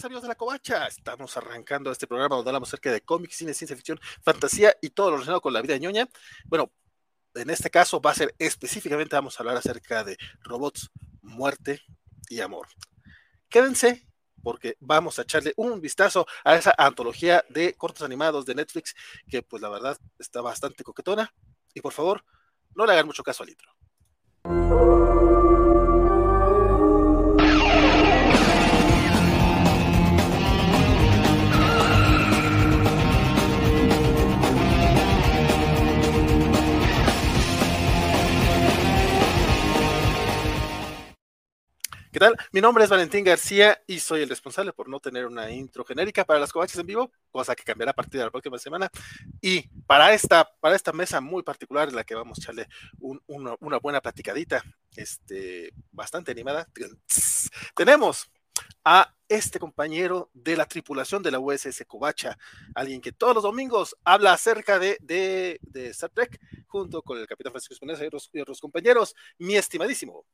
amigos de la Covacha, estamos arrancando este programa donde hablamos acerca de cómics, cine, ciencia ficción, fantasía y todo lo relacionado con la vida de ñoña. Bueno, en este caso va a ser específicamente, vamos a hablar acerca de robots, muerte y amor. Quédense porque vamos a echarle un vistazo a esa antología de cortos animados de Netflix que pues la verdad está bastante coquetona y por favor no le hagan mucho caso al intro. ¿Qué tal? Mi nombre es Valentín García y soy el responsable por no tener una intro genérica para las covaches en vivo, cosa que cambiará a partir de la próxima semana. Y para esta, para esta mesa muy particular, en la que vamos a echarle una buena platicadita, este, bastante animada, tenemos a este compañero de la tripulación de la USS Covacha, alguien que todos los domingos habla acerca de, de, de Star Trek, junto con el capitán Francisco Espinosa y y otros compañeros, mi estimadísimo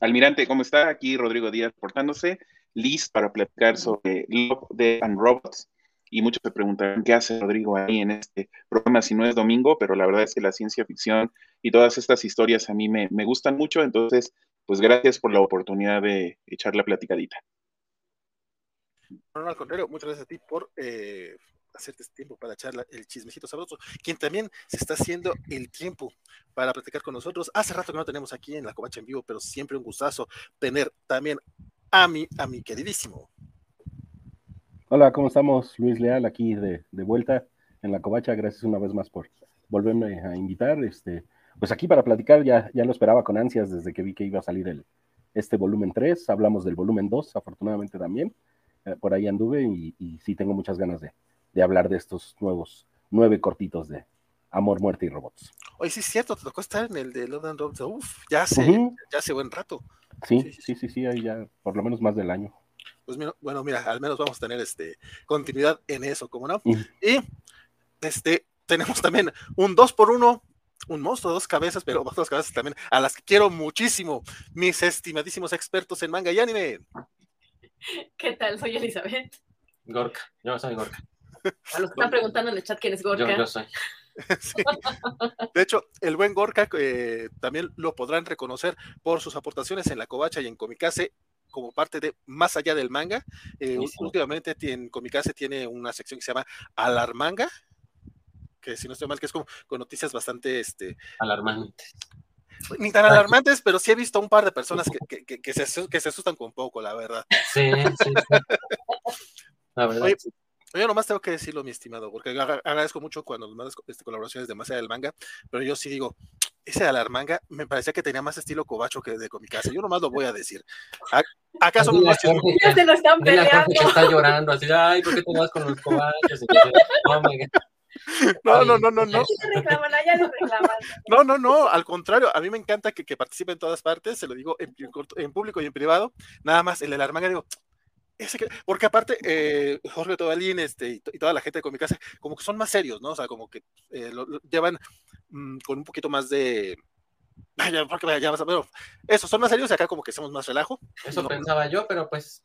Almirante, ¿cómo está? Aquí Rodrigo Díaz portándose, listo para platicar sobre Love, Death and Robots. Y muchos se preguntarán qué hace Rodrigo ahí en este programa si no es domingo, pero la verdad es que la ciencia ficción y todas estas historias a mí me, gustan mucho, entonces, pues gracias por la oportunidad de echar la platicadita. No, no, al contrario, muchas gracias a ti por eh, hacerte este tiempo para echar el chismecito sabroso, quien también se está haciendo el tiempo para platicar con nosotros. Hace rato que no tenemos aquí en la Covacha en vivo, pero siempre un gustazo tener también a mi, a mi queridísimo. Hola, ¿cómo estamos? Luis Leal aquí de, de vuelta en la Covacha. Gracias una vez más por volverme a invitar. Este, pues aquí para platicar, ya, ya lo esperaba con ansias desde que vi que iba a salir el, este volumen 3. Hablamos del volumen 2, afortunadamente también. Eh, por ahí anduve y, y sí tengo muchas ganas de, de hablar de estos nuevos nueve cortitos de Amor, Muerte y Robots. Oye, sí es cierto, te tocó estar en el de Love and Robots. Uf, ya hace, ya hace buen rato. Sí, sí, sí, sí, ahí ya por lo menos más del año. Pues mira, bueno, mira, al menos vamos a tener este continuidad en eso, como no? Y este tenemos también un dos por uno, un monstruo de dos cabezas, pero dos cabezas también, a las que quiero muchísimo, mis estimadísimos expertos en manga y anime. ¿Qué tal? Soy Elizabeth. Gorka, yo soy Gorka. A los que están preguntando en el chat quién es Gorka. Yo, soy. De hecho, el buen Gorka eh, también lo podrán reconocer por sus aportaciones en la Covacha y en Comicase como parte de Más allá del manga. Eh, últimamente en Comicase tiene una sección que se llama Alarmanga, que si no estoy mal, que es como con noticias bastante este, alarmantes. Ni tan alarmantes, pero sí he visto un par de personas que, que, se, que se asustan con poco, la verdad. Sí, sí, La verdad. Yo nomás tengo que decirlo, mi estimado, porque agradezco mucho cuando nos mandas este, colaboraciones de más del manga, pero yo sí digo, ese de la manga me parecía que tenía más estilo cobacho que de Comicase. Yo nomás lo voy a decir. ¿Acaso no Ya se lo están peleando. Que está llorando, así, ay, ¿por qué te vas con los cobachos? No, no, no, no, no. No, no, no, al contrario, a mí me encanta que, que participe en todas partes, se lo digo en, en, público y en privado, nada más el de la digo, porque aparte, eh, Jorge Tobalín este, y, toda la gente de Comicase, como que son más serios, ¿no? O sea, como que eh, lo, llevan mm, con un poquito más de. Vaya, porque vaya, ya vas a ver. Eso, son más serios y acá como que somos más relajo. Eso pensaba yo, pero pues.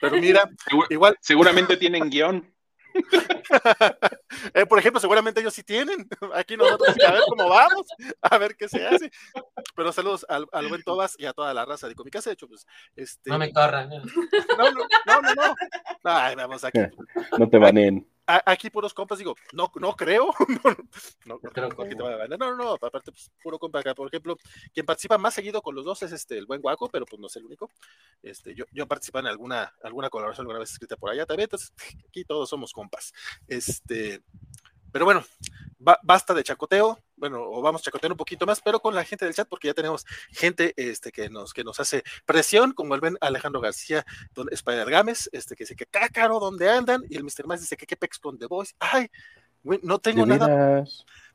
Pero mira, igual. Seguramente tienen guion. Eh, por ejemplo, seguramente ellos sí tienen. Aquí nosotros a ver cómo vamos, a ver qué se hace. Pero saludos al, al buen Tobas y a toda la raza de Cómicas. De hecho, pues, este. No me corran. No, no, no, no. no. Ay, vamos aquí. No te banen aquí puros compas, digo, no, no creo. no, no, no, no, no, aparte, pues, puro compa acá. Por ejemplo, quien participa más seguido con los dos es este, el buen guaco, pero pues no es el único. Este, yo, yo participo en alguna, alguna colaboración alguna vez escrita por allá también, entonces aquí todos somos compas. Este, pero bueno, basta de chacoteo, bueno, o vamos chacoteando un poquito más, pero con la gente del chat, porque ya tenemos gente este, que, nos, que nos hace presión, como el ven Alejandro García, don Spider Games, este, que dice que cácaro, ¿dónde andan? Y el Mr. Más dice que qué pex con The Voice. Ay, no tengo nada.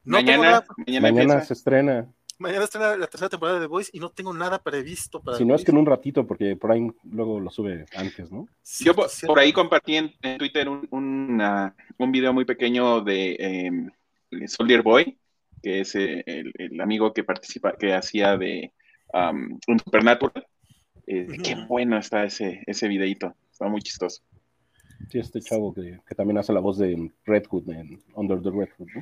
No mañana, mañana, se estrena. Mañana estrena la tercera temporada de The Voice y no tengo nada previsto para. Si no es que en un ratito, porque por ahí luego lo sube antes, ¿no? Yo por, ahí compartí en, Twitter un, un, video muy pequeño de eh, Soldier Boy, que es eh, el, amigo que participa, que hacía de um, un Supernatural. Eh, qué bueno está ese, ese videito, está muy chistoso. Sí, este chavo que, también hace la voz de Red Hood en Under the Red Hood, ¿no?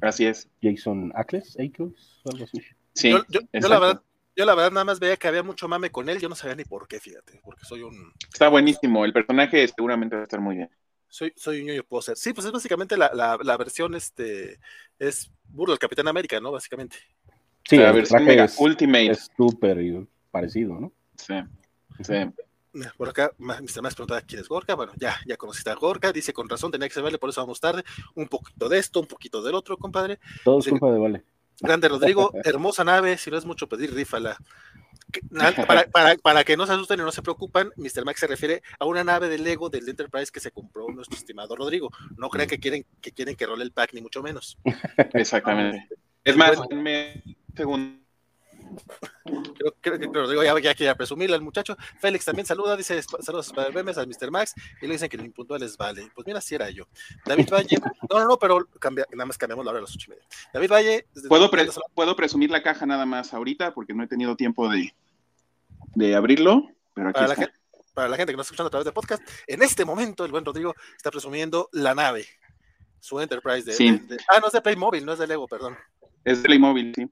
Así es. Jason Ackles, Ackles, algo así. Sí, yo, la verdad, yo la verdad nada más veía que había mucho mame con él, yo no sabía ni por qué, fíjate, porque soy un... Está buenísimo, el personaje seguramente va a estar muy bien. Soy, soy un ñoño poser. Sí, pues es básicamente la, la, la versión, este, es burro del Capitán América, ¿no? Básicamente. Sí, la versión Mega Ultimate. Es súper parecido, ¿no? Sí, sí. Por acá, Mr. Max preguntaba quién es Gorka. Bueno, ya, ya conociste a Gorka. Dice con razón, tenía que ser Vale, por eso vamos tarde. Un poquito de esto, un poquito del otro, compadre. Todo es culpa de Vale. Grande Rodrigo, hermosa nave. Si no es mucho pedir, rífala. Para, para, para, que no se asusten y no se preocupan, Mr. Max se refiere a una nave de Lego del Enterprise que se compró nuestro estimado Rodrigo. No crean que quieren que quieren que role el pack, ni mucho menos. Exactamente. Es más, me segundo Creo, que lo digo ya, ya quiere presumirle al muchacho. Félix también saluda, dice saludos para al Mr. Max y le dicen que el impuntual es vale. Pues mira, si era yo. David Valle, no, no, no, pero cambia, nada más cambiamos la hora a las ocho y media. David Valle. ¿Puedo, puedo presumir la caja nada más ahorita porque no he tenido tiempo de, de abrirlo, pero aquí para, La gente, para la gente que nos está escuchando a través de podcast, en este momento el buen Rodrigo está presumiendo la nave, su Enterprise de, ah, no es de Playmobil, no es de Lego, perdón. Es de Playmobil, sí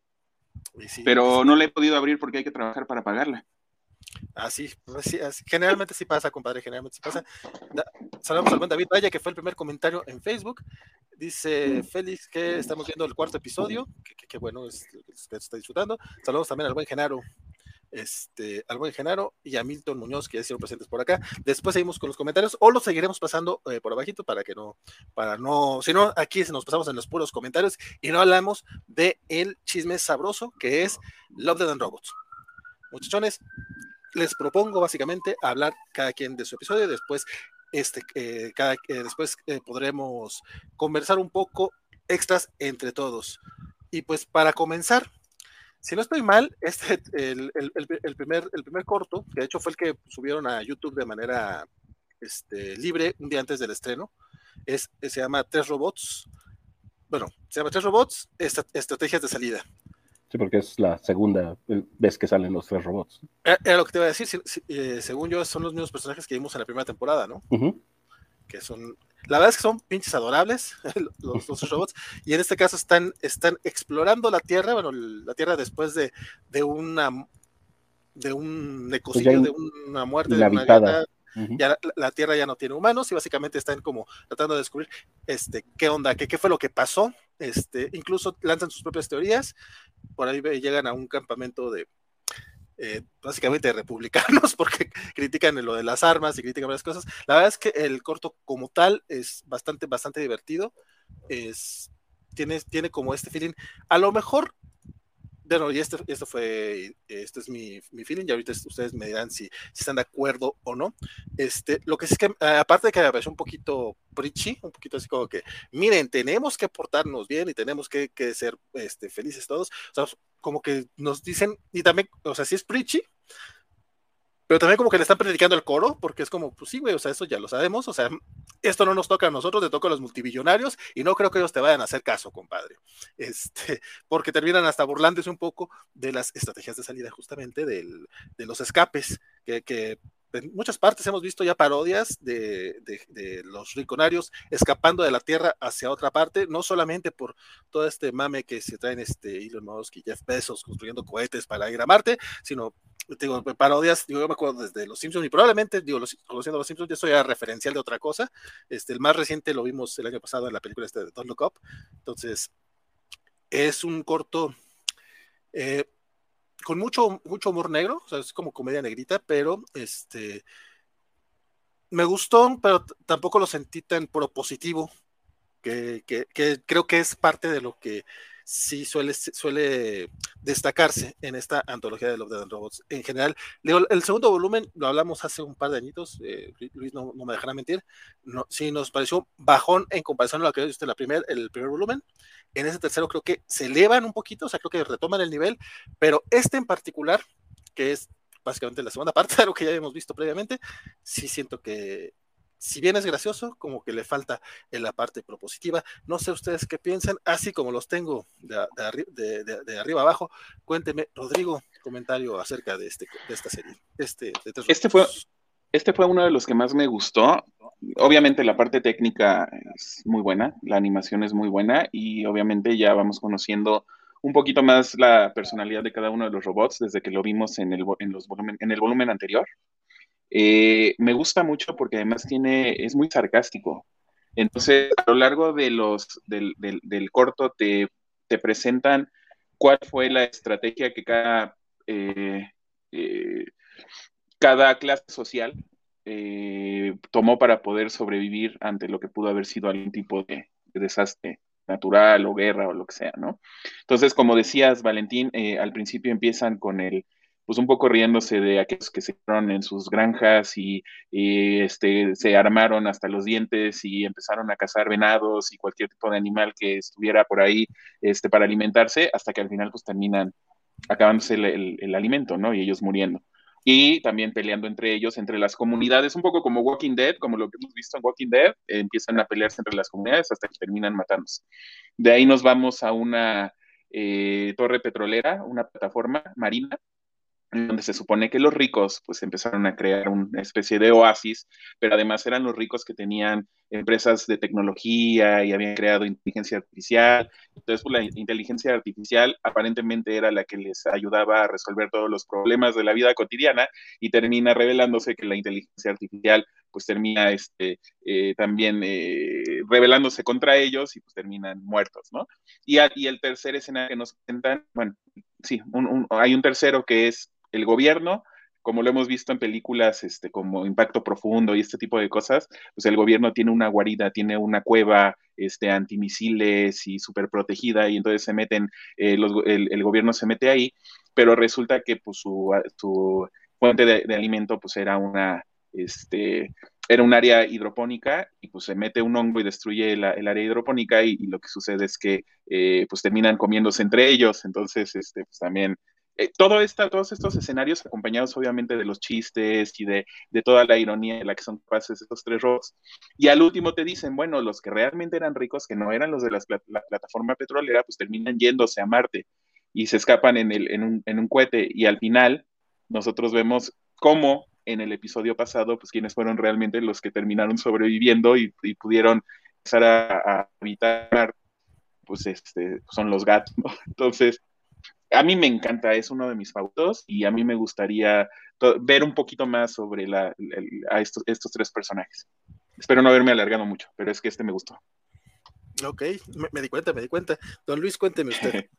pero no la he podido abrir porque hay que trabajar para pagarla. Así, pues generalmente sí pasa, compadre, generalmente sí pasa. Saludamos al buen David Valle, que fue el primer comentario en Facebook. Dice Félix que estamos viendo el cuarto episodio, que, bueno, es, que está disfrutando. Saludos también al buen Genaro, este, al buen Genaro y a Milton Muñoz, que ya estuvieron presentes por acá. Después seguimos con los comentarios o los seguiremos pasando eh, por abajito para que no, para no, si no, aquí nos pasamos en los puros comentarios y no hablamos de el chisme sabroso que es Love, Dead and Robots. Muchachones, les propongo básicamente hablar cada quien de su episodio, después este, eh, cada, eh, después podremos conversar un poco extras entre todos. Y pues para comenzar, si no estoy mal, este, el, primer, el primer corto, que de hecho fue el que subieron a YouTube de manera este, libre un día antes del estreno, es, se llama Tres Robots. Bueno, se llama Tres Robots, Estrategias de Salida. Sí, porque es la segunda vez que salen los tres robots. Era, lo que te iba a decir, eh, según yo, son los mismos personajes que vimos en la primera temporada, ¿no? Que son la verdad es que son pinches adorables los, robots y en este caso están, están explorando la Tierra, bueno, la Tierra después de, de una de un pues ecocidio, de una muerte, de una guerra, ya la, Tierra ya no tiene humanos y básicamente están como tratando de descubrir este qué onda, qué, qué fue lo que pasó, este, incluso lanzan sus propias teorías, por ahí llegan a un campamento de, eh, básicamente republicanos porque critican lo de las armas y critican varias cosas. La verdad es que el corto como tal es bastante, bastante divertido. Es, tiene, tiene como este feeling. A lo mejor, bueno, y esto, esto fue, esto es mi, mi, feeling, y ahorita ustedes me dirán si, si, están de acuerdo o no. Este, lo que es que, aparte de que me pareció un poquito preachy, un poquito así como que, miren, tenemos que portarnos bien y tenemos que, que ser este, felices todos. O sea, como que nos dicen, y también, o sea, sí es preachy, pero también como que le están predicando el coro, porque es como, pues sí, güey, o sea, eso ya lo sabemos, o sea, esto no nos toca a nosotros, le toca a los multibillonarios, y no creo que ellos te vayan a hacer caso, compadre. Este, porque terminan hasta burlándose un poco de las estrategias de salida, justamente, del, de los escapes, que, que en muchas partes hemos visto ya parodias de, los riconarios escapando de la Tierra hacia otra parte, no solamente por todo este mame que se traen este Elon Musk y Jeff Bezos construyendo cohetes para ir a Marte, sino digo, parodias, yo me acuerdo desde Los Simpsons y probablemente, digo, conociendo Los Simpsons, eso ya referencial de otra cosa. Este, el más reciente lo vimos el año pasado en la película este de Don't Look Up. Entonces, es un corto eh, con mucho, mucho humor negro, o sea, es como comedia negrita, pero este me gustó, pero tampoco lo sentí tan propositivo, que, que, creo que es parte de lo que sí suele, suele destacarse en esta antología de Love, Dead and Robots. En general, el segundo volumen lo hablamos hace un par de añitos, eh, Luis no, me dejará mentir, no, sí nos pareció bajón en comparación a lo que viste en la primer, el primer volumen. En ese tercero creo que se elevan un poquito, o sea, creo que retoman el nivel, pero este en particular, que es básicamente la segunda parte de lo que ya hemos visto previamente, sí siento que si bien es gracioso, como que le falta en la parte propositiva. No sé ustedes qué piensan, así como los tengo de, de, arriba abajo. Cuénteme, Rodrigo, comentario acerca de, este, de esta serie. Este, este, fue, este fue uno de los que más me gustó. Obviamente la parte técnica es muy buena, la animación es muy buena y obviamente ya vamos conociendo un poquito más la personalidad de cada uno de los robots desde que lo vimos en el, en los volumen, en el volumen anterior. Eh, me gusta mucho porque además tiene, es muy sarcástico. Entonces, a lo largo de los, del, corto te, presentan cuál fue la estrategia que cada, eh, eh, cada clase social tomó para poder sobrevivir ante lo que pudo haber sido algún tipo de, desastre natural o guerra o lo que sea, ¿no? Entonces, como decías, Valentín, al principio empiezan con el, pues un poco riéndose de aquellos que se quedaron en sus granjas y, este, se armaron hasta los dientes y empezaron a cazar venados y cualquier tipo de animal que estuviera por ahí este, para alimentarse, hasta que al final pues terminan acabándose el, alimento, ¿no? Y ellos muriendo. Y también peleando entre ellos, entre las comunidades, un poco como Walking Dead, como lo que hemos visto en Walking Dead, empiezan a pelearse entre las comunidades hasta que terminan matándose. De ahí nos vamos a una eh, torre petrolera, una plataforma marina, donde se supone que los ricos pues empezaron a crear una especie de oasis, pero además eran los ricos que tenían empresas de tecnología y habían creado inteligencia artificial. Entonces, pues, la inteligencia artificial aparentemente era la que les ayudaba a resolver todos los problemas de la vida cotidiana y termina revelándose que la inteligencia artificial pues termina este, eh, también eh, contra ellos y pues terminan muertos, ¿no? Y, y el tercer escenario que nos presentan, bueno, sí, hay un tercero que es el gobierno, como lo hemos visto en películas este, como Impacto Profundo y este tipo de cosas, pues el gobierno tiene una guarida, tiene una cueva este, antimisiles y súper protegida y entonces se meten, eh, el, gobierno se mete ahí, pero resulta que pues, su, fuente de, alimento pues era una, este, era un área hidropónica y pues se mete un hongo y destruye el área hidropónica y, lo que sucede es que eh, pues terminan comiéndose entre ellos, entonces este, pues también eh, todo esta, todos estos escenarios acompañados obviamente de los chistes y de, toda la ironía de la que son capaces estos tres robots. Y al último te dicen, bueno, los que realmente eran ricos, que no eran los de la, plataforma petrolera, pues terminan yéndose a Marte y se escapan en, el, en, un, en un cohete. Y al final nosotros vemos cómo en el episodio pasado, pues quienes fueron realmente los que terminaron sobreviviendo y, pudieron empezar a, a pues este, son los gatos, ¿no? Entonces, a mí me encanta, es uno de mis favoritos y a mí me gustaría ver un poquito más sobre la, a estos, estos tres personajes. Espero no haberme alargado mucho, pero es que este me gustó. Ok, me, di cuenta, me di cuenta. Don Luis, cuénteme usted.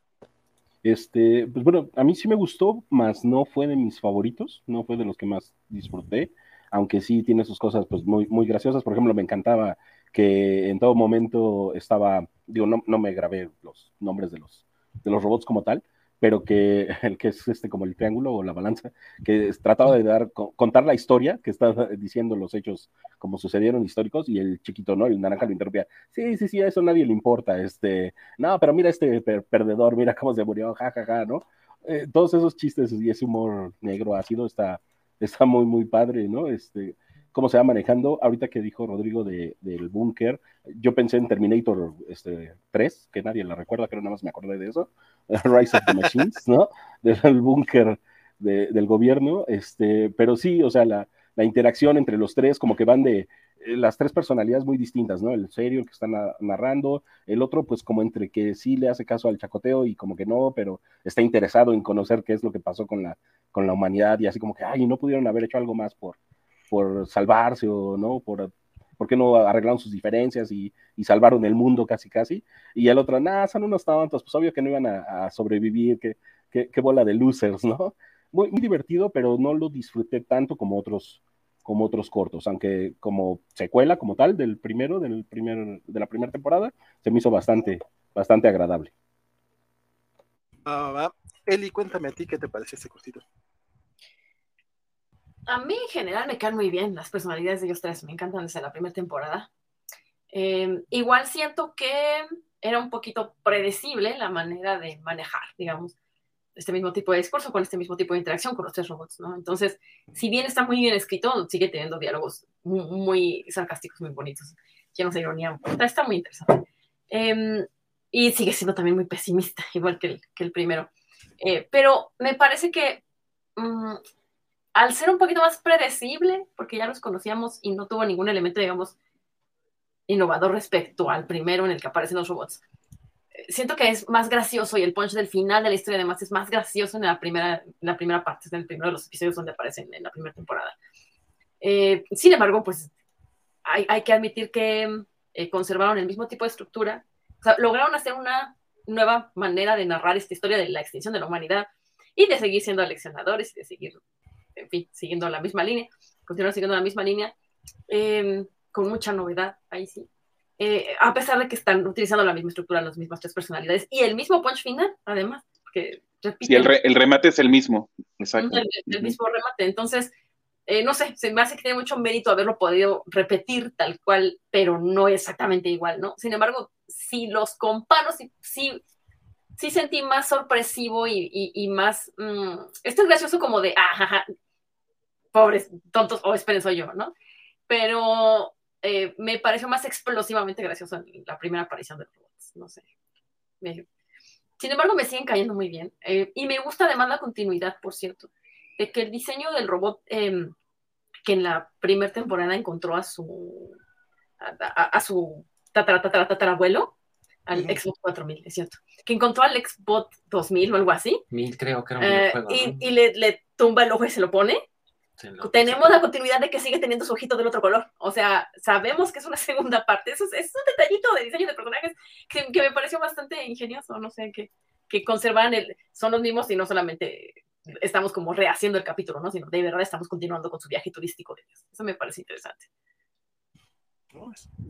Este, pues bueno, a mí sí me gustó, más no fue de mis favoritos, no fue de los que más disfruté, aunque sí tiene sus cosas pues muy, muy graciosas. Por ejemplo, me encantaba que en todo momento estaba, digo, no, no me grabé los nombres de los, de los robots como tal, pero que el que es este como el triángulo o la balanza, que trataba de dar, contar la historia, que está diciendo los hechos como sucedieron históricos, y el chiquito, ¿no? El naranja lo interrumpía, sí, sí, sí, a eso nadie le importa, este, no, pero mira este perdedor, mira cómo se murió, jajaja, ja, ja, ¿no? Eh, todos esos chistes y ese humor negro ácido está, está muy, muy padre, ¿no? Este, cómo se va manejando. Ahorita que dijo Rodrigo de, del búnker, yo pensé en Terminator este, 3, que nadie la recuerda, pero nada más me acordé de eso. Rise of the Machines, ¿no? Del búnker del gobierno. Este, pero sí, o sea, la, la, interacción entre los tres, como que van de eh, las tres personalidades muy distintas, ¿no? El serio, el que está narrando, el otro, pues como entre que sí le hace caso al chacoteo y como que no, pero está interesado en conocer qué es lo que pasó con la, con la humanidad y así como que, ay, no pudieron haber hecho algo más por, por salvarse o no, por, ¿por qué no arreglaron sus diferencias y, salvaron el mundo casi casi? Y el otro, nada, son unos tontos, pues obvio que no iban a, sobrevivir, que, que, bola de losers, ¿no? Muy, divertido, pero no lo disfruté tanto como otros, como otros cortos, aunque como secuela como tal del primero, del primer, de la primera temporada, se me hizo bastante, bastante agradable. Ah, Eli, cuéntame a ti qué te parece este cortito a mí en general me caen muy bien las personalidades de ellos tres, me encantan desde la primera temporada. Em, igual siento que era un poquito predecible la manera de manejar, digamos, este mismo tipo de discurso con este mismo tipo de interacción con los tres robots, ¿no? Entonces, si bien está muy bien escrito, sigue teniendo diálogos muy sarcásticos, muy bonitos, llenos de ironía. Está, muy interesante. Em, y sigue siendo también muy pesimista, igual que el, que el primero. Eh, pero me parece que mm, al ser un poquito más predecible, porque ya los conocíamos y no tuvo ningún elemento, digamos, innovador respecto al primero en el que aparecen los robots, eh, siento que es más gracioso y el punch del final de la historia además es más gracioso en la primera, en la primera parte, en el primero de los episodios donde aparecen en la primera temporada. Eh, sin embargo, pues hay, hay que admitir que conservaron el mismo tipo de estructura, o sea, lograron hacer una nueva manera de narrar esta historia de la extinción de la humanidad y de seguir siendo aleccionadores y de seguir, en fin, siguiendo la misma línea, continuar siguiendo la misma línea, em, con mucha novedad, ahí sí. Eh, a pesar de que están utilizando la misma estructura, las mismas tres personalidades y el mismo punch final, además, que repite. Sí, el, remate es el mismo, exacto. El, mismo remate, entonces, eh, no sé, se me hace que tiene mucho mérito haberlo podido repetir tal cual, pero no exactamente igual, ¿no? Sin embargo, si los comparo, sí, sí, sentí más sorpresivo y, más, mm, esto es gracioso como de, ah, pobres, tontos, o oh, esperen, soy yo, ¿no? Pero eh, me pareció más explosivamente gracioso en la primera aparición de robots, no sé. sin embargo, me siguen cayendo muy bien. Eh, y me gusta además la continuidad, por cierto, de que el diseño del robot em, que en la primera temporada encontró a su, a su tatarabuelo, al Xbox 4000, es cierto, que encontró al Xbox 2000 o algo así. Mil, creo que era un eh, y, le, tumba el ojo y se lo pone. Tenemos la continuidad de que sigue teniendo su ojito del otro color. O sea, sabemos que es una segunda parte. Eso es, un detallito de diseño de personajes que, me pareció bastante ingenioso. No sé, que, que conservan el. Son los mismos y no solamente estamos como rehaciendo el capítulo, ¿no? Sino de verdad estamos continuando con su viaje turístico de Eso me parece interesante.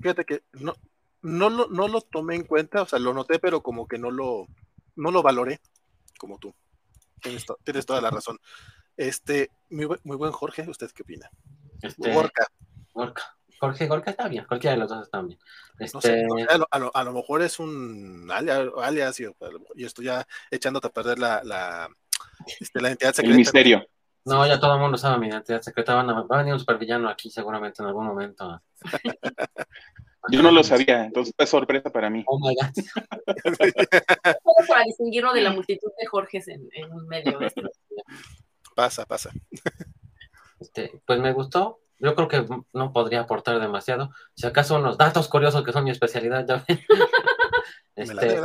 Fíjate que no, no lo, no lo tomé en cuenta, o sea, lo noté, pero como que no lo, no lo valoré como tú. Tienes, toda la razón. Este, muy, muy buen Jorge, ¿usted qué opina? Este, Gorka. Jorge Gorka está bien, cualquiera de los dos está bien. Este... a, lo, mejor es un alias, y, y, estoy ya echándote a perder la, la, este, la identidad secreta. El misterio. No, ya todo el mundo sabe mi identidad secreta. va a venir un supervillano aquí seguramente en algún momento. Yo no lo sabía, entonces es sorpresa para mí. Oh my God. para distinguirlo de la multitud de Jorges en, un medio. Este pasa, pasa. Este, pues me gustó. Yo creo que no podría aportar demasiado. Si acaso unos datos curiosos que son mi especialidad, ya este,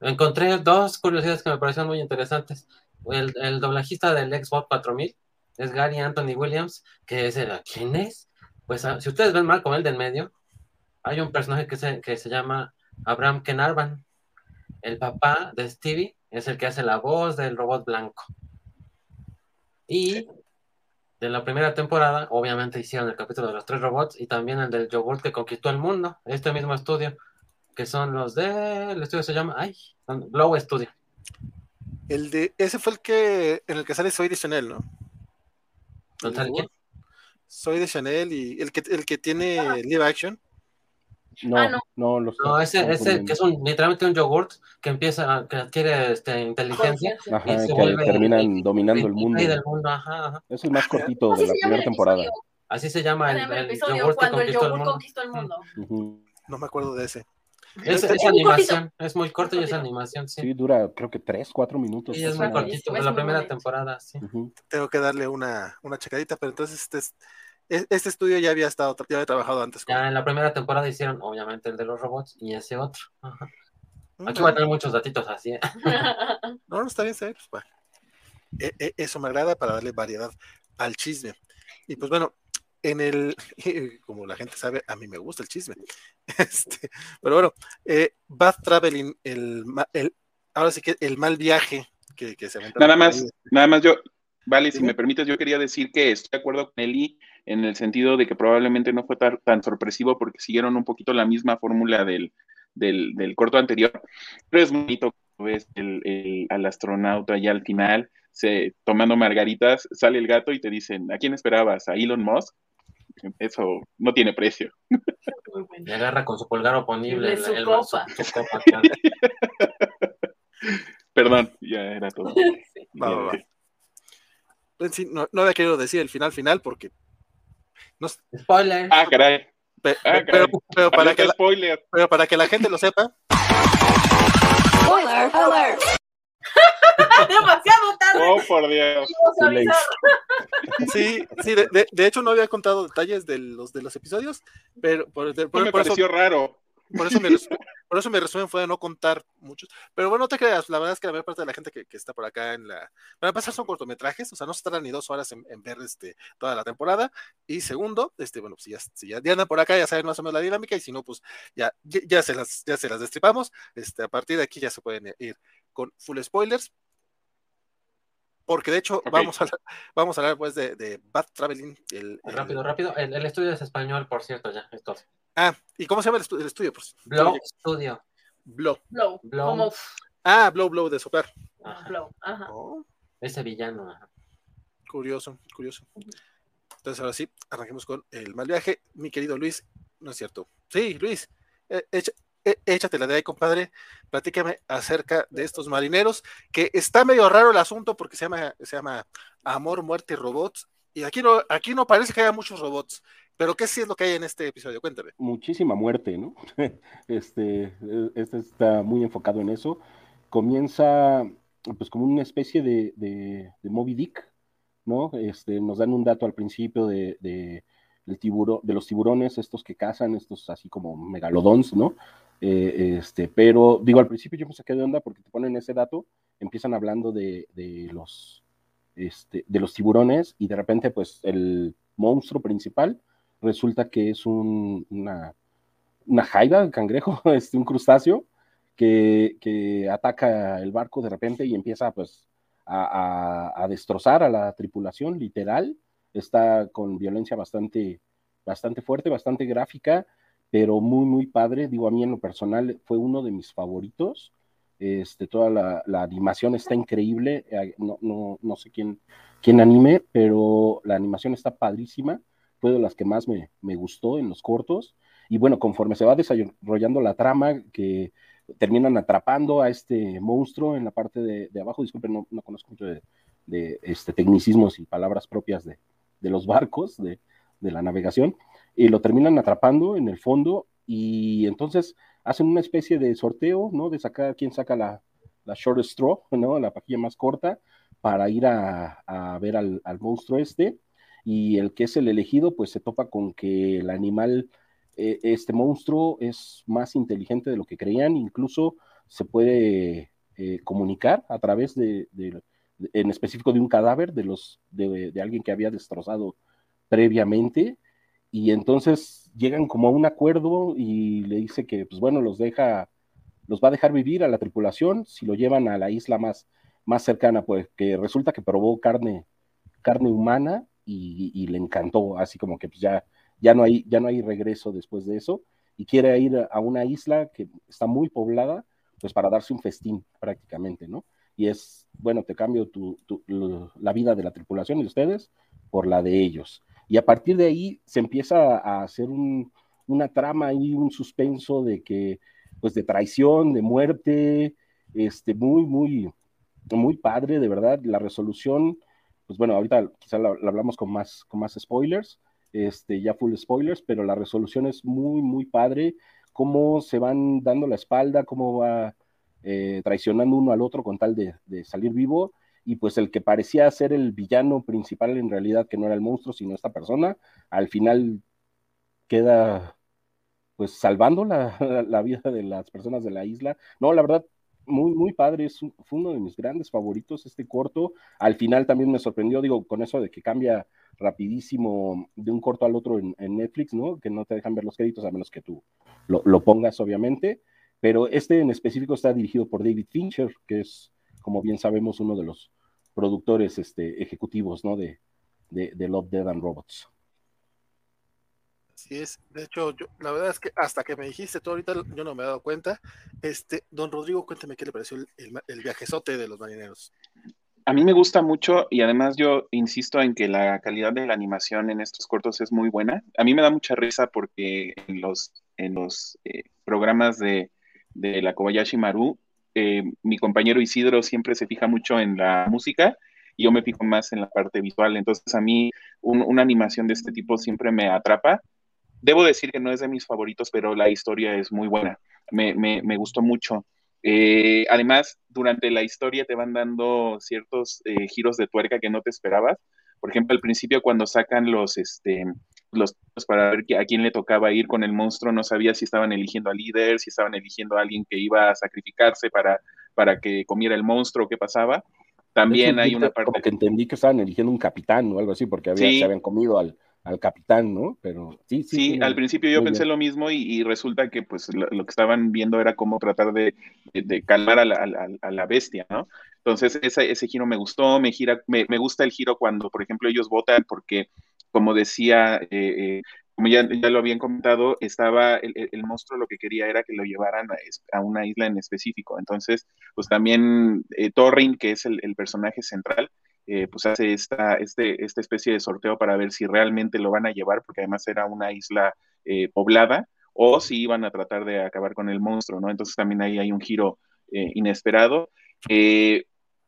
encontré dos curiosidades que me parecieron muy interesantes. El, el doblajista del Xbox 4000 es Gary Anthony Williams, que es el, ¿quién es? Pues ah, si ustedes ven mal con el del medio, hay un personaje que se, que se llama Abraham Kenarvan. El papá de Stevie es el que hace la voz del robot blanco. Y de la primera temporada, obviamente hicieron el capítulo de los tres robots y también el del yogurt que conquistó el mundo, este mismo estudio, que son los de, el estudio se llama, ay, Glow Studio. El de, ese fue el que, en el que sale Soy de Chanel, ¿no? Soy de Chanel y el que, el que tiene live action. No, ah, no. no, los no ese, ese que es un, literalmente un yogurt que empieza, que adquiere este, inteligencia ajá, y que terminan dominando el mundo. Del mundo ajá, Es el más cortito de la primera temporada. Así se llama el, el, yogurt que conquistó el mundo. Conquistó el mundo. No me acuerdo de ese. Es, es, animación, es muy corto y es animación, sí. Sí, dura creo que 3, 4 minutos. Y es muy cortito, de la primera temporada, sí. Tengo que darle una, una checadita, pero entonces este es este estudio ya había estado, ya había trabajado antes. Ya en la primera temporada hicieron, obviamente, el de los robots y ese otro. Mm, Aquí va a tener muchos datitos así. ¿eh? no, no está bien, está Pues, e-, e-, eso me agrada para darle variedad al chisme. Y pues bueno, en el, como la gente sabe, a mí me gusta el chisme. Este, pero bueno, eh, Bad Traveling, el, el, ahora sí que el mal viaje que, que se Nada más, nada más yo, vale, si me permites, yo quería decir que estoy de acuerdo con Eli en el sentido de que probablemente no fue tan, sorpresivo porque siguieron un poquito la misma fórmula del, corto anterior, pero es bonito ves el, al astronauta ya al final, se, tomando margaritas, sale el gato y te dicen, ¿a quién esperabas? ¿A Elon Musk? Eso no tiene precio. Y agarra con su pulgar oponible el, Perdón, ya era todo. Pues no, no había querido decir el final final porque Spoiler. Ah, caray. Ah, pero, para que la, pero para que la gente lo sepa. Spoiler, spoiler. Demasiado tarde. Oh, por Dios. Sí, sí, de, de, hecho no había contado detalles de los de los episodios, pero por, por, me pareció raro. Por eso, mi resumen, por eso mi resumen fue de no contar muchos. Pero bueno, no te creas, la verdad es que la mayor parte de la gente que, que está por acá en la. Para empezar, son cortometrajes, o sea, no se tardan ni dos horas en, ver este, toda la temporada. Y segundo, este, bueno, si ya, si ya, andan por acá, ya saben más o menos la dinámica, y si no, pues ya, ya, se, las, ya se las destripamos. Este, a partir de aquí ya se pueden ir con full spoilers. Porque de hecho, vamos, a, vamos a hablar pues de, de Bad Traveling. El, rápido, rápido. El, el, estudio es español, por cierto, ya. Ah, ¿y cómo se llama el, estudio? Pues, Blow Studio. Blow. Blow. Blow. Ah, Blow, Blow de soplar. Blow, ajá. Oh. Ese villano. Curioso, curioso. Entonces, ahora sí, arranquemos con el mal viaje. Mi querido Luis, no es cierto. Sí, Luis, eh, eh, échate la de ahí, compadre. Platícame acerca de estos marineros, que está medio raro el asunto porque se llama, se llama Amor, Muerte y Robots. Y aquí no, aquí no parece que haya muchos robots. Pero ¿qué sí es lo que hay en este episodio? Cuéntame. Muchísima muerte, ¿no? Este, este está muy enfocado en eso. Comienza pues como una especie de, de, Moby Dick, ¿no? Este, nos dan un dato al principio de, de, de los tiburones, estos que cazan, estos así como megalodons, ¿no? Eh, este, pero digo, al principio yo me saqué de onda porque te ponen ese dato, empiezan hablando de, de los, este, de los tiburones y de repente pues el monstruo principal resulta que es un, una, una un cangrejo, este, un crustáceo, que, ataca el barco de repente y empieza pues a, destrozar a la tripulación, literal. Está con violencia bastante, bastante fuerte, bastante gráfica, pero muy, muy padre. Digo, a mí en lo personal fue uno de mis favoritos. Este, toda la, animación está increíble. No, no, no sé quién, quién anime, pero la animación está padrísima fue de las que más me, gustó en los cortos. Y bueno, conforme se va desarrollando la trama, que terminan atrapando a este monstruo en la parte de, abajo, disculpen, no, no, conozco mucho de, este, tecnicismos y palabras propias de, los barcos, de, la navegación, y lo terminan atrapando en el fondo y entonces hacen una especie de sorteo, ¿no? De sacar quién saca la, la short straw, ¿no? La pajilla más corta para ir a, ver al, al, monstruo este y el que es el elegido pues se topa con que el animal, eh, este monstruo es más inteligente de lo que creían, incluso se puede eh, comunicar a través de, en específico de un cadáver de, los, de, alguien que había destrozado previamente y entonces llegan como a un acuerdo y le dice que pues bueno los deja los va a dejar vivir a la tripulación si lo llevan a la isla más, más cercana, pues que resulta que probó carne, carne humana y, le encantó, así como que pues ya, ya, no hay, ya no hay regreso después de eso y quiere ir a una isla que está muy poblada, pues para darse un festín prácticamente, ¿no? Y es, bueno, te cambio tu, la vida de la tripulación de ustedes por la de ellos. Y a partir de ahí se empieza a hacer una trama y un suspenso de que, pues de traición, de muerte, este, muy, muy, muy padre, de verdad. La resolución pues bueno, ahorita quizá la, hablamos con más, con más spoilers, este, ya full spoilers, pero la resolución es muy, muy padre, cómo se van dando la espalda, cómo va eh, traicionando uno al otro con tal de, salir vivo, y pues el que parecía ser el villano principal en realidad, que no era el monstruo, sino esta persona, al final queda pues salvando la, la vida de las personas de la isla. No, la verdad, muy, muy padre, es fue uno de mis grandes favoritos este corto. Al final también me sorprendió, digo, con eso de que cambia rapidísimo de un corto al otro en, Netflix, ¿no? Que no te dejan ver los créditos a menos que tú lo, pongas, obviamente. Pero este en específico está dirigido por David Fincher, que es, como bien sabemos, uno de los productores este, ejecutivos, ¿no? De, de, de Love, Dead and Robots. Así es. De hecho, yo, la verdad es que hasta que me dijiste todo ahorita, yo no me he dado cuenta. Este, don Rodrigo, cuénteme qué le pareció el, el, viajezote de los marineros. A mí me gusta mucho y además yo insisto en que la calidad de la animación en estos cortos es muy buena. A mí me da mucha risa porque en los, en los eh, programas de, de, la Kobayashi Maru, eh, mi compañero Isidro siempre se fija mucho en la música y yo me fijo más en la parte visual. Entonces a mí una animación de este tipo siempre me atrapa. Debo decir que no es de mis favoritos, pero la historia es muy buena. Me, me, gustó mucho. Eh, además, durante la historia te van dando ciertos eh, giros de tuerca que no te esperabas. Por ejemplo, al principio cuando sacan los, este, los para ver a quién le tocaba ir con el monstruo, no sabía si estaban eligiendo al líder, si estaban eligiendo a alguien que iba a sacrificarse para, para que comiera el monstruo, qué pasaba. También hay una parte... Como que entendí que estaban eligiendo un capitán o algo así, porque había, se habían comido al, al capitán, ¿no? Pero sí, sí. Sí, al principio yo pensé lo mismo y, resulta que pues lo, que estaban viendo era cómo tratar de, calmar a la, a la, bestia, ¿no? Entonces ese, ese giro me gustó, me, gira, me, me, gusta el giro cuando, por ejemplo, ellos votan porque como decía, eh, eh, como ya, lo habían comentado, estaba el, monstruo lo que quería era que lo llevaran a, una isla en específico. Entonces, pues también eh, Torrin, que es el, personaje central, pues hace esta, este, esta especie de sorteo para ver si realmente lo van a llevar, porque además era una isla poblada, o si iban a tratar de acabar con el monstruo, ¿no? Entonces también ahí hay un giro inesperado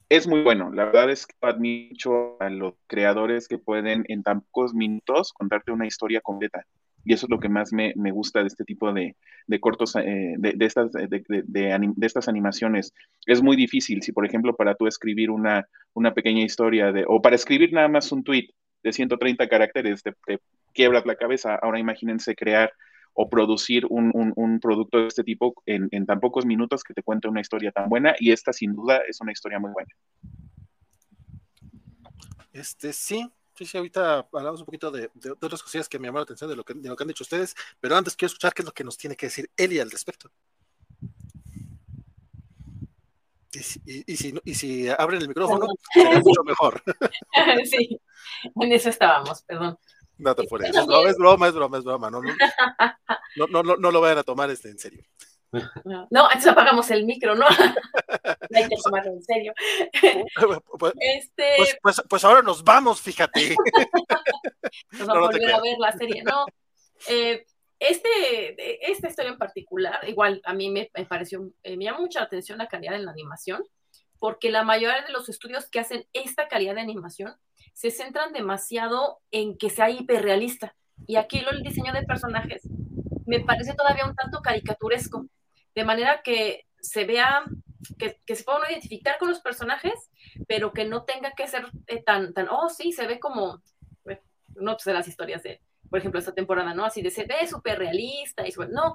es muy bueno. La verdad es que admiro a los creadores que pueden en tan pocos minutos contarte una historia completa. Y eso es lo que más me, gusta de este tipo de, cortos, eh, de, estas, de, estas animaciones. Es muy difícil, si por ejemplo para tú escribir una, una pequeña historia, de, o para escribir nada más un tweet de 130 caracteres, te, te quiebras la cabeza. Ahora imagínense crear o producir un, un, producto de este tipo en, en, tan pocos minutos que te cuente una historia tan buena y esta sin duda es una historia muy buena. Este sí, sí, sí, ahorita hablamos un poquito de, de, otras cosillas que me llamaron la atención de lo, que, de lo que han dicho ustedes, pero antes quiero escuchar qué es lo que nos tiene que decir Eli al respecto. Y si, y, si, y si abren el micrófono, será mucho mejor. sí, en eso estábamos, perdón. No te por eso. No, es broma, es broma, es broma. No, no, no, no, no lo vayan a tomar este en serio. No, entonces apagamos el micro, ¿no? hay que tomarlo en serio. Pues, este... Pues, pues, pues, ahora nos vamos, fíjate. Nos vamos a volver a ver la serie, ¿no? Eh, este, esta historia en particular, igual a mí me, pareció, eh, me llama mucha atención la calidad de la animación, porque la mayoría de los estudios que hacen esta calidad de animación se centran demasiado en que sea hiperrealista. Y aquí el diseño de personajes me parece todavía un tanto caricaturesco, de manera que se vea, que, se pueda identificar con los personajes, pero que no tenga que ser eh, tan, tan, oh, sí, se ve como, no sé las historias de, por ejemplo, esta temporada, ¿no? Así de se ve súper realista, y no,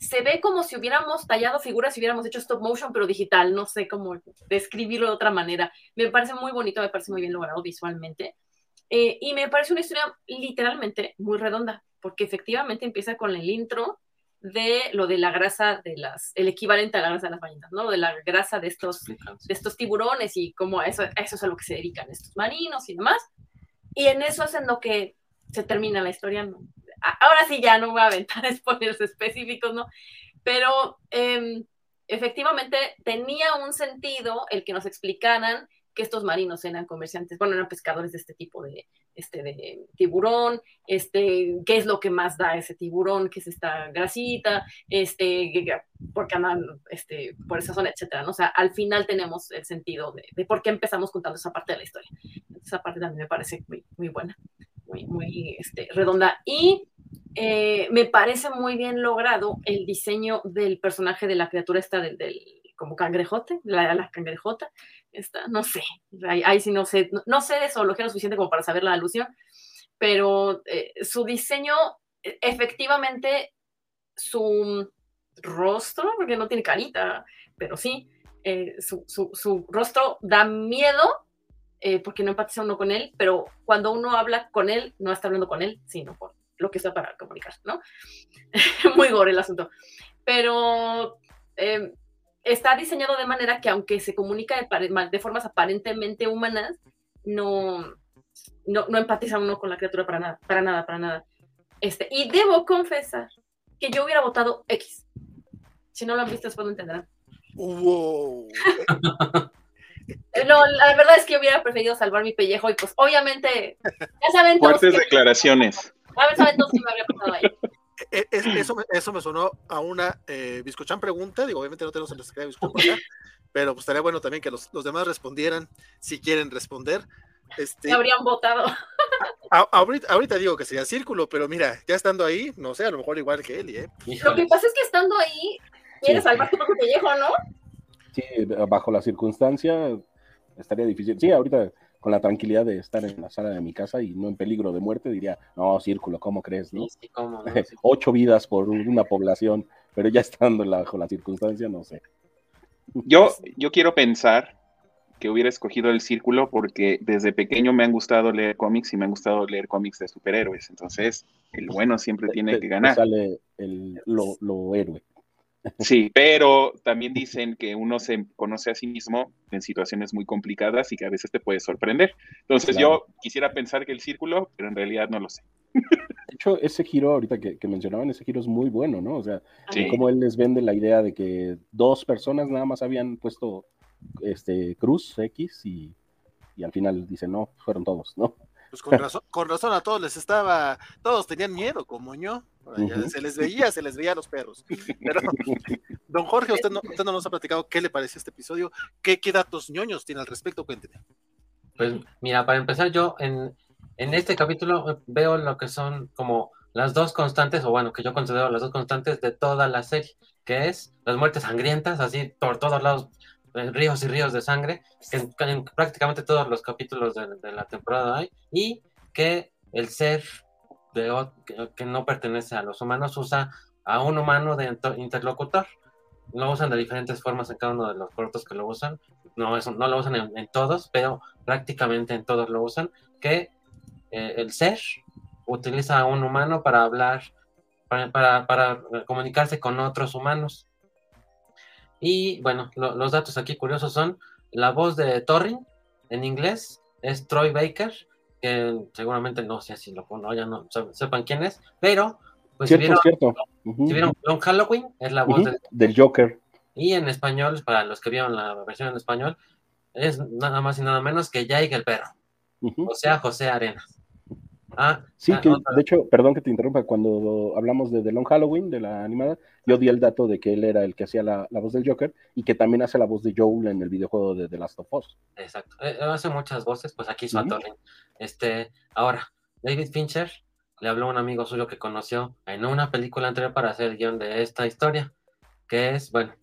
se ve como si hubiéramos tallado figuras, si hubiéramos hecho stop motion, pero digital, no sé cómo describirlo de otra manera. Me parece muy bonito, me parece muy bien logrado visualmente. Eh, y me parece una historia literalmente muy redonda, porque efectivamente empieza con el intro de lo de la grasa de las, el equivalente a la grasa de las ballenas, ¿no? Lo de la grasa de estos, de estos tiburones y cómo eso, eso es a lo que se dedican estos marinos y demás. Y en eso es en lo que se termina la historia, ¿no? Ahora sí ya no voy a aventar spoilers específicos, ¿no? Pero em, efectivamente tenía un sentido el que nos explicaran que estos marinos eran comerciantes, bueno, eran pescadores de este tipo de, este, de tiburón, este, qué es lo que más da ese tiburón, qué es esta grasita, este, porque andan este, por esa zona, etcétera, ¿no? O sea, al final tenemos el sentido de, de, por qué empezamos contando esa parte de la historia. Esa parte también me parece muy, muy buena muy, muy este, redonda. Y eh, me parece muy bien logrado el diseño del personaje de la criatura esta del, como cangrejote, la, la cangrejota, esta, no sé, ahí, sí no sé, no, sé de zoología lo suficiente como para saber la alusión, pero eh, su diseño, e, efectivamente, su rostro, porque no tiene carita, pero sí, eh, su, su, rostro da miedo eh, porque no empatiza uno con él, pero cuando uno habla con él, no está hablando con él, sino por lo que está para comunicar, ¿no? Muy gore el asunto. Pero em, está diseñado de manera que aunque se comunica de, de formas aparentemente humanas, no, no, no, empatiza uno con la criatura para nada, para nada, para nada. Este, y debo confesar que yo hubiera votado X. Si no lo han visto, después lo entenderán. Wow. No, la verdad es que hubiera preferido salvar mi pellejo y pues obviamente, ya saben Fuertes declaraciones. Ya saben todos me habría pasado ahí. E, eso, eso me sonó a una eh, Biscochan pregunta, digo, obviamente no tenemos el secretario de Biscochan pero pues estaría bueno también que los, demás respondieran si quieren responder. Este, habrían votado. ahorita, digo que sería círculo, pero mira, ya estando ahí, no sé, a lo mejor igual que él, ¿eh? Lo que pasa es que estando ahí, quieres salvar tu propio pellejo, ¿no? Sí, bajo la circunstancia estaría difícil. Sí, ahorita con la tranquilidad de estar en la sala de mi casa y no en peligro de muerte, diría, no, círculo, ¿cómo crees? No? Ocho vidas por una población, pero ya estando bajo la circunstancia, no sé. Yo, yo quiero pensar que hubiera escogido el círculo porque desde pequeño me han gustado leer cómics y me han gustado leer cómics de superhéroes. Entonces, el bueno siempre tiene que ganar. sale el, lo, lo héroe. Sí, pero también dicen que uno se conoce a sí mismo en situaciones muy complicadas y que a veces te puede sorprender. Entonces yo quisiera pensar que el círculo, pero en realidad no lo sé. De hecho, ese giro ahorita que, mencionaban, ese giro es muy bueno, ¿no? O sea, como él les vende la idea de que dos personas nada más habían puesto este cruz X y, y al final dicen, no, fueron todos, ¿no? Pues con razón, con razón a todos les estaba, todos tenían miedo, como yo. Se les veía, se les veía a los perros. Pero, don Jorge, usted no, usted no nos ha platicado qué le pareció este episodio, qué, qué datos ñoños tiene al respecto, cuénteme. Pues mira, para empezar, yo en, en este capítulo veo lo que son como las dos constantes, o bueno, que yo considero las dos constantes de toda la serie, que es las muertes sangrientas, así por todos lados, eh, ríos y ríos de sangre, que en, prácticamente todos los capítulos de, la temporada hay, y que el ser de, que, no pertenece a los humanos usa a un humano de interlocutor. Lo usan de diferentes formas en cada uno de los cortos que lo usan. No, no lo usan en, todos, pero prácticamente en todos lo usan. Que eh, el ser utiliza a un humano para hablar, para, para comunicarse con otros humanos. Y bueno, los datos aquí curiosos son la voz de Torrin en inglés es Troy Baker, que seguramente no sé si lo pongo, ya no sepan quién es, pero pues cierto, si vieron, cierto. si vieron Long Halloween, es la voz del Joker. Y en español, para los que vieron la versión en español, es nada más y nada menos que Jake el perro. O sea, José Arenas. Ah, sí, ah, de hecho, perdón que te interrumpa, cuando hablamos de The Long Halloween, de la animada, yo di el dato de que él era el que hacía la, voz del Joker y que también hace la voz de Joel en el videojuego de The Last of Us. Exacto, eh, hace muchas voces, pues aquí hizo Este, ahora, David Fincher le habló a un amigo suyo que conoció en una película anterior para hacer el guion de esta historia, que es, bueno,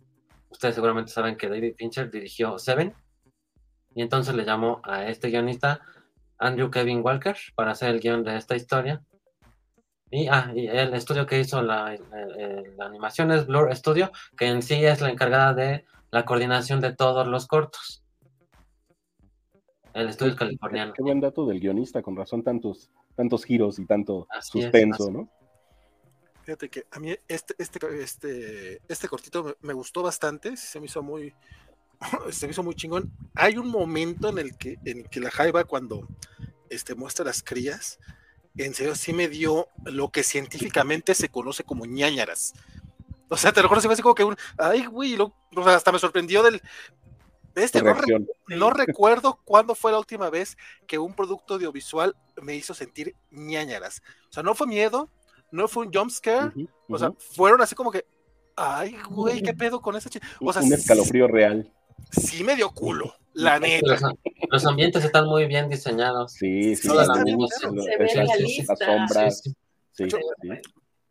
ustedes seguramente saben que David Fincher dirigió Seven, y entonces le llamó a este guionista Andrew Kevin Walker para hacer el guion de esta historia. Y, ah, el estudio que hizo la, animación es Blur Studio, que en sí es la encargada de la coordinación de todos los cortos. El estudio californiano. Qué buen dato del guionista, con razón tantos, tantos giros y tanto suspenso, ¿no? Fíjate que a mí este, este, este, este cortito me, gustó bastante, se me hizo muy, se me hizo muy chingón. Hay un momento en el que, en que la Jaiba, cuando este, muestra las crías, en serio sí me dio lo que científicamente se conoce como ñañaras. O sea, te recuerdo, se me hace como que un. Ay, güey, hasta me sorprendió del. Este, no, recuerdo cuándo fue la última vez que un producto audiovisual me hizo sentir ñañaras. O sea, no fue miedo, no fue un jump scare, o sea, fueron así como que, ay, güey, ¿qué pedo con esa chica? O sea, un escalofrío real sí me dio culo, la neta. Los, ambientes están muy bien diseñados. Sí, sí, las, sombras. Sí,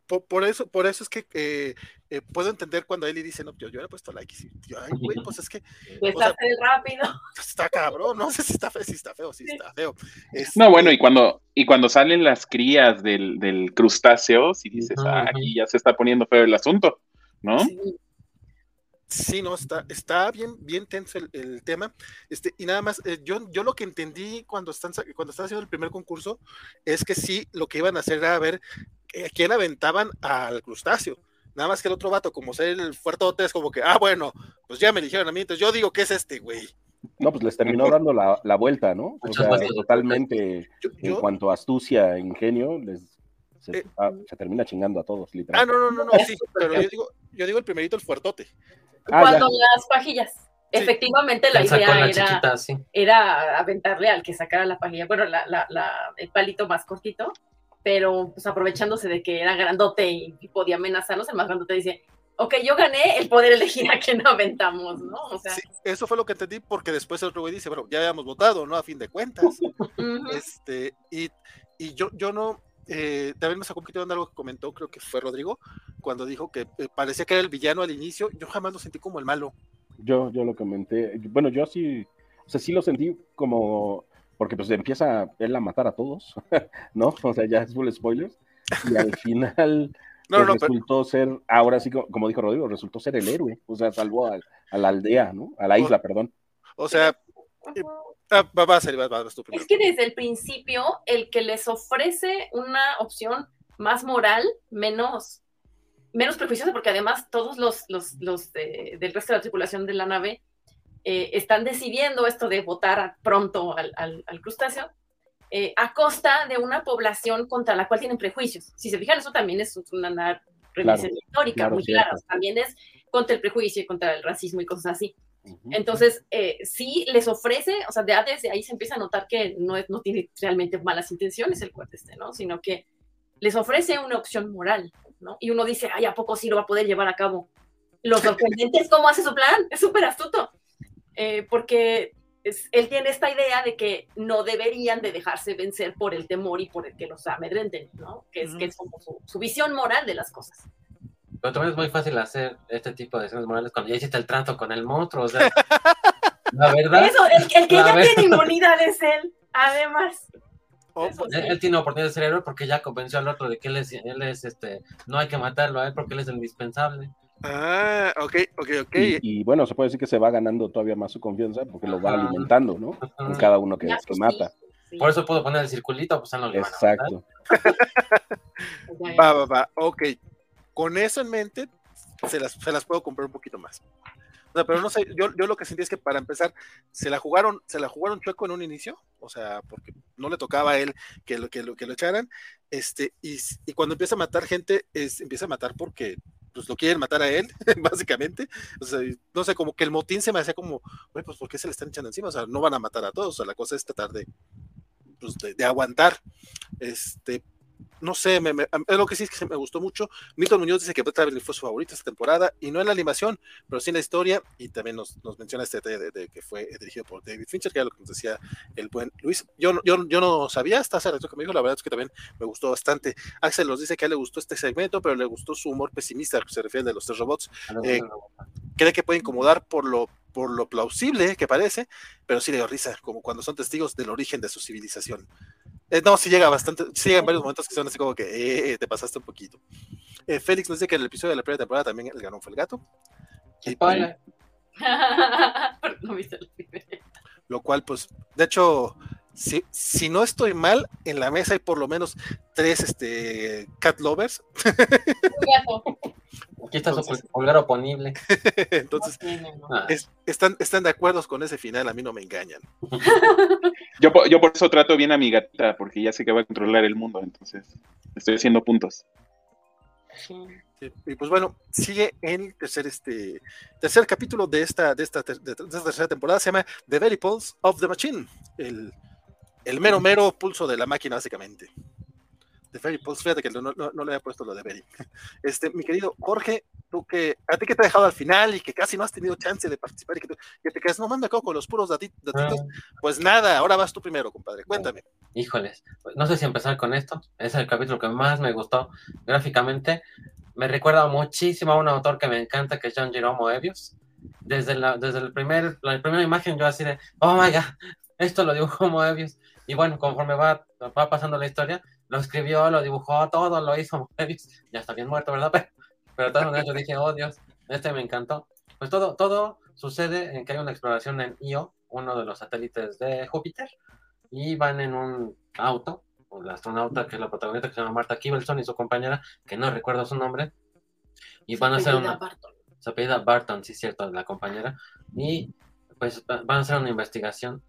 por, eso, por eso es que eh, eh, puedo entender cuando Eli dice, no, yo, yo le he puesto like y yo, ay, güey, pues es que. Está rápido. Está cabrón, no sé si está feo, si está feo, si está feo. No, bueno, y cuando, y cuando salen las crías del, del crustáceo, si dices, ah, aquí ya se está poniendo feo el asunto, ¿no? Sí. Sí, no, está, está bien, bien tenso el, tema. Este, y nada más, eh, yo, yo lo que entendí cuando están, cuando están haciendo el primer concurso es que sí, lo que iban a hacer era ver a quién aventaban al crustáceo. Nada más que el otro vato, como ser el fuertote, es como que, ah, bueno, pues ya me eligieron a mí, entonces yo digo que es este, güey. No, pues les terminó dando la, vuelta, ¿no? O sea, totalmente, en cuanto a astucia, ingenio, les, se, eh, se, termina chingando a todos, literalmente. Ah, no, no, no, no, sí, pero yo digo, yo digo el primerito, el fuertote. Ah, cuando las pajillas. Efectivamente, la idea era, aventarle al que sacara la pajilla, bueno, el palito más cortito, pero pues aprovechándose de que era grandote y, podía amenazarlos, el más grandote dice, ok, yo gané el poder elegir a quién aventamos, ¿no? O sea, Sí, eso fue lo que entendí, porque después el otro güey dice, bueno, ya habíamos votado, ¿no? A fin de cuentas. Este, y, y yo, yo no, eh, también me sacó un poquito de onda algo que comentó, creo que fue Rodrigo, cuando dijo que eh, parecía que era el villano al inicio, yo jamás lo sentí como el malo. Yo, yo lo comenté. Bueno, yo sí, o sea, sí lo sentí como, porque pues empieza él a matar a todos, ¿no? O sea, ya es full spoilers. Y al final No, pues, no, pero, resultó ser, ahora sí, co- como dijo Rodrigo, resultó ser el héroe. O sea, salvó a, a la aldea, ¿no? A la isla, perdón. o sea, ah, va, va a ser, va, va, vas tú primero. Es que desde el principio, el que les ofrece una opción más moral, menos, menos prejuiciosa, porque además todos los, los, los de- del resto de la tripulación de la nave eh, están decidiendo esto de votar pronto al, al- al crustáceo, eh, a costa de una población contra la cual tienen prejuicios. Si se fijan, eso también es una na- reminiscencia histórica claro, muy cierto. clara. También es contra el prejuicio y contra el racismo y cosas así. Entonces, eh, sí les ofrece, o sea, ya desde ahí se empieza a notar que no, es, no tiene realmente malas intenciones el cuate este, ¿no? Sino que les ofrece una opción moral, ¿no? Y uno dice, ay, ¿a poco sí lo va a poder llevar a cabo? Lo sorprendente es cómo hace su plan, es súper astuto, Eh, porque es- él tiene esta idea de que no deberían de dejarse vencer por el temor y por el que los amedrenten, ¿no? Que es, que es como su, su visión moral de las cosas. Pero también es muy fácil hacer este tipo de decisiones morales cuando ya hiciste el trato con el monstruo. O sea, la verdad, Eso, el, el que ya tiene inmunidad es él, además. Oh, sí. él, él tiene oportunidad de ser héroe porque ya convenció al otro de que él es, él es este, no hay que matarlo a él porque él es indispensable. Ah, ok, ok, ok. Y, y, bueno, se puede decir que se va ganando todavía más su confianza porque lo va alimentando, ¿no? Con cada uno que, Ya, que pues, mata. sí, sí. Por eso puedo poner el circulito, pues no le van a matar. Exacto. Va, va, va, ok. Con eso en mente, se las, puedo comprar un poquito más. Pero no sé, yo, yo lo que sentí es que para empezar, se la jugaron, se la jugaron chueco en un inicio, o sea, porque no le tocaba a él que lo, que lo, que echaran, este, y, y cuando empieza a matar gente, es, empieza a matar porque pues lo quieren matar a él, básicamente. No sé, como que el motín se me hacía como, güey, pues ¿por qué se le están echando encima? O sea, no van a matar a todos, o sea, la cosa es tratar de, pues, de aguantar. Este, no sé, me, me, es lo que sí es que me gustó mucho. Milton Muñoz dice que Brett Traveling fue su favorito esta temporada, y no en la animación, pero sí en la historia, y también nos, nos menciona este detalle de, de, que fue dirigido por David Fincher, que era lo que nos decía el buen Luis. Yo, no- yo, yo no sabía hasta hace rato que me dijo, la verdad es que también me gustó bastante. Axel nos dice que a él le gustó este segmento, pero le gustó su humor pesimista, que se refiere de los tres robots. Eh, cree que puede incomodar por lo, por lo plausible que parece, pero sí le dio risa, como cuando son testigos del origen de su civilización. Eh, no, sí llega bastante, sí llegan varios momentos que son así como que eh, te pasaste un poquito. Eh, Félix nos dice que en el episodio de la primera temporada también el ganón fue el gato, y, Spoiler. Pero no viste el primero. lo cual, pues, de hecho, si, si no estoy mal, en la mesa hay por lo menos tres este, cat lovers, Aquí está su Entonces- pulgar oponible. entonces Tiene, ¿no? Ah, es- están, están de acuerdo con ese final, a mí no me engañan. Yo, yo por eso trato bien a mi gatita, porque ya sé que va a controlar el mundo, entonces estoy haciendo puntos. Sí, Y pues bueno, sigue el tercer, este, tercer capítulo de esta, de, esta, ter- de esta tercera temporada, se llama The Very Pulse of the Machine, el, el mero mero pulso de la máquina, básicamente. The Very Pulse, fíjate que no, no, no le había puesto lo de Very. Este, mi querido Jorge, tú que, a ti que te ha dejado al final y que casi no has tenido chance de participar y que, tú- que te quedas, no mames, me quedo con los puros dati- datitos, pues nada, ahora vas tú primero, compadre, cuéntame. Híjoles, no sé si empezar con esto. Es el capítulo que más me gustó gráficamente. Me recuerda muchísimo a un autor que me encanta, que es John Jerome Moebius. Desde la, desde el primer, la primera imagen yo así de, oh my god, esto lo dibujó Moebius. Y bueno, conforme va, va pasando la historia, lo escribió, lo dibujó, todo lo hizo Moebius. Ya está bien muerto, ¿verdad? Pero, pero de todas maneras yo dije, oh Dios, este me encantó. Pues todo, todo sucede en que hay una exploración en Io, uno de los satélites de Júpiter, y van en un auto, la astronauta que es la protagonista, que se llama Marta Kibelson y su compañera, que no recuerdo su nombre, y van a hacer una, Barton. se apellida Barton, sí cierto, la compañera, y pues va- van a hacer una investigación,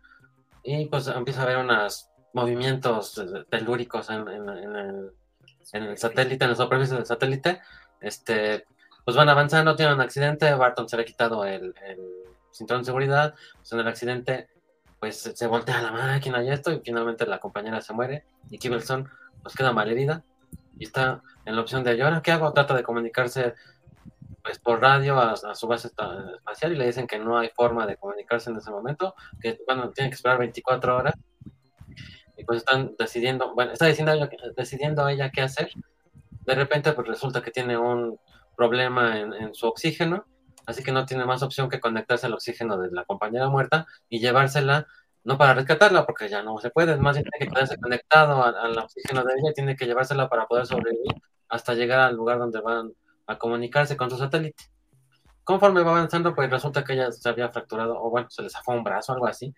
y pues empieza a haber unos movimientos telúricos en, en- en el, en el satélite, en la superficie del satélite, este, pues van avanzando, tienen un accidente, Barton se le ha quitado el, el cinturón de seguridad, pues en el accidente pues se- voltea la máquina y esto, y finalmente la compañera se muere, y Kibelson pues queda malherida, y está en la opción de, ¿y ahora qué hago? Trata de comunicarse pues por radio a, su base espacial y le dicen que no hay forma de comunicarse en ese momento, que bueno, tienen que esperar 24 horas. Y pues están decidiendo, bueno, está decidiendo ella, decidiendo ella qué hacer. De repente pues resulta que tiene un problema en, en su oxígeno, así que no tiene más opción que conectarse al oxígeno de la compañera muerta y llevársela no para rescatarla, porque ya no se puede, más bien tiene que quedarse conectado al, oxígeno de ella tiene que llevársela para poder sobrevivir hasta llegar al lugar donde van a comunicarse con su satélite. Conforme va avanzando, pues resulta que ella se había fracturado, o bueno, se le zafó un brazo, algo así,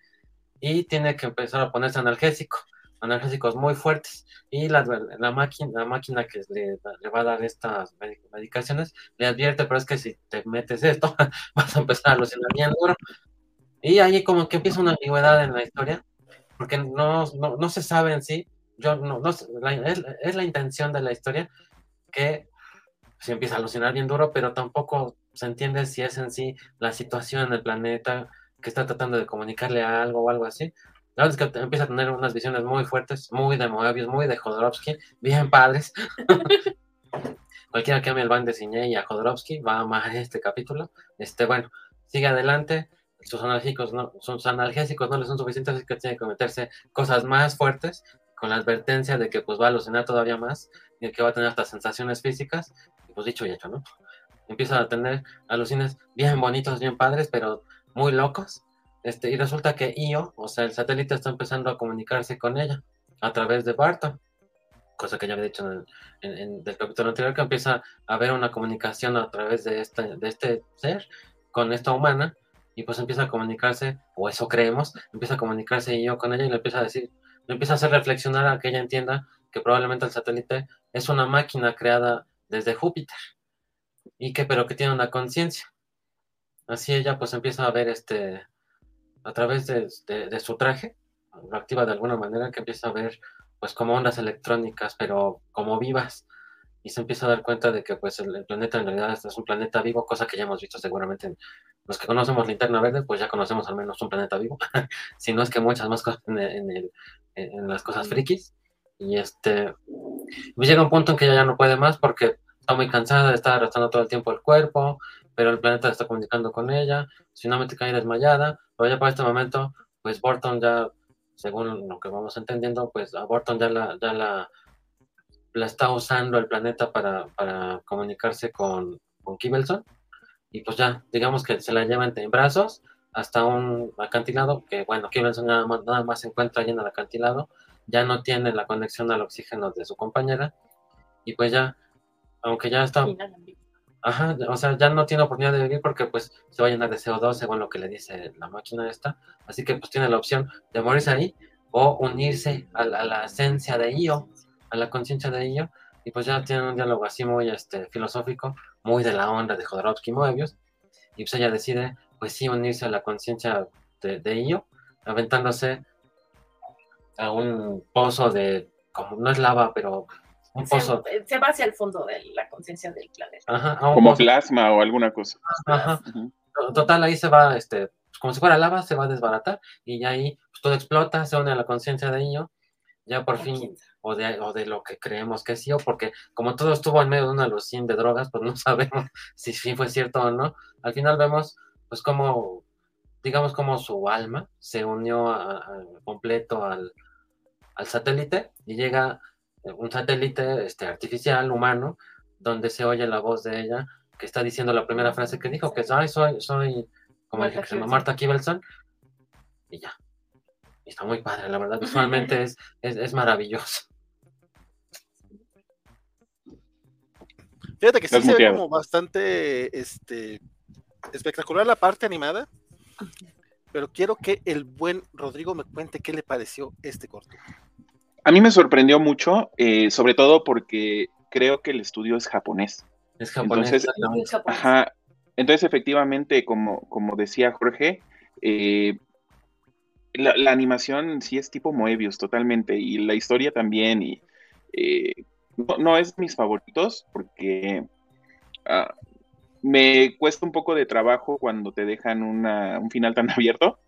y tiene que empezar a ponerse analgésico, analgésicos muy fuertes, y la, la, máquina, la máquina que le, va a dar estas medicaciones le advierte, pero es que si te metes esto, vas a empezar a alucinar bien duro, y ahí como que empieza una ambigüedad en la historia, porque no, no, se sabe en sí, yo no, no es, la intención de la historia que se empieza a alucinar bien duro, pero tampoco se entiende si es en sí la situación en el planeta que está tratando de comunicarle algo o algo así. La verdad es que empieza a tener unas visiones muy fuertes, muy de Moebius, muy de Jodorowsky, bien padres. Cualquiera que ame el band de Cine y a Jodorowsky va a amar este capítulo. Este, bueno, sigue adelante sus analgésicos no, sus analgésicos no le son suficientes, así que tiene que meterse cosas más fuertes, con la advertencia de que pues va a alucinar todavía más, y que va a tener hasta sensaciones físicas, y pues dicho y hecho, ¿no? Empieza a tener alucines bien bonitos, bien padres, pero muy locos, este, y resulta que Io, o sea, el satélite está empezando a comunicarse con ella a través de Barton, cosa que ya había dicho en el, capítulo anterior, que empieza a haber una comunicación a través de este, de este ser con esta humana, y pues empieza a comunicarse, o eso creemos, empieza a comunicarse yo con ella y le empieza a decir, le empieza a hacer reflexionar a que ella entienda que probablemente el satélite es una máquina creada desde Júpiter y que pero que tiene una conciencia. Así ella pues empieza a ver este, a través de, su traje, lo activa de alguna manera, que empieza a ver pues como ondas electrónicas, pero como vivas, y se empieza a dar cuenta de que pues el, planeta en realidad es un planeta vivo, cosa que ya hemos visto seguramente en los que conocemos Linterna Verde, pues ya conocemos al menos un planeta vivo, si no es que muchas más cosas en, las cosas frikis. Y este, pues llega un punto en que ella ya no puede más porque está muy cansada de estar arrastrando todo el tiempo el cuerpo, pero el planeta está comunicando con ella, finalmente cae desmayada, pero ya para este momento, pues Borton ya, según lo que vamos entendiendo, pues a Borton ya la, ya la, la está usando el planeta para, para comunicarse con, con Kibelson y pues ya, digamos que se la llevan en brazos hasta un acantilado, que bueno, que nada más, nada más se encuentra ahí en el acantilado, ya no tiene la conexión al oxígeno de su compañera, y pues ya, aunque ya está... Ajá, o sea, ya no tiene oportunidad de vivir porque pues se va a llenar de CO2 según lo que le dice la máquina esta, así que pues tiene la opción de morirse ahí o unirse a la, esencia de Io, a la conciencia de Io, y pues ya tienen un diálogo así muy este, filosófico, muy de la onda de Jodorowsky y Moebius, y pues ella decide, pues sí, unirse a la conciencia de, de ello, aventándose a un pozo de, como no es lava, pero un pozo. Se, va hacia el fondo de la conciencia del planeta. como plasma o alguna cosa. Ajá. Total, ahí se va, este, como si fuera lava, se va a desbaratar y ahí pues, todo explota, se une a la conciencia de ello, ya por fin o de, o de lo que creemos que sí, o porque como todo estuvo en medio de una alucin de drogas, pues no sabemos si sí fue cierto o no. Al final vemos, pues, como, digamos, como su alma se unió a, completo al, al, satélite y llega un satélite este, artificial, humano, donde se oye la voz de ella que está diciendo la primera frase que dijo, que es, ay, soy, soy, como dije, que se llama Marta Kibelson, y ya. está muy padre, la verdad, visualmente es, es, es maravilloso. Fíjate que sí se ve como bastante este, espectacular la parte animada, pero quiero que el buen Rodrigo me cuente qué le pareció este corto. A mí me sorprendió mucho, eh, sobre todo porque creo que el estudio es japonés. Es japonés. Entonces, ajá, entonces efectivamente, como, como decía Jorge, eh, la, animación sí es tipo Moebius totalmente, y la historia también, y eh, no, es mis favoritos porque ah, me cuesta un poco de trabajo cuando te dejan un final tan abierto.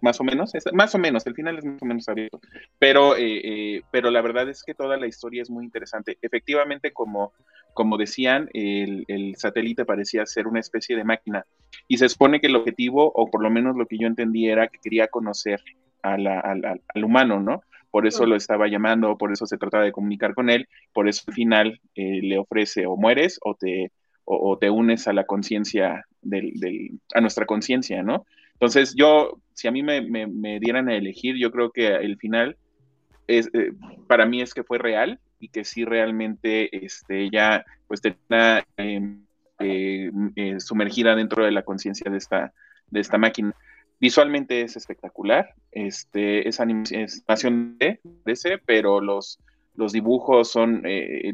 Más o menos, más o menos, el final es más o menos abierto. Pero, eh, eh, pero la verdad es que toda la historia es muy interesante. Efectivamente, como, como decían, el, satélite parecía ser una especie de máquina. Y se supone que el objetivo, o por lo menos lo que yo entendí, era que quería conocer al humano, ¿no? Por eso lo estaba llamando, por eso se trataba de comunicar con él, por eso al final eh, le ofrece o mueres o te, o, te unes a la conciencia, del, a nuestra conciencia, ¿no? Entonces yo, si a mí me, dieran a elegir, yo creo que el final es, eh, para mí es que fue real y que sí realmente este, ella pues está em, eh, sumergida dentro de la conciencia de esta, de esta máquina. Visualmente es espectacular, este, es animación de, ese, pero los, los dibujos son, eh,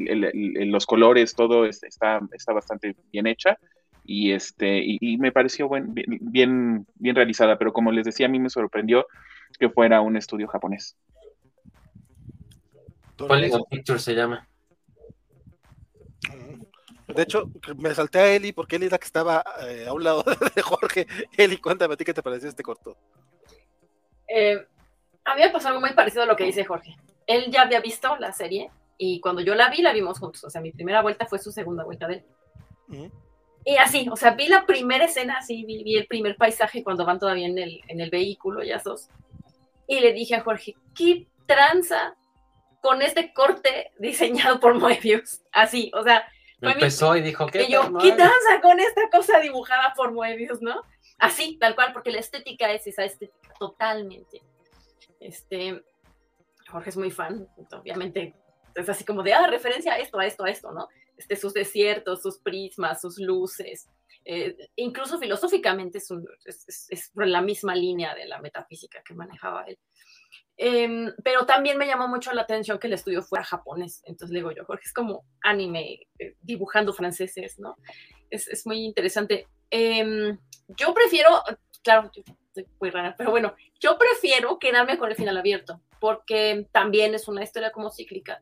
los colores, todo está, está bastante bien hecha y este y, me pareció buen, bien, bien realizada, pero como les decía, a mí me sorprendió que fuera un estudio japonés. Polygon Pictures se llama. De hecho, me salté a Eli porque Eli es la que estaba eh, a un lado de Jorge. Eli, cuéntame a ti qué te pareció este corto. Eh, a mí me pasó algo muy parecido a lo que dice Jorge. Él ya había visto la serie y cuando yo la vi, la vimos juntos. O sea, mi primera vuelta fue su segunda vuelta de él. Y así, o sea, vi la primera escena, así, vi, el primer paisaje cuando van todavía en el, en el vehículo, ya sos. Y le dije a Jorge, ¿qué tranza con este corte diseñado por Moebius? Así, o sea, Empezó y dijo, ¿qué? Y yo, ¿qué danza con esta cosa dibujada por Moebius, no? Así, tal cual, porque la estética es esa estética, totalmente. Este, Jorge es muy fan, obviamente, es así como de, ah, referencia a esto, a esto, a esto, ¿no? Este, sus desiertos, sus prismas, sus luces, eh, incluso filosóficamente es, es, es, la misma línea de la metafísica que manejaba él. Em, pero también me llamó mucho la atención que el estudio fuera japonés. Entonces le digo yo, Jorge, es como anime eh, dibujando franceses, ¿no? Es, es muy interesante. Em, yo prefiero, claro, estoy muy rara, pero bueno, yo prefiero quedarme con el final abierto, porque también es una historia como cíclica,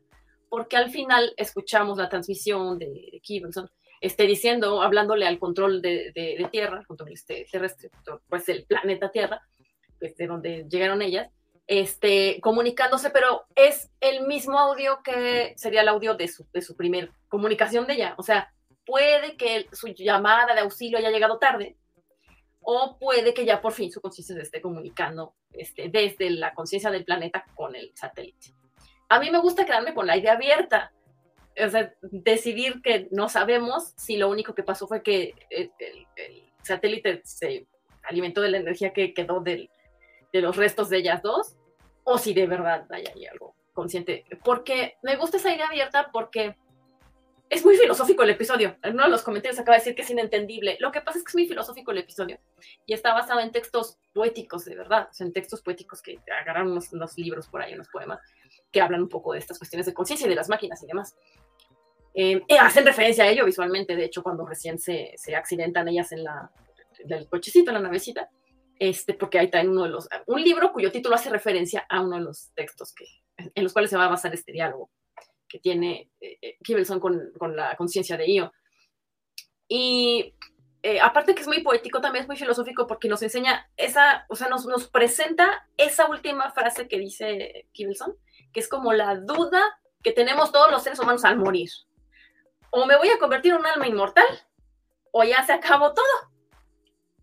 porque al final escuchamos la transmisión de, de este, diciendo, hablándole al control de Tierra, control este, terrestre, pues el planeta Tierra, pues de donde llegaron ellas, este, comunicándose, pero es el mismo audio que sería el audio de su, de su primer comunicación de ella. O sea, puede que su llamada de auxilio haya llegado tarde, o puede que ya por fin su conciencia se esté comunicando este, desde la conciencia del planeta con el satélite. A mí me gusta quedarme con la idea abierta, o sea, decidir que no sabemos si lo único que pasó fue que el, satélite se alimentó de la energía que quedó de los restos de ellas dos, o si de verdad hay, algo consciente. Porque me gusta esa idea abierta porque es muy filosófico el episodio. Uno de los comentarios acaba de decir que es inentendible. Lo que pasa es que es muy filosófico el episodio y está basado en textos poéticos, de verdad. O sea, en textos poéticos que agarraron unos, libros por ahí, unos poemas, que hablan un poco de estas cuestiones de conciencia y de las máquinas y demás. Eh, hacen referencia a ello visualmente, de hecho, cuando recién se, se accidentan ellas en la, en el cochecito, en la navecita este, porque ahí está en uno de los, un libro cuyo título hace referencia a uno de los textos que, en los cuales se va a basar este diálogo que tiene eh, con, con, la conciencia de Io. Y eh, aparte que es muy poético, también es muy filosófico porque nos enseña esa, o sea, nos, nos presenta esa última frase que dice Kivelson, que es como la duda que tenemos todos los seres humanos al morir. O me voy a convertir en un alma inmortal, o ya se acabó todo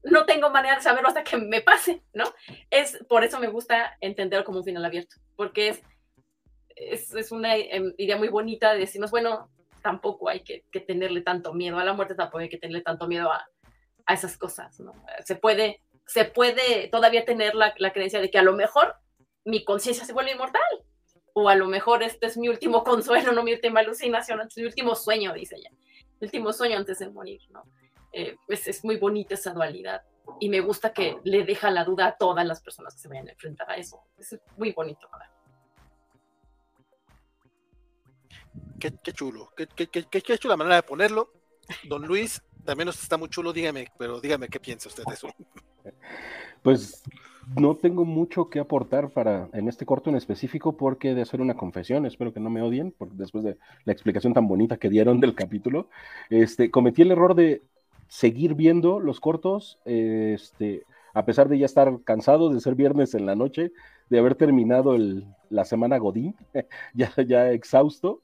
no tengo manera de saberlo hasta que me pase, ¿no? Es por eso me gusta entenderlo como un final abierto, porque es, es, una em, idea muy bonita de decirnos, bueno, tampoco hay que, tenerle tanto miedo a la muerte, tampoco hay que tenerle tanto miedo a, a esas cosas, ¿no? Se puede, se puede todavía tener la, la creencia de que a lo mejor mi conciencia se vuelve inmortal, o a lo mejor este es mi último consuelo, no mi última alucinación, es mi último sueño, dice ella, mi último sueño antes de morir, ¿no? Eh, es, muy bonita esa dualidad y me gusta que le deja la duda a todas las personas que se vayan a enfrentar a eso. Es muy bonito. Qué, qué, chulo, qué, qué, qué, qué chula manera de ponerlo. Don Luis, también nos está muy chulo, dígame, pero dígame qué piensa usted de eso. Pues no tengo mucho que aportar para en este corto en específico porque de hacer una confesión, espero que no me odien, porque después de la explicación tan bonita que dieron del capítulo, este, cometí el error de seguir viendo los cortos, este, a pesar de ya estar cansado de ser viernes en la noche, de haber terminado la semana Godín, ya, ya exhausto.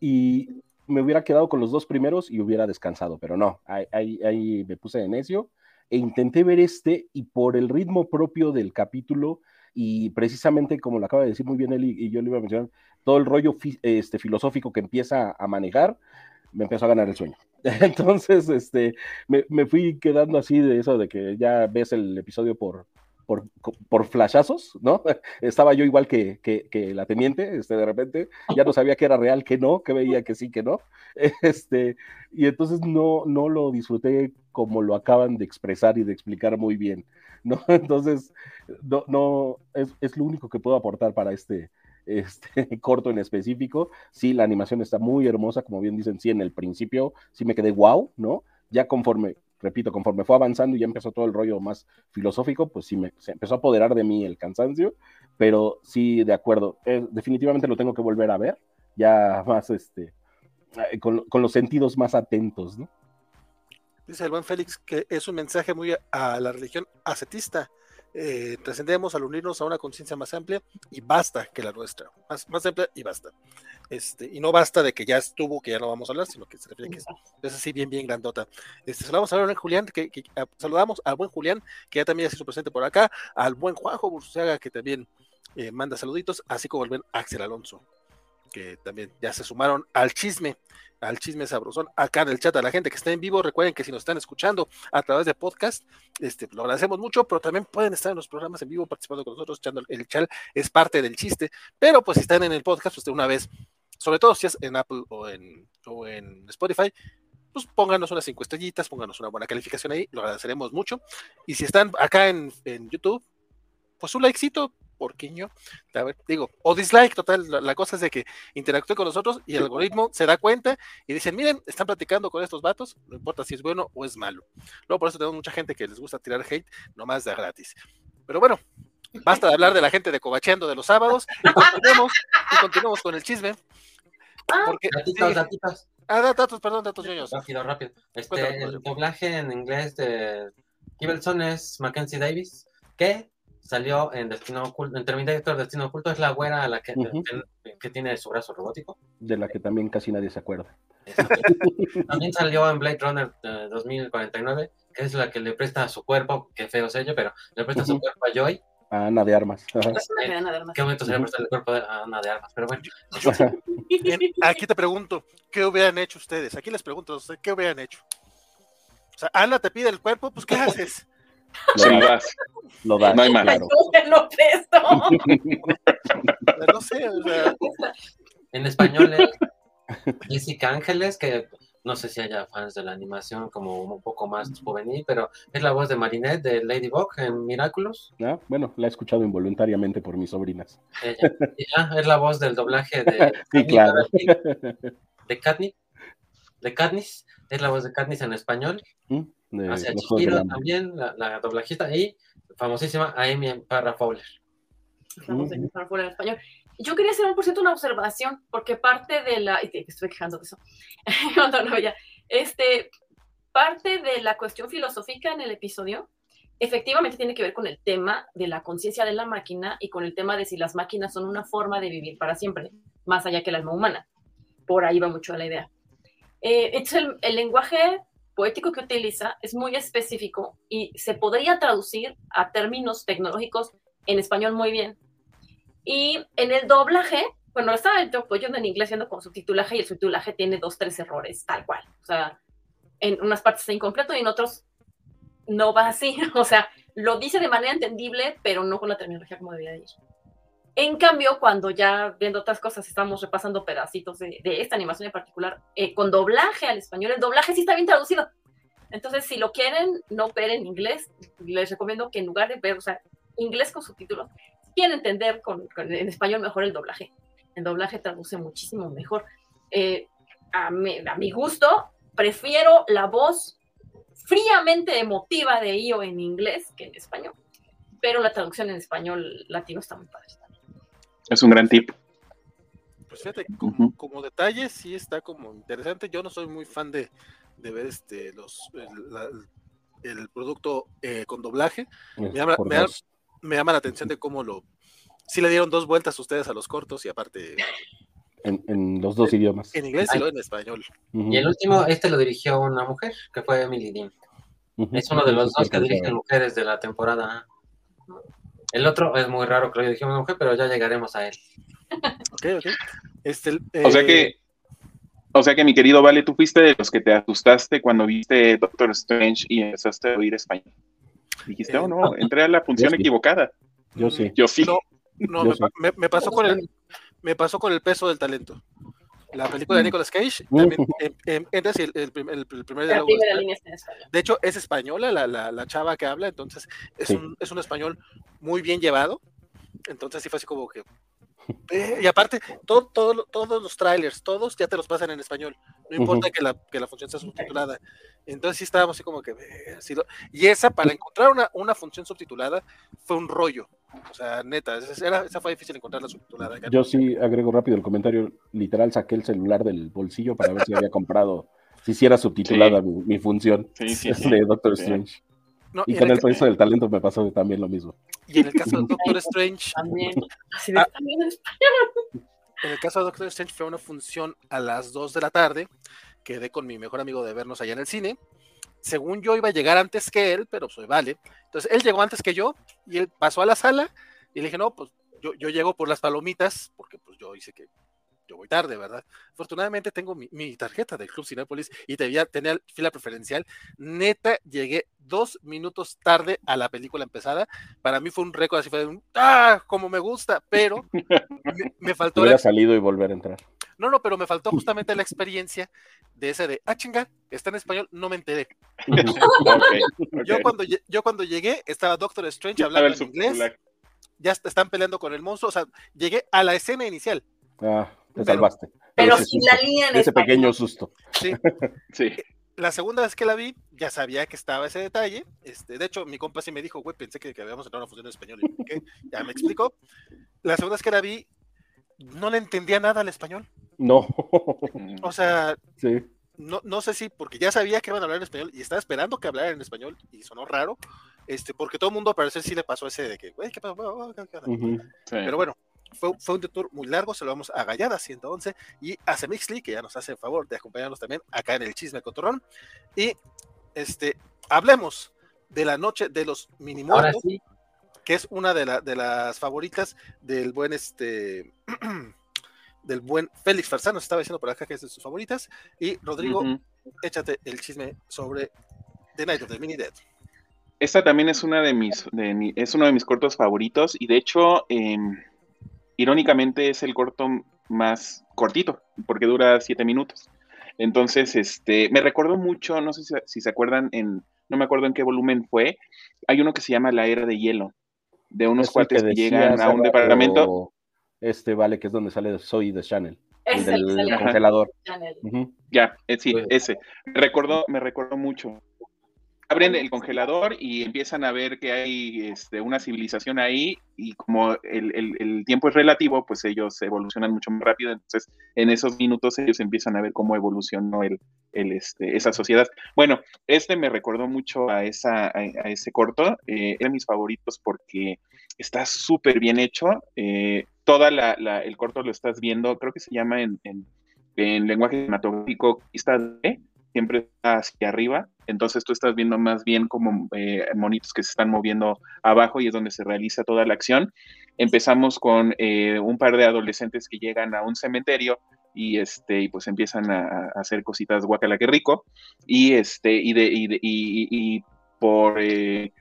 Y me hubiera quedado con los dos primeros y hubiera descansado, pero no, ahí, ahí, me puse de necio e intenté ver este y por el ritmo propio del capítulo y precisamente como lo acaba de decir muy bien él y, yo le iba a mencionar, todo el rollo este, filosófico que empieza a manejar, me empezó a ganar el sueño. Entonces, este, me, me, fui quedando así de eso de que ya ves el episodio por, por, por flashazos, ¿no? Estaba yo igual que, que, la teniente, este, de repente, ya no sabía que era real, que no, que veía que sí, que no. Este, y entonces no, no lo disfruté como lo acaban de expresar y de explicar muy bien, ¿no? Entonces, no, no es, es lo único que puedo aportar para este, este, corto en específico. Sí, la animación está muy hermosa, como bien dicen, sí, en el principio sí me quedé wow, ¿no? Ya conforme, repito, conforme fue avanzando y ya empezó todo el rollo más filosófico, pues sí me se empezó a apoderar de mí el cansancio, pero sí, de acuerdo, eh, definitivamente lo tengo que volver a ver, ya más, este, eh, con, con los sentidos más atentos, ¿no? Dice el buen Félix que es un mensaje muy a la religión ascetista, eh, trascendemos al unirnos a una conciencia más amplia y basta que la nuestra, más, más amplia y basta. Este, y no basta de que ya estuvo, que ya no vamos a hablar, sino que se refiere que es, así bien, bien grandota. Este, saludamos a Julián, que, saludamos al buen Julián, que ya también ha sido presente por acá, al buen Juanjo Bursuaga, que también eh, manda saluditos, así como el buen Axel Alonso, que también ya se sumaron al chisme al chisme sabrosón acá en el chat a la gente que está en vivo. Recuerden que si nos están escuchando a través de podcast, este, lo agradecemos mucho, pero también pueden estar en los programas en vivo participando con nosotros, echando el chat, es parte del chiste. Pero pues si están en el podcast, pues de una vez, sobre todo si es en Apple o en, o en Spotify, pues pónganos unas cinco estrellitas, pónganos una buena calificación ahí, lo agradeceremos mucho. Y si están acá en, en YouTube, pues un likecito, porquiño, digo, o dislike, total, la, cosa es de que interactúe con nosotros y el algoritmo se da cuenta y dicen, miren, están platicando con estos vatos, no importa si es bueno o es malo. Luego por eso tenemos mucha gente que les gusta tirar hate, nomás de gratis. Pero bueno, basta de hablar de la gente de Cobacheando de los sábados y continuemos, y continuemos con el chisme. Ah. Porque, datitos, Ah, datos, perdón, datos ñoños. Rápido, rápido. Este, el doblaje en inglés de Gibbelson es Mackenzie Davis, que salió en Destino Oculto, en Terminator Destino Oculto, es la güera a la que, que, tiene su brazo robótico. De la que también casi nadie se acuerda. también salió en Blade Runner 2049, que es la que le presta su cuerpo, que feo sello, pero le presta su cuerpo a Joy. A Ana de Armas. ¿Qué momento sería prestar el cuerpo a Ana de Armas? Pero bueno. aquí te pregunto, ¿qué hubieran hecho ustedes? Aquí les pregunto, ¿qué hubieran hecho? O sea, Ana te pide el cuerpo, pues ¿qué haces? Lo das. Lo das. No hay más. Claro. No, no sé, o sea... En español es Jessica Ángeles, que no sé si haya fans de la animación como un poco más juvenil, pero es la voz de Marinette de Ladybug en Miraculous. Ah, bueno, la he escuchado involuntariamente por mis sobrinas. Ella, es la voz del doblaje de, sí, claro. de Katniss, de Katniss, es la voz de Katniss en español. Mm hacia Chihiro también, la, doblajista, y famosísima Amy Parra Fowler. Fowler en español. Yo quería hacer, por cierto, una observación, porque parte de la. Y estoy quejando de eso. no, ya. Este, parte de la cuestión filosófica en el episodio, efectivamente tiene que ver con el tema de la conciencia de la máquina y con el tema de si las máquinas son una forma de vivir para siempre, más allá que el alma humana. Por ahí va mucho la idea. Eh, el, el lenguaje poético que utiliza es muy específico y se podría traducir a términos tecnológicos en español muy bien. Y en el doblaje, bueno, estaba yo en inglés viendo con subtitulaje y el subtitulaje tiene dos, tres errores, tal cual. O sea, en unas partes está incompleto y en otros no va así. O sea, lo dice de manera entendible, pero no con la terminología como debía ir. En cambio, cuando ya viendo otras cosas, estamos repasando pedacitos de, esta animación en particular, eh, con doblaje al español, el doblaje sí está bien traducido. Entonces, si lo quieren no ver en inglés, les recomiendo que en lugar de ver, o sea, inglés con subtítulos, quieren entender con, en español mejor el doblaje. El doblaje traduce muchísimo mejor. Eh, a, mi, gusto, prefiero la voz fríamente emotiva de Io en inglés que en español, pero la traducción en español latino está muy padre. Es un gran tip. Pues fíjate, como, detalle sí está como interesante. Yo no soy muy fan de, ver este los el, producto eh, con doblaje. Me llama, me, llama, la atención de cómo lo. Sí le dieron dos vueltas ustedes a los cortos y aparte En, los dos idiomas. En inglés y en español. Y el último, este lo dirigió una mujer, que fue Emily Dean. Es uno de los dos que dirigen mujeres de la temporada. El otro es muy raro que lo una mujer, pero ya llegaremos a él. ok, ok. Este, O sea que eh, o sea que mi querido Vale, tú fuiste de los que te asustaste cuando viste Doctor Strange y empezaste a oír español. Dijiste, oh no, entré a la función equivocada. Yo sí. Yo sí. No, me, pasó con el, me pasó con el peso del talento. La película de mm. Nicolas Cage, también, en, el, primer diálogo. De hecho, es española la, la, chava que habla, entonces es, un, es un español muy bien llevado. Entonces sí fue así como que, eh, y aparte, todo, todos los trailers, todos ya te los pasan en español. No importa que, la, que la función sea subtitulada. Entonces sí estábamos así como que... y esa, para encontrar una, una función subtitulada, fue un rollo. O sea, neta, esa, fue difícil encontrarla subtitulada. Yo sí agrego rápido el comentario. Literal, saqué el celular del bolsillo para ver si había comprado, si hiciera subtitulada mi, función de Doctor Strange y, con el, peso del talento me pasó también lo mismo. Y en el caso de Doctor Strange. También. Ah, en el caso de Doctor Strange fue una función a las 2 de la tarde. Quedé con mi mejor amigo de vernos allá en el cine. Según yo iba a llegar antes que él, pero soy vale. Entonces él llegó antes que yo y él pasó a la sala y le dije, no, pues yo, yo llego por las palomitas, porque pues yo hice que yo voy tarde, ¿verdad? Afortunadamente tengo mi, tarjeta del Club Cinepolis y debía tener fila preferencial. Neta, llegué dos minutos tarde a la película empezada. Para mí fue un récord, así fue un, ¡ah! Como me gusta, pero me, faltó. Hubiera salido y volver a entrar. No, no, pero me faltó justamente la experiencia de ese de, ah, chinga, está en español, no me enteré. Yo, cuando, yo cuando llegué, estaba Doctor Strange hablando en inglés. Ya están peleando con el monstruo. O sea, llegué a la escena inicial. Ah. Te salvaste. Pero sin la línea Ese pequeño susto. Sí. sí. La segunda vez que la vi, ya sabía que estaba ese detalle. Este, de hecho, mi compa sí me dijo, güey, pensé que, que habíamos entrado a una función en español. Y, Ya me explicó. La segunda vez que la vi, no le entendía nada al español. No. O sea, sí. no, no sé si porque ya sabía que iban a hablar en español y estaba esperando que hablaran en español y sonó raro. Este, porque todo el mundo a parecer sí le pasó ese de que, güey, ¿qué pasó? Pero bueno, fue, un tour muy largo, se lo vamos a Gallada 111 y a Semixly, que ya nos hace el favor de acompañarnos también acá en el Chisme Cotorrón. Y este, hablemos de la noche de los mini que es una de, de, las favoritas del buen este del buen Félix Farsano, estaba diciendo por acá que es de sus favoritas. Y Rodrigo, échate el chisme sobre The Night of the Mini Dead. Esta también es una de mis, de es uno de mis cortos favoritos, y de hecho, eh, irónicamente es el corto más cortito, porque dura siete minutos. Entonces, este, me recordó mucho, no sé si, se acuerdan, en, no me acuerdo en qué volumen fue, hay uno que se llama La Era de Hielo, de unos cuates que, llegan a un departamento. Este vale, que es donde sale Soy de Channel. el del congelador. Ya, eh, sí, ese. Me recordó, me recordó mucho abren el congelador y empiezan a ver que hay este, una civilización ahí y como el, tiempo es relativo, pues ellos evolucionan mucho más rápido, entonces en esos minutos ellos empiezan a ver cómo evolucionó el, este, esa sociedad. Bueno, este me recordó mucho a, esa, a, ese corto, eh, era mis favoritos porque está súper bien hecho, eh, toda la, el corto lo estás viendo, creo que se llama en, en, en lenguaje cinematográfico, está de siempre está hacia arriba, entonces tú estás viendo más bien como eh, monitos que se están moviendo abajo y es donde se realiza toda la acción. Empezamos con eh, un par de adolescentes que llegan a un cementerio y este y pues empiezan a, hacer cositas guacala que rico y este y de y, por eh,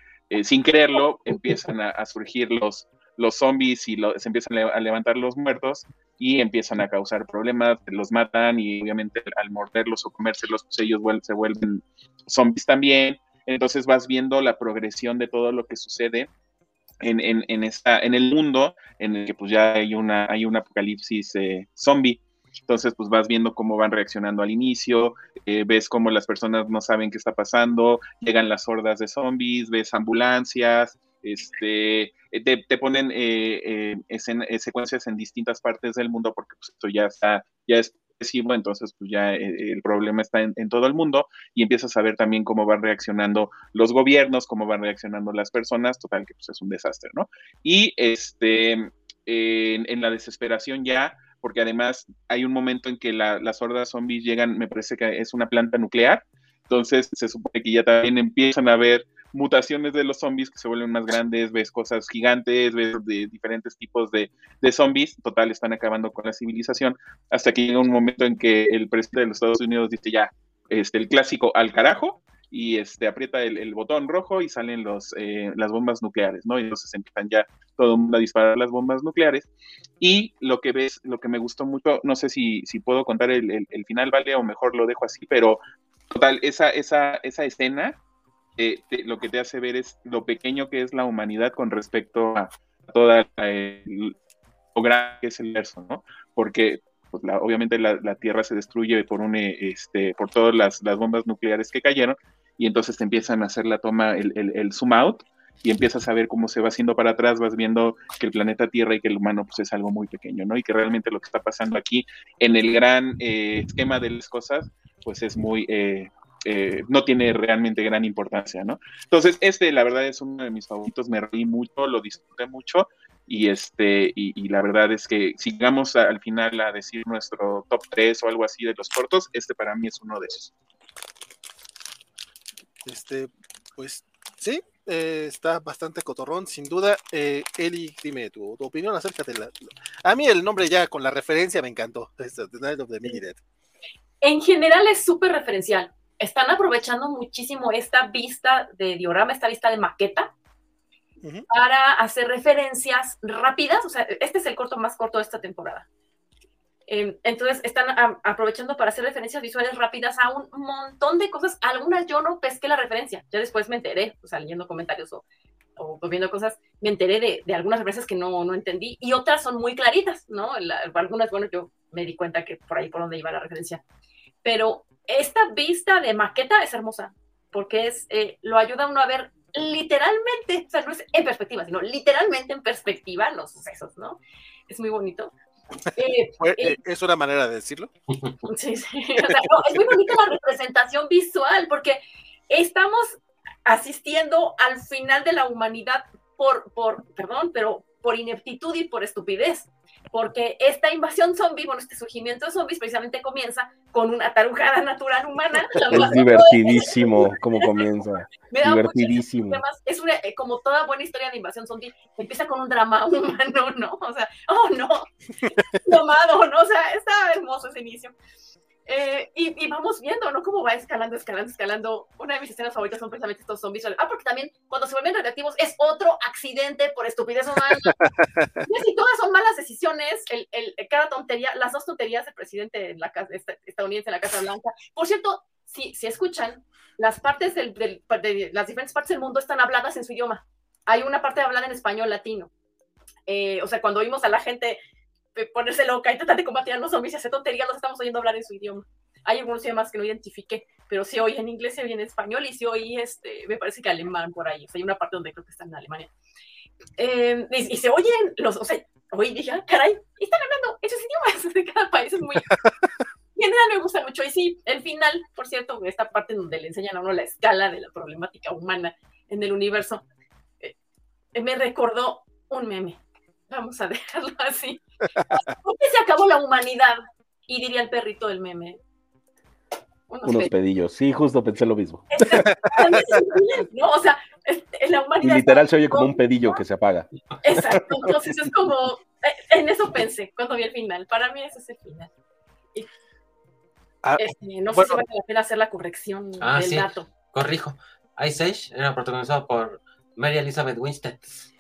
sin creerlo empiezan a, surgir los los zombies y se empiezan a levantar los muertos y empiezan a causar problemas, los matan y obviamente al morderlos o comérselos, pues ellos se vuelven zombies también. Entonces vas viendo la progresión de todo lo que sucede en, en, esta, en el mundo en el que pues ya hay una, hay un apocalipsis eh, zombie. Entonces, pues vas viendo cómo van reaccionando al inicio, eh, ves cómo las personas no saben qué está pasando, llegan las hordas de zombies, ves ambulancias, este, eh, te, ponen eh, eh, secuencias en distintas partes del mundo porque pues, esto ya está, ya es entonces pues ya el problema está en, todo el mundo y empiezas a ver también cómo van reaccionando los gobiernos, cómo van reaccionando las personas, total que pues es un desastre, ¿no? Y este, en, la desesperación ya, porque además hay un momento en que las hordas zombies llegan, me parece que es una planta nuclear, entonces se supone que ya también empiezan a haber mutaciones de los zombies que se vuelven más grandes, ves cosas gigantes, ves de diferentes tipos de, de, zombies, total están acabando con la civilización, hasta que llega un momento en que el presidente de los Estados Unidos dice ya, este, el clásico al carajo, y este, aprieta el, botón rojo y salen los, eh, las bombas nucleares, ¿no? Y entonces empiezan ya todo el mundo a disparar las bombas nucleares. Y lo que ves, lo que me gustó mucho, no sé si, si puedo contar el, el, final, ¿vale? O mejor lo dejo así, pero total, esa, esa, esa escena eh, lo que te hace ver es lo pequeño que es la humanidad con respecto a toda eh, lo grande que es el verso, ¿no? Porque pues, obviamente la, Tierra se destruye por un este por todas las, las, bombas nucleares que cayeron y entonces te empiezan a hacer la toma, el, el, zoom out, y empiezas a ver cómo se va haciendo para atrás, vas viendo que el planeta Tierra y que el humano pues es algo muy pequeño, ¿no? Y que realmente lo que está pasando aquí en el gran eh, esquema de las cosas, pues es muy, eh, eh, no tiene realmente gran importancia, ¿no? Entonces, este, la verdad, es uno de mis favoritos, me reí mucho, lo disfruté mucho, y este, y, la verdad es que si llegamos al final a decir nuestro top 3 o algo así de los cortos, este para mí es uno de esos. Este, pues sí, eh, está bastante cotorrón, sin duda. Eh, Eli, dime tu, opinión acerca de la. A mí el nombre ya con la referencia me encantó. The Night of the Dead. En general es súper referencial. Están aprovechando muchísimo esta vista de diorama, esta vista de maqueta, para hacer referencias rápidas. O sea, este es el corto más corto de esta temporada. Em, entonces están aprovechando para hacer referencias visuales rápidas a un montón de cosas. Algunas yo no pesqué la referencia, ya después me enteré, o sea, leyendo comentarios o, o viendo cosas, me enteré de, de, algunas referencias que no, no entendí y otras son muy claritas, ¿no? algunas, bueno, yo me di cuenta que por ahí por donde iba la referencia. Pero esta vista de maqueta es hermosa, porque es, eh, lo ayuda a uno a ver literalmente, o sea, no es en perspectiva, sino literalmente en perspectiva los sucesos, ¿no? Es muy bonito. Eh, eh, ¿Es una manera de decirlo? Sí, sí. es muy bonita la representación visual porque estamos asistiendo al final de la humanidad por, por, perdón, pero por ineptitud y por estupidez porque esta invasión zombie, bueno, este surgimiento de zombies precisamente comienza con una tarujada natural humana. Es divertidísimo cómo comienza. divertidísimo. es una, eh, como toda buena historia de invasión zombie, empieza con un drama humano, ¿no? O sea, oh no, tomado, ¿no? O sea, está hermoso ese inicio. Eh, y, vamos viendo, ¿no? Cómo va escalando, escalando, escalando. Una de mis escenas favoritas son precisamente estos zombies. Ah, porque también cuando se vuelven radioactivos es otro accidente por estupidez humana. y todas son malas decisiones. El, el, cada tontería, las dos tonterías del presidente de la casa, estadounidense en la Casa Blanca. Por cierto, si, si escuchan, las partes del, del, de las diferentes partes del mundo están habladas en su idioma. Hay una parte hablada en español latino. Eh, o sea, cuando oímos a la gente ponerse loca y tratar de combatir a los zombies y hacer tonterías, los estamos oyendo hablar en su idioma. Hay algunos idiomas que no identifiqué, pero si oye en inglés, se oye en español y si oye, este, me parece que alemán por ahí. O sea, hay una parte donde creo que está en Alemania. Em, y, se oyen los, o sea, oye, dije, ah, caray, están hablando esos idiomas de cada país, es muy... Y en realidad me gusta mucho. Y sí, el final, por cierto, esta parte donde le enseñan a uno la escala de la problemática humana en el universo, eh, me recordó un meme. Vamos a dejarlo así. ¿Por qué se acabó la humanidad? Y diría el perrito del meme. Unos, pedillos. Sí, justo pensé lo mismo. no, o sea, la humanidad. Y literal se oye como un pedillo que se apaga. Exacto. Entonces es como. Eh, en eso pensé cuando vi el final. Para mí ese es el final. Ah, este, no sé si vale la pena hacer la corrección ah, del dato. Corrijo. Ice Age era protagonizado por Mary Elizabeth Winstead.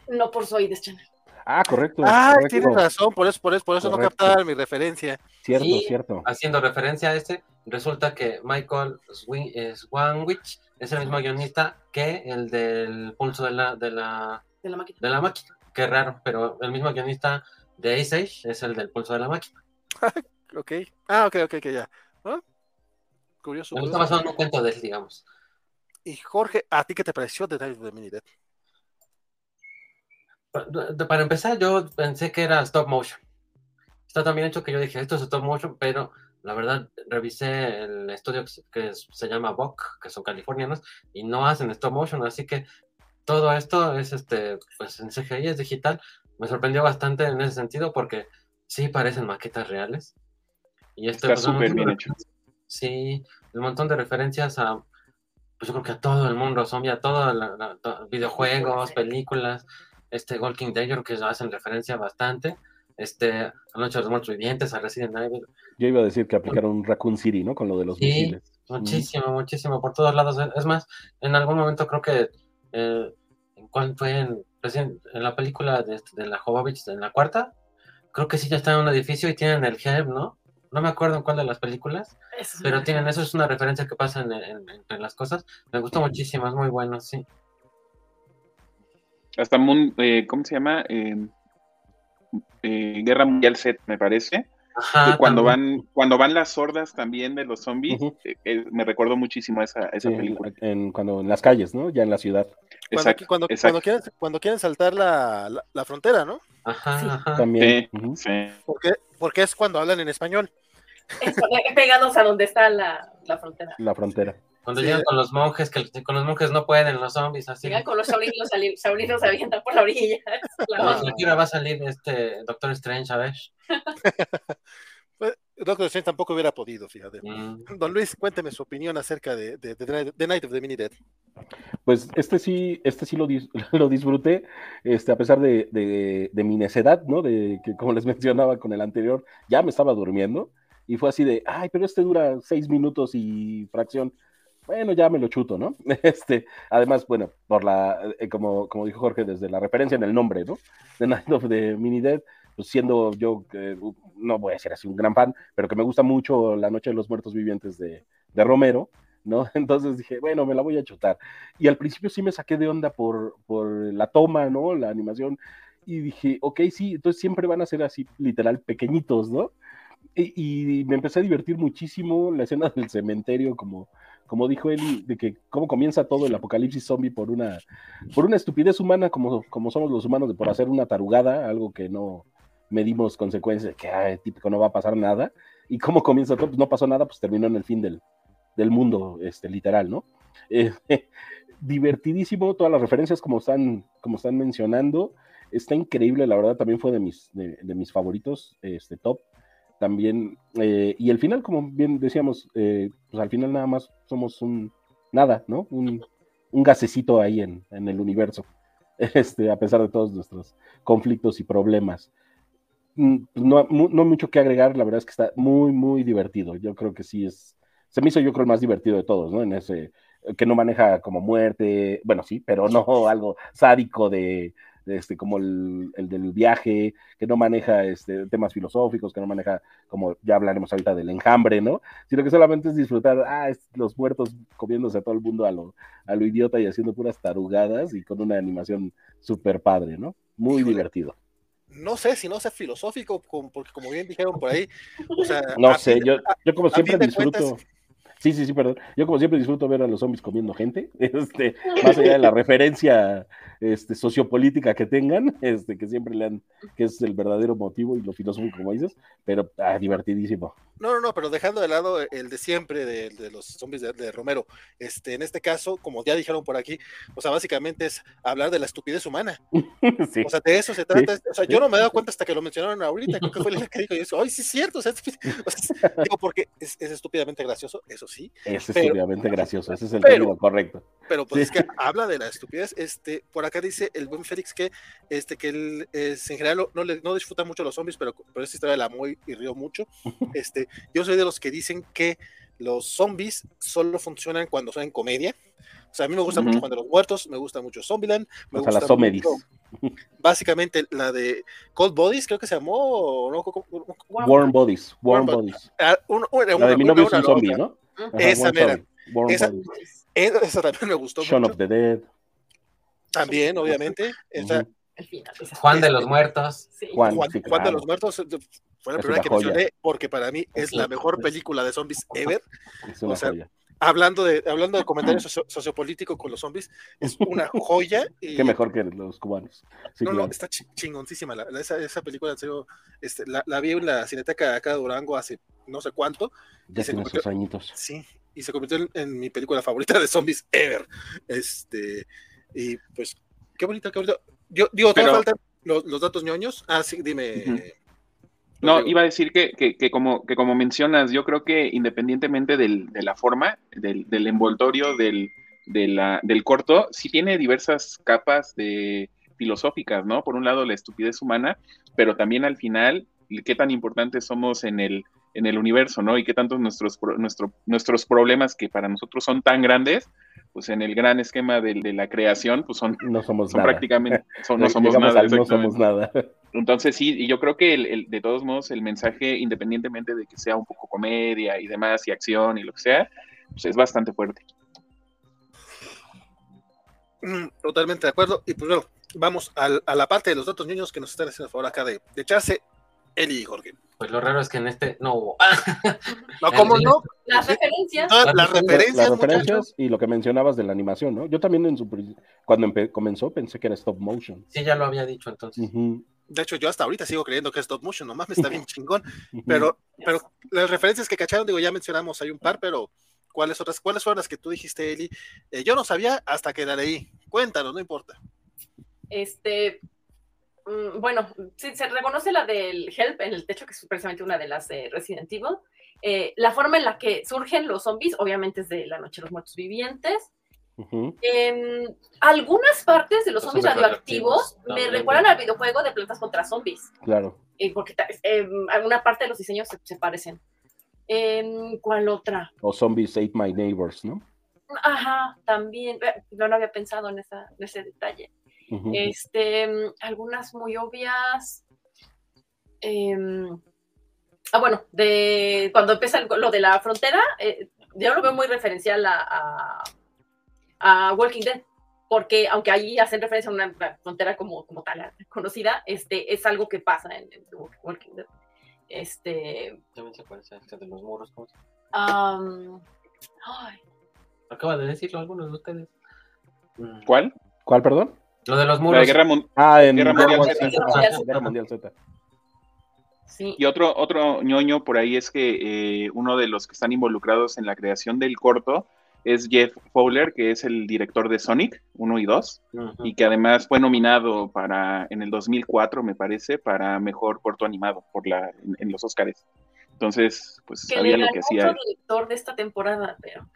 No por Zoides Channel. Ah, correcto. Ah, tienes razón, por eso, por eso, por eso no captaba mi referencia. Cierto, cierto. Haciendo referencia a este, resulta que Michael Swanwich es el mismo guionista que el del pulso de la, de la, de la máquina. De la máquina. Qué raro, pero el mismo guionista de Ace Age es el del pulso de la máquina. ok. Ah, ok, ok, ok, ya. ¿Ah? Curioso. Me gusta más un cuento de él, digamos. Y Jorge, ¿a ti qué te pareció de David de Minidet? Para empezar, yo pensé que era stop motion. Está también hecho que yo dije, esto es stop motion, pero la verdad revisé el estudio que se llama VOC, que son californianos, y no hacen stop motion, así que todo esto es este, pues en CGI, es digital. Me sorprendió bastante en ese sentido porque sí parecen maquetas reales. Y esto está súper bien hecho. Sí, un montón de referencias a, pues yo creo que a todo el mundo zombie, a todos los videojuegos, películas, este Walking Dead, yo creo que hacen referencia bastante, este, a Noche de los Muertos Vivientes, a Resident Evil. Yo iba a decir que aplicaron Raccoon City, ¿no? Con lo de los sí, Muchísimo, muchísimo, por todos lados. Es más, en algún momento creo que, eh, ¿cuál fue? En, en la película de, de la Jovovich, en la cuarta, creo que sí ya está en un edificio y tienen el Helm, ¿no? No me acuerdo en cuál de las películas, pero tienen, eso es una referencia que pasa en, las cosas. Me gustó muchísimo, es muy bueno, sí. Hasta Moon, eh, ¿cómo se llama? Eh, eh, Guerra Mundial Z, me parece. Ajá, cuando van cuando van las sordas también de los zombies, me recuerdo muchísimo esa, esa película. En, cuando en las calles, ¿no? Ya en la ciudad. Cuando, cuando, cuando, quieren, cuando quieren saltar la, la, frontera, ¿no? Ajá, ajá. También. Porque, porque es cuando hablan en español. pegados a donde está la, la frontera. La frontera. Cuando llegan con los monjes, que con los monjes no pueden, los zombies, así. Llegan con los sobrinos, sobrinos se avientan por la orilla. La va a salir este Doctor Strange, a ver. Pues, Doctor Strange tampoco hubiera podido, fíjate. Mm. Don Luis, cuénteme su opinión acerca de, de, The Night of the Mini Dead. Pues este sí, este sí lo, lo disfruté, este, a pesar de, de, mi necedad, ¿no? De que, como les mencionaba con el anterior, ya me estaba durmiendo y fue así de, ay, pero este dura seis minutos y fracción. Bueno, ya me lo chuto, ¿no? Este, además, bueno, por la, eh, como, como dijo Jorge, desde la referencia en el nombre, ¿no? The Night of the Mini Dead, pues siendo yo, no voy a ser así un gran fan, pero que me gusta mucho La Noche de los Muertos Vivientes de, de Romero, ¿no? Entonces dije, bueno, me la voy a chutar. Y al principio sí me saqué de onda por, por la toma, ¿no? La animación. Y dije, ok, sí, entonces siempre van a ser así, literal, pequeñitos, ¿no? Y, me empecé a divertir muchísimo la escena del cementerio, como, como dijo Eli, de que cómo comienza todo el apocalipsis zombie por una, por una estupidez humana, como, como somos los humanos, de por hacer una tarugada, algo que no medimos consecuencias, que típico no va a pasar nada, y cómo comienza todo, pues no pasó nada, pues terminó en el fin del, del mundo, este, literal, ¿no? Eh, divertidísimo, todas las referencias como están, como están mencionando, está increíble, la verdad también fue de mis, de mis favoritos, este, top, también, eh, y el final, como bien decíamos, eh, pues al final nada más somos un nada, ¿no? Un, un gasecito ahí en, en, el universo, este, a pesar de todos nuestros conflictos y problemas. Mm, pues no, no mucho que agregar, la verdad es que está muy, muy divertido. Yo creo que sí es, se me hizo yo creo el más divertido de todos, ¿no? En ese, que no maneja como muerte, bueno, sí, pero no algo sádico de este, como el, del viaje, que no maneja este, temas filosóficos, que no maneja, como ya hablaremos ahorita del enjambre, ¿no? Sino que solamente es disfrutar, ah, los muertos comiéndose a todo el mundo a lo, a lo idiota y haciendo puras tarugadas y con una animación súper padre, ¿no? Muy divertido no sé si no sea filosófico, porque como bien dijeron por ahí, o sea, no sé, yo, yo como siempre disfruto. Sí, sí, sí, perdón. Yo como siempre disfruto ver a los zombies comiendo gente, este, más allá de la referencia este, sociopolítica que tengan, este, que siempre le han, que es el verdadero motivo y lo filosófico como dices, pero ah, divertidísimo. No, no, no, pero dejando de lado el de siempre de, los zombies de, Romero, este, en este caso, como ya dijeron por aquí, o sea, básicamente es hablar de la estupidez humana. O sea, de eso se trata. o sea, yo no me he dado cuenta hasta que lo mencionaron ahorita, creo que fue la que dijo, y yo ay, sí es cierto, o sea, digo, porque es, estúpidamente gracioso, eso sí. Es estúpidamente gracioso, ese es el término correcto. Pero pues es que habla de la estupidez, este, por acá dice el buen Félix que, este, que él es, en general no, le, no disfruta mucho los zombies, pero, pero esta historia la muy y río mucho, este, yo soy de los que dicen que los zombies solo funcionan cuando son en comedia. O sea, a mí me gusta mucho cuando los muertos, me gusta mucho Zombieland, me gusta las mucho, básicamente la de Cold Bodies, creo que se llamó, ¿no? Warm Bodies, Warm Bodies. Ah, la de mi novio es un zombie, ¿no? esa mera. Esa, esa, también me gustó Shaun of the Dead. También, obviamente. Esa, Juan de los Muertos. Juan, Juan, de los Muertos fue la primera que mencioné porque para mí es la mejor película de zombies ever. o sea, hablando de, hablando de comentarios sociopolíticos con los zombies, es una joya. Qué mejor que los cubanos. no, no, está chingoncísima. esa, esa, película, este, la, la, vi en la Cineteca acá de Durango hace no sé cuánto. Ya tiene sus añitos. Sí, y se convirtió en, mi película favorita de zombies ever. Este, y pues, qué bonita, qué bonita. Yo, digo, te faltan los, los, datos ñoños. Ah, sí, dime. No, iba a decir que, que, como, que como mencionas, yo creo que independientemente del, de la forma, del, del envoltorio del, de la, del corto, sí tiene diversas capas de filosóficas, ¿no? Por un lado, la estupidez humana, pero también al final, qué tan importantes somos en el, en el universo, ¿no? Y qué tantos nuestros, nuestro, nuestros problemas que para nosotros son tan grandes, pues en el gran esquema de, la creación, pues son, no somos prácticamente, no somos nada. No somos nada. Entonces sí, y yo creo que el, de todos modos el mensaje, independientemente de que sea un poco comedia y demás, y acción y lo que sea, pues es bastante fuerte. Mm, totalmente de acuerdo. Y pues bueno, vamos a la parte de los datos niños que nos están haciendo favor acá de, de echarse Eli y Jorge. Pues lo raro es que en este no hubo. no, ¿cómo no? Las referencias. las, referencias, las referencias y lo que mencionabas de la animación, ¿no? Yo también en su, cuando comenzó pensé que era stop motion. Sí, ya lo había dicho entonces. De hecho, yo hasta ahorita sigo creyendo que es stop motion, nomás me está bien chingón. Pero, pero las referencias que cacharon, digo, ya mencionamos, hay un par, pero ¿cuáles otras? ¿Cuáles fueron las que tú dijiste, Eli? Eh, yo no sabía hasta que la leí. Cuéntanos, no importa. Este, bueno, sí, se reconoce la del Help en el techo, que es precisamente una de las de Resident Evil. Eh, la forma en la que surgen los zombies, obviamente es de la noche de los muertos vivientes. algunas partes de los zombies radioactivos me recuerdan al videojuego de plantas contra zombies. Claro. Eh, porque eh, alguna parte de los diseños se, parecen. ¿Cuál otra? O Zombies Ate My Neighbors, ¿no? Ajá, también. Yo no había pensado en, esa, en ese detalle este, mm, algunas muy obvias. Em, ah, bueno, de cuando empieza lo de la frontera, eh, yo lo veo muy referencial a, a, Walking Dead, porque aunque allí hacen referencia a una frontera como, como tal conocida, este, es algo que pasa en, Walking Dead. Este. También se parece a este de los muros. Acaba de decirlo algunos de ustedes. ¿Cuál? ¿Cuál, perdón? Lo de los muros. guerra, ah, en Guerra Mundial, Z. Y otro, otro ñoño por ahí es que eh, uno de los que están involucrados en la creación del corto es Jeff Fowler, que es el director de Sonic 1 y 2, y que además fue nominado para en el 2004, me parece, para mejor corto animado por la en, los Oscars. Entonces, pues sabía lo que hacía. Es director de esta temporada, pero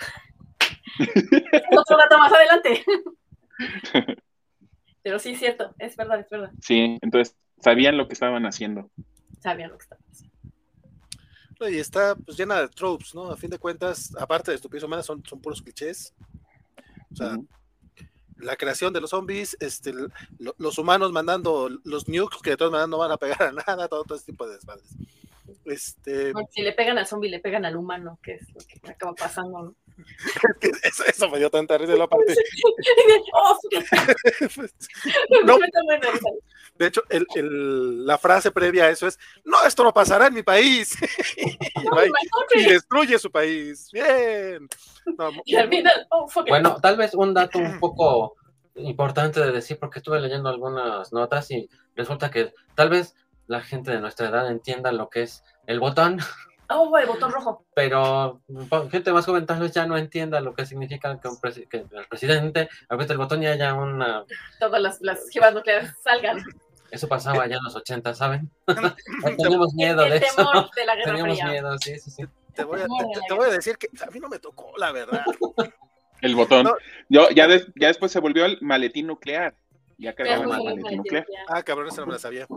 otro dato más adelante. Pero sí es cierto, es verdad, es verdad. Sí, entonces sabían lo que estaban haciendo. Sabían lo que estaban haciendo. Y está pues llena de tropes, ¿no? A fin de cuentas, aparte de estupidez humana, son, son puros clichés. O sea, la creación de los zombies, este, los humanos mandando los nukes que de todas maneras no van a pegar a nada, todo, todo ese tipo de desmadres. Este... si le pegan al zombie, le pegan al humano, que es lo que acaba pasando, ¿no? Eso, eso, me dio tanta risa la parte. de hecho, el, el, la frase previa a eso es: No, esto no pasará en mi país. y, destruye su país. Bien. Oh, bueno, tal vez un dato un poco importante de decir, porque estuve leyendo algunas notas y resulta que tal vez la gente de nuestra edad entienda lo que es el botón Oh, el botón rojo. Pero gente más joven tal vez ya no entienda lo que significa que, un el presidente apriete el botón y haya una... Todas las, las nucleares salgan. Eso pasaba ya en los 80, ¿saben? Teníamos miedo de eso. De la guerra Teníamos miedo, sí, sí, sí. Te voy, a, te, voy, a, decir que a mí no me tocó, la verdad. El botón. Yo, ya, ya después se volvió el maletín nuclear. Ya cargaban el maletín nuclear. Ah, cabrón, esa no me la sabía.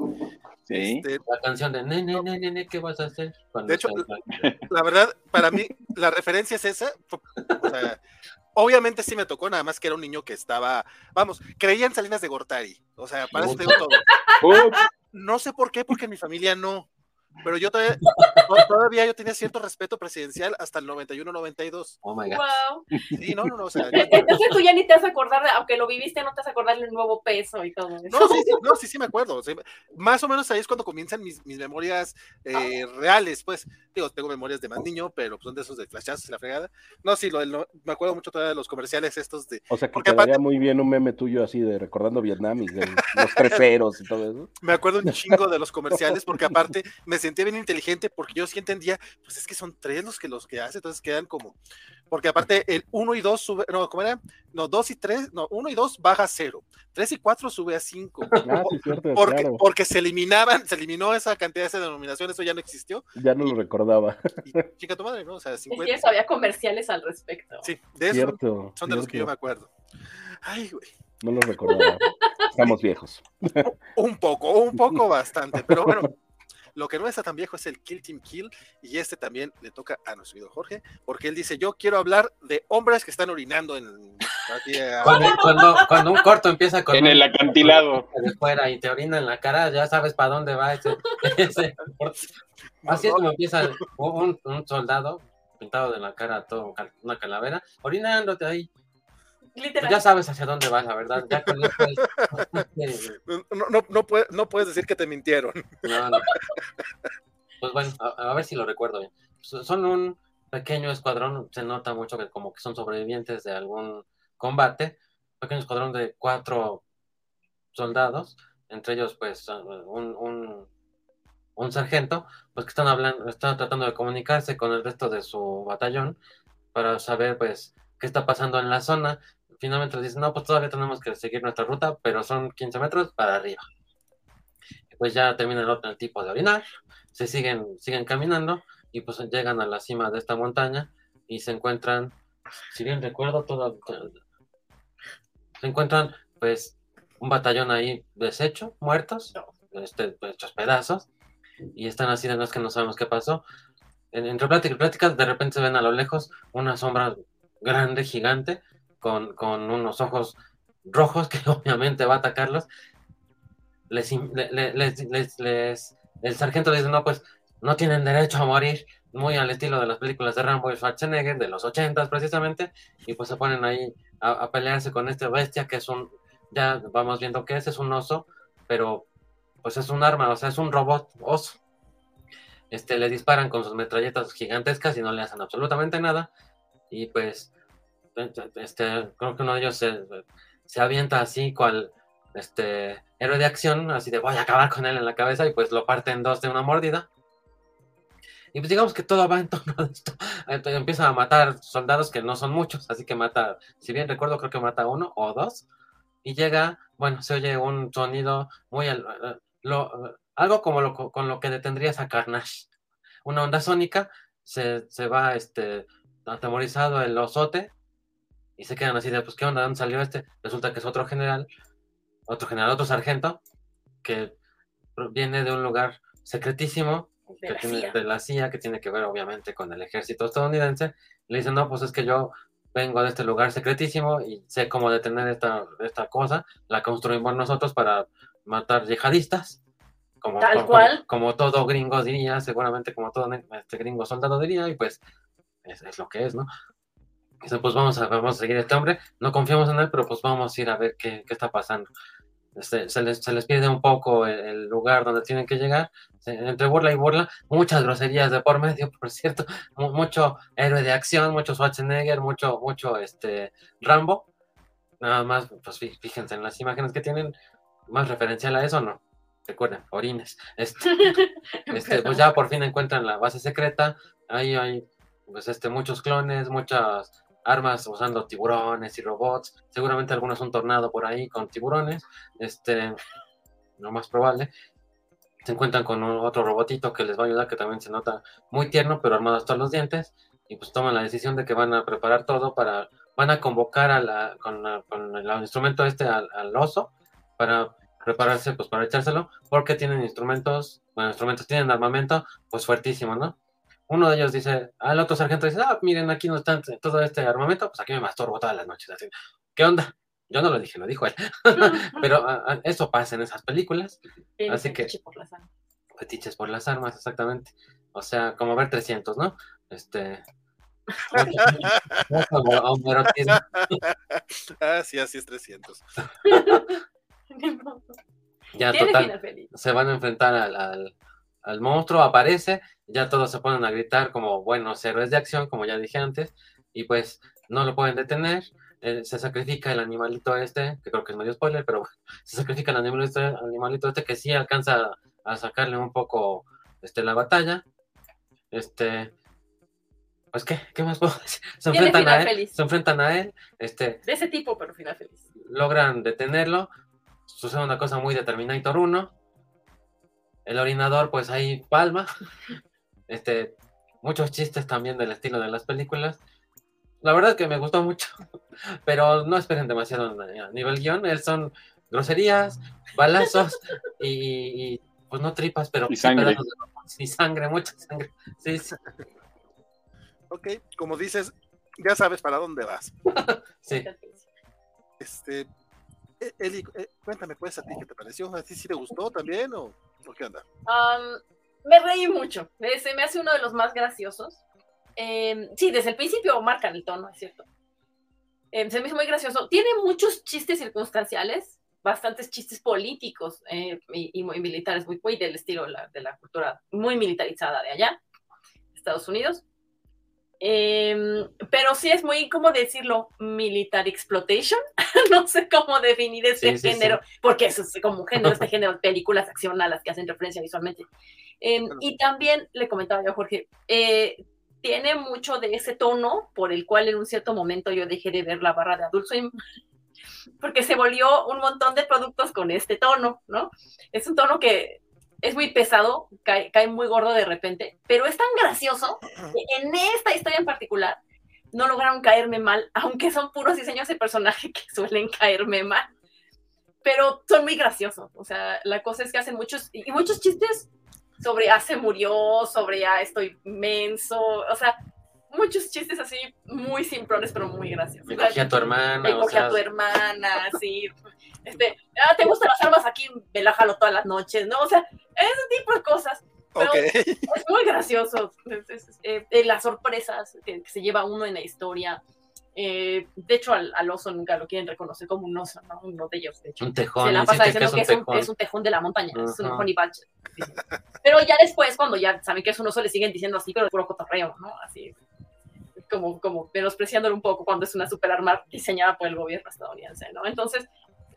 Este, la canción de nene, nene, nene, ¿qué vas a hacer? de hecho, la, verdad, para mí, la referencia es esa. O sea, obviamente sí me tocó, nada más que era un niño que estaba, vamos, creía en Salinas de Gortari. O sea, para eso tengo todo. No sé por qué, porque en mi familia no. Pero yo todavía, todavía yo tenía cierto respeto presidencial hasta el 91-92. Oh my God. Wow. Sí, no, no, no. O sea, Entonces tú ya ni te vas a acordar, aunque lo viviste, no te vas a acordar del nuevo peso y todo eso. No, sí, sí, no, sí, sí me acuerdo. más o menos ahí es cuando comienzan mis, mis memorias eh, reales, pues. Digo, tengo memorias de más niño, pero son de esos de flashazos y la fregada. No, sí, lo, me acuerdo mucho todavía de los comerciales estos de. O sea, que quedaría muy bien un meme tuyo así de recordando Vietnam y de los treperos y todo eso. Me acuerdo un chingo de los comerciales, porque aparte me sentía bien inteligente porque yo sí entendía, pues es que son tres los que los que hace, entonces quedan como, porque aparte el 1 y 2 sube, no, ¿cómo era? No, 2 y 3, no, 1 y 2 baja a 0, 3 y 4 sube a 5, ah, sí, porque, claro. porque se eliminaban, se eliminó esa cantidad de denominaciones, eso ya no existió. Ya no lo recordaba. Y, chica tu madre, ¿no? O sea, 50. Es que eso había comerciales al respecto. Sí, de eso cierto, son de los que yo me acuerdo. Ay, güey. No lo recordaba. Estamos viejos. Un poco, un poco bastante, pero bueno. Lo que no está tan viejo es el Kill Team Kill, y este también le toca a nuestro amigo Jorge, porque él dice: Yo quiero hablar de hombres que están orinando en. cuando, cuando, un corto empieza con. En el acantilado. De fuera y te orina en la cara, ya sabes para dónde va ese. Así es como empieza un, un soldado pintado de la cara, todo una calavera, orinándote ahí. Pues ya sabes hacia dónde vas, la verdad. no, no, no, no, puedes decir que te mintieron. Pues bueno, a, ver si lo recuerdo bien. Son un pequeño escuadrón, se nota mucho que como que son sobrevivientes de algún combate. Pequeño escuadrón de cuatro soldados, entre ellos pues un, un, un sargento, pues que están hablando, están tratando de comunicarse con el resto de su batallón para saber pues qué está pasando en la zona finalmente les dicen, no, pues todavía tenemos que seguir nuestra ruta, pero son 15 metros para arriba. pues ya termina el, otro, tipo de orinar, se siguen, siguen caminando y pues llegan a la cima de esta montaña y se encuentran, si bien recuerdo, todo, se encuentran pues un batallón ahí deshecho, muertos, este, hechos pedazos, y están así de los que no sabemos qué pasó. entre pláticas y pláticas, de repente se ven a lo lejos una sombra grande, gigante, con, unos ojos rojos que obviamente va a atacarlos. Les, el sargento dice, no, pues no tienen derecho a morir, muy al estilo de las películas de Rambo y Schwarzenegger, de los ochentas precisamente, y pues se ponen ahí a, pelearse con este bestia que es un, ya vamos viendo que es, es un oso, pero pues es un arma, o sea, es un robot oso. Este, le disparan con sus metralletas gigantescas y no le hacen absolutamente nada, y pues este, creo que uno de ellos se, avienta así cual este héroe de acción, así de voy a acabar con él en la cabeza y pues lo parte en dos de una mordida. Y pues digamos que todo va en torno a esto. Entonces empieza a matar soldados que no son muchos, así que mata, si bien recuerdo, creo que mata uno o dos. Y llega, bueno, se oye un sonido muy... Algo como lo, con lo que detendrías a Carnage. Una onda sónica, se, se va este, atemorizado el osote y se quedan así de, pues, ¿qué onda? ¿Dónde salió este? Resulta que es otro general, otro general, otro sargento, que viene de un lugar secretísimo, de, que la, tiene, CIA. de la CIA, que tiene que ver obviamente con el ejército estadounidense. Le dicen, no, pues es que yo vengo de este lugar secretísimo y sé cómo detener esta, esta cosa, la construimos nosotros para matar yihadistas. Como, Tal como, cual. Como, todo gringo diría, seguramente como todo este gringo soldado diría, y pues es, es lo que es, ¿no? Pues vamos a, vamos a seguir a este hombre, no confiamos en él, pero pues vamos a ir a ver qué, qué está pasando. Este, se, les, se les pierde un poco el, lugar donde tienen que llegar, entre burla y burla, muchas groserías de por medio, por cierto, mucho héroe de acción, mucho Schwarzenegger, mucho, mucho este, Rambo, nada más, pues fíjense en las imágenes que tienen, más referencial a eso, ¿no? Recuerden, orines. Este, este, pues ya por fin encuentran la base secreta, ahí hay pues este, muchos clones, muchas armas usando tiburones y robots. Seguramente algunos un tornado por ahí con tiburones. Este, lo más probable. Se encuentran con otro robotito que les va a ayudar, que también se nota muy tierno, pero armado hasta los dientes. Y pues toman la decisión de que van a preparar todo para. Van a convocar a la, con, el instrumento este al, oso para prepararse pues para echárselo, porque tienen instrumentos, bueno, instrumentos tienen armamento pues fuertísimo, ¿no? Uno de ellos dice, al otro sargento dice, ah, miren, aquí no está todo este armamento, pues aquí me masturbo todas las noches. Así, ¿Qué onda? Yo no lo dije, lo dijo él. Pero ah, ah, eso pasa en esas películas. así que... Por las armas. Fetiches por las armas, exactamente. O sea, como ver 300, ¿no? Este... ah, sí, así es 300. ya, total, se van a enfrentar al, al monstruo, aparece, ya todos se ponen a gritar como buenos héroes de acción, como ya dije antes, y pues no lo pueden detener. Eh, se sacrifica el animalito este, que creo que es medio spoiler, pero se sacrifica el animalito, animalito este que sí alcanza a, sacarle un poco este, la batalla. Este, pues qué, ¿qué más puedo decir? Se enfrentan a él, se enfrentan a él, este. De ese tipo, pero final feliz. Logran detenerlo. Sucede una cosa muy de Terminator 1. El orinador, pues ahí palma. Este, muchos chistes también del estilo de las películas. La verdad que me gustó mucho, pero no esperen demasiado a nivel guion. Son groserías, balazos y, pues no tripas, pero y sangre. y sangre, mucha sangre. Sí, sí. Ok, como dices, ya sabes para dónde vas. sí. Este, e, Eli, eh, cuéntame pues a ti qué te pareció, ¿a ti sí te gustó también o, qué onda? Me reí mucho, se me hace uno de los más graciosos. Em, sí, desde el principio marcan el tono, es cierto. Em, se me hizo muy gracioso. Tiene muchos chistes circunstanciales, bastantes chistes políticos eh, y, militares, muy del estilo de la cultura muy militarizada de allá, Estados Unidos. Em, pero sí es muy, ¿cómo decirlo? Militar exploitation. no sé cómo definir este género, porque eso es como un género, este género de películas acción a las que hacen referencia visualmente. Em, y también le comentaba yo a Jorge, eh, tiene mucho de ese tono por el cual en un cierto momento yo dejé de ver la barra de Adult Swim, porque se volvió un montón de productos con este tono, ¿no? Es un tono que es muy pesado, cae, muy gordo de repente, pero es tan gracioso que en esta historia en particular no lograron caerme mal, aunque son puros diseños de personaje que suelen caerme mal. Pero son muy graciosos, o sea, la cosa es que hacen muchos, y muchos chistes sobre, ah, se murió, sobre, ah, estoy menso, o sea, muchos chistes así muy simplones, pero muy graciosos. Me cogí a tu hermana. Me cogí a tu hermana, sí. Este, ah, ¿te gustan las armas aquí? Me la jalo todas las noches, ¿no? O sea, ese tipo de cosas. Pero Es muy gracioso. Eh, eh, las sorpresas que, se lleva uno en la historia. Eh, de hecho, al, oso nunca lo quieren reconocer como un oso, ¿no? Uno de ellos, de hecho. Un tejón. Se la pasa diciendo que, es, un, es, un, tejón de la montaña, es un honey badger. Pero ya después, cuando ya saben que es un oso, le siguen diciendo así, pero es puro cotorreo, ¿no? Así como, como menospreciándolo un poco cuando es una super arma diseñada por el gobierno estadounidense, ¿no? Entonces,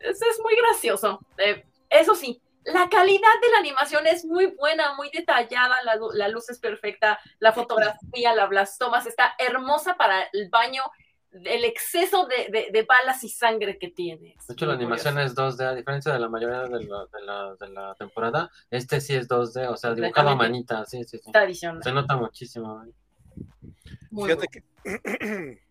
es, es muy gracioso. Eh, eso sí, la calidad de la animación es muy buena, muy detallada, la, la luz es perfecta, la fotografía, la, las tomas está hermosa para el baño, el exceso de, de, balas y sangre que tiene. De hecho, la animación es 2D, a diferencia de la mayoría de la, de la, de la temporada, este sí es 2D, o sea, dibujado a manita, sí, sí, sí. Tradición. Se nota muchísimo. Fíjate que.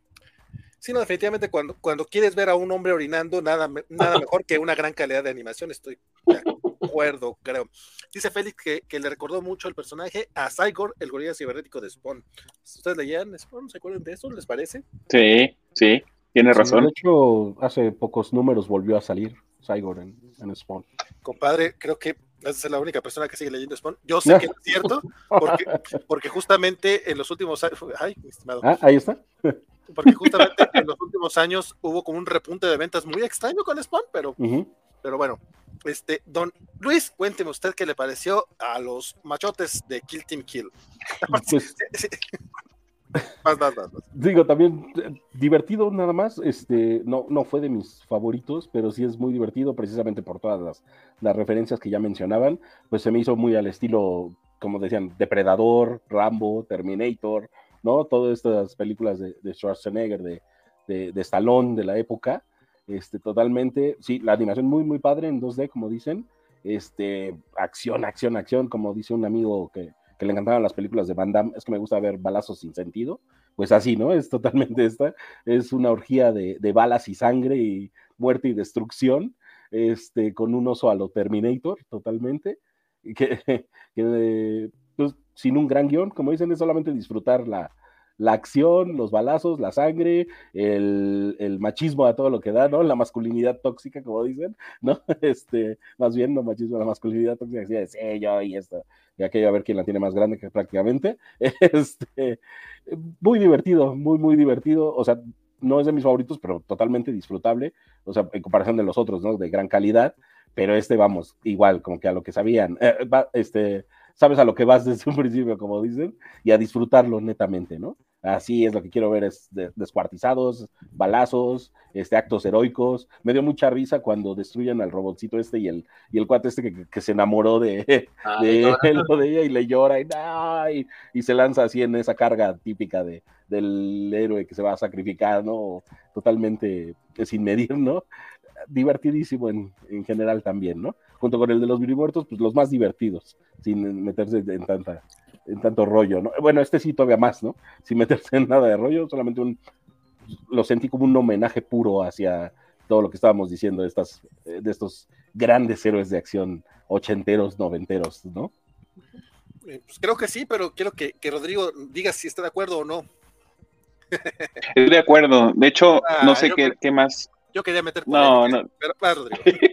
sí, no, definitivamente cuando, cuando quieres ver a un hombre orinando, nada, nada mejor que una gran calidad de animación. Estoy de acuerdo, creo. Dice Félix que, que, le recordó mucho el personaje a Cygor, el gorila cibernético de Spawn. ¿Ustedes leían Spawn? ¿Se acuerdan de eso? ¿Les parece? Sí, sí, tiene razón. de hecho, hace pocos números volvió a salir Cygor en, en Spawn. Compadre, creo que es la única persona que sigue leyendo Spawn. Yo sé que es cierto, porque, porque justamente en los últimos años. Ay, mi estimado. Ah, ahí está. Porque justamente en los últimos años hubo como un repunte de ventas muy extraño con Spawn, pero, pero bueno. Este, don Luis, cuénteme usted qué le pareció a los machotes de Kill Team Kill. Pues, Digo, también eh, divertido nada más, este, no, no fue de mis favoritos, pero sí es muy divertido precisamente por todas las, las referencias que ya mencionaban, pues se me hizo muy al estilo, como decían, Depredador, Rambo, Terminator, ¿no? Todas estas películas de, Schwarzenegger, de, de, de, Stallone de la época, este, totalmente, sí, la animación muy, muy padre en 2D, como dicen, este, acción, acción, acción, como dice un amigo que, que le encantaban las películas de Van Damme, es que me gusta ver balazos sin sentido, pues así, ¿no? Es totalmente esta, es una orgía de, balas y sangre y muerte y destrucción, este, con un oso a lo Terminator, totalmente, que, sin un gran guion, como dicen, es solamente disfrutar la, la acción, los balazos, la sangre, el, machismo a todo lo que da, ¿no? La masculinidad tóxica, como dicen, ¿no? Este, más bien, no machismo, la masculinidad tóxica, decía, de sí, yo y esto, y aquello a ver quién la tiene más grande que prácticamente. Este, muy divertido, muy, muy divertido, o sea, no es de mis favoritos, pero totalmente disfrutable, o sea, en comparación de los otros, ¿no? De gran calidad, pero este, vamos, igual, como que a lo que sabían, eh, este, sabes a lo que vas desde un principio, como dicen, y a disfrutarlo netamente, ¿no? Así es lo que quiero ver, es descuartizados, balazos, este, actos heroicos. Me dio mucha risa cuando destruyen al robotcito este y el, y el cuate este que, se enamoró de, ah, de, ella y le llora y, y, se lanza así en esa carga típica de, del héroe que se va a sacrificar, ¿no? Totalmente sin medir, ¿no? Divertidísimo en, en general también, ¿no? Junto con el de los muertos, pues los más divertidos, sin meterse en tanta en tanto rollo, ¿no? Bueno, este sí todavía más, ¿no? Sin meterse en nada de rollo, solamente un, lo sentí como un homenaje puro hacia todo lo que estábamos diciendo de, estas, de estos grandes héroes de acción ochenteros, noventeros, ¿no? Eh, pues creo que sí, pero quiero que, Rodrigo diga si está de acuerdo o no. Estoy de acuerdo. De hecho, no ah, sé qué, qué, más. Yo quería meter. No, no. Pero, Rodrigo.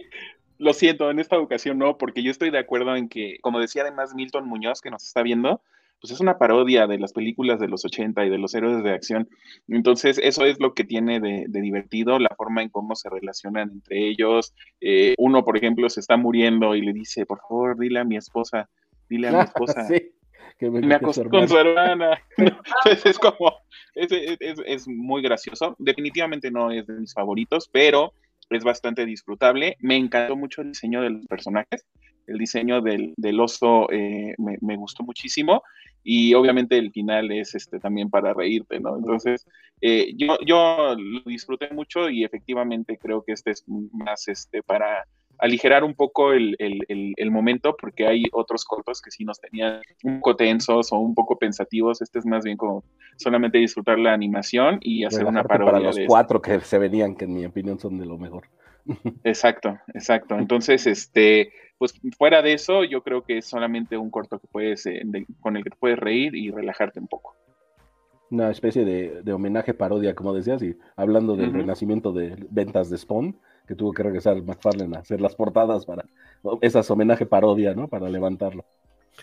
Lo siento, en esta ocasión no, porque yo estoy de acuerdo en que, como decía además Milton Muñoz, que nos está viendo, pues es una parodia de las películas de los 80 y de los héroes de acción. Entonces, eso es lo que tiene de, divertido, la forma en cómo se relacionan entre ellos. Eh, uno, por ejemplo, se está muriendo y le dice, por favor, dile a mi esposa, dile a mi esposa. que me, acostó con su hermana. Entonces es como, es, es muy gracioso. Definitivamente no es de mis favoritos, pero es bastante disfrutable. Me encantó mucho el diseño de los personajes, el diseño del, oso eh, me, gustó muchísimo y obviamente el final es este también para reírte, ¿no? Entonces, eh, yo, yo lo disfruté mucho y efectivamente creo que este es más este para aligerar un poco el, momento, porque hay otros cortos que sí nos tenían un poco tensos o un poco pensativos. Este es más bien como solamente disfrutar la animación y hacer una parodia. Para los cuatro que se venían, que en mi opinión son de lo mejor. Exacto, exacto. Entonces, este, pues fuera de eso, yo creo que es solamente un corto que puedes, eh, con el que puedes reír y relajarte un poco una especie de, homenaje parodia, como decías, y hablando del renacimiento de ventas de Spawn, que tuvo que regresar McFarlane a hacer las portadas para esas homenaje parodia, ¿no? Para levantarlo.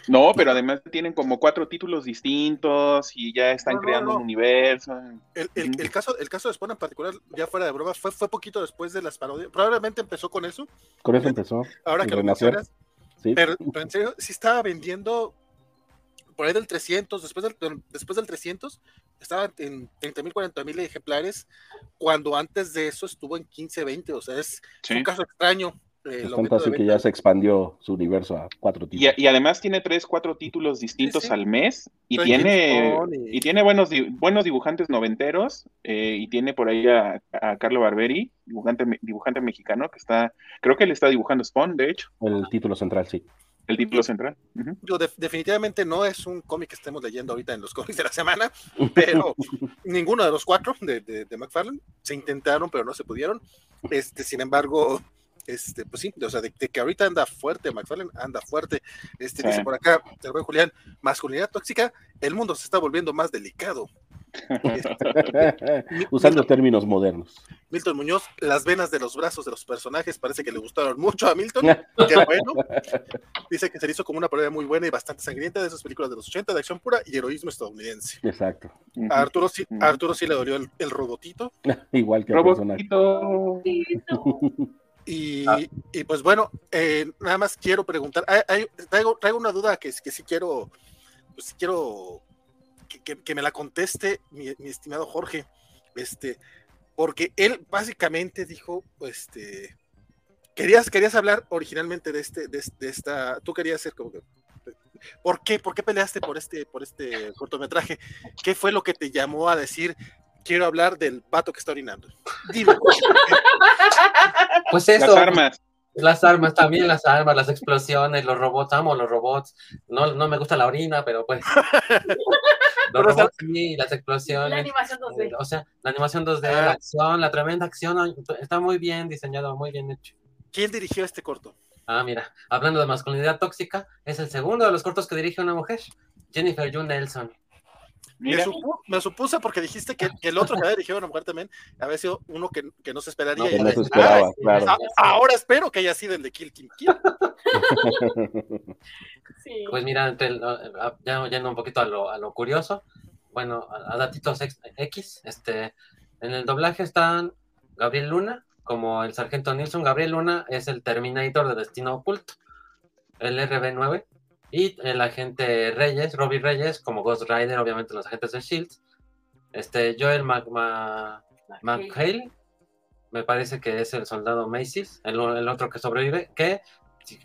No, pero además tienen como cuatro títulos distintos y ya están creando un universo. El, caso, el caso de Spawn en particular, ya fuera de bromas, fue, fue poquito después de las parodias. Probablemente empezó con eso. Con eso empezó. Ahora que lo mencionas. Sí. Pero, pero, en serio, sí estaba vendiendo por ahí del 300, después del, después del 300, estaba en 30 mil, 40 mil ejemplares, cuando antes de eso estuvo en 15, 20, o sea, es un caso extraño. Eh, tanto así que ya se expandió su universo a cuatro títulos. Y, además tiene tres, cuatro títulos distintos al mes y tiene, y... tiene buenos, buenos dibujantes noventeros eh, y tiene por ahí a, a Carlo Barberi, dibujante, dibujante mexicano que está, creo que él está dibujando Spawn, de hecho. El título central, sí el título central. definitivamente no es un cómic que estemos leyendo ahorita en los cómics de la semana, pero ninguno de los cuatro de, de, McFarlane se intentaron, pero no se pudieron. Este, sin embargo, este, pues sí, o sea, de, que ahorita anda fuerte, McFarlane anda fuerte. Este, dice por acá, buen Julián, masculinidad tóxica, el mundo se está volviendo más delicado. Usando términos modernos. Milton Muñoz, las venas de los brazos de los personajes parece que le gustaron mucho a Milton. Qué bueno. Dice que se hizo como una parodia muy buena y bastante sangrienta de esas películas de los 80 de acción pura y heroísmo estadounidense. Exacto. A Arturo sí, Arturo sí le dolió el, robotito. Igual que el robotito. Y, y, pues bueno, eh, nada más quiero preguntar, traigo, traigo, una duda que, que sí quiero, pues quiero que, me la conteste mi, estimado Jorge, este, porque él básicamente dijo, este, querías, querías hablar originalmente de este, de, esta, tú querías ser como que, ¿por qué? ¿Por qué peleaste por este, por este cortometraje? ¿Qué fue lo que te llamó a decir, quiero hablar del pato que está orinando? Dime. Pues eso. Las armas. Las armas también, las armas, las explosiones, los robots, amo los robots. No, no me gusta la orina, pero pues. Los robots sí, las explosiones. La animación 2D. Eh, o sea, la animación 2D, ah. la acción, la tremenda acción, está muy bien diseñado, muy bien hecho. ¿Quién dirigió este corto? Ah, mira, hablando de masculinidad tóxica, es el segundo de los cortos que dirige una mujer, Jennifer June Nelson. Me, supuse porque dijiste que, el otro que había dirigido una mujer también había sido uno que, no se esperaría. ahora espero que haya sido el de Kill Kim Kill. Pues mira, ya yendo un poquito a lo, a lo curioso, bueno, a, datitos X, este, en el doblaje están Gabriel Luna como el sargento Nilsson. Gabriel Luna es el Terminator de Destino Oculto, el RB9, y el agente Reyes, Robbie Reyes, como Ghost Rider, obviamente los agentes de Shield, Este, Joel McHale, me parece que es el soldado Macy's, el, otro que sobrevive, que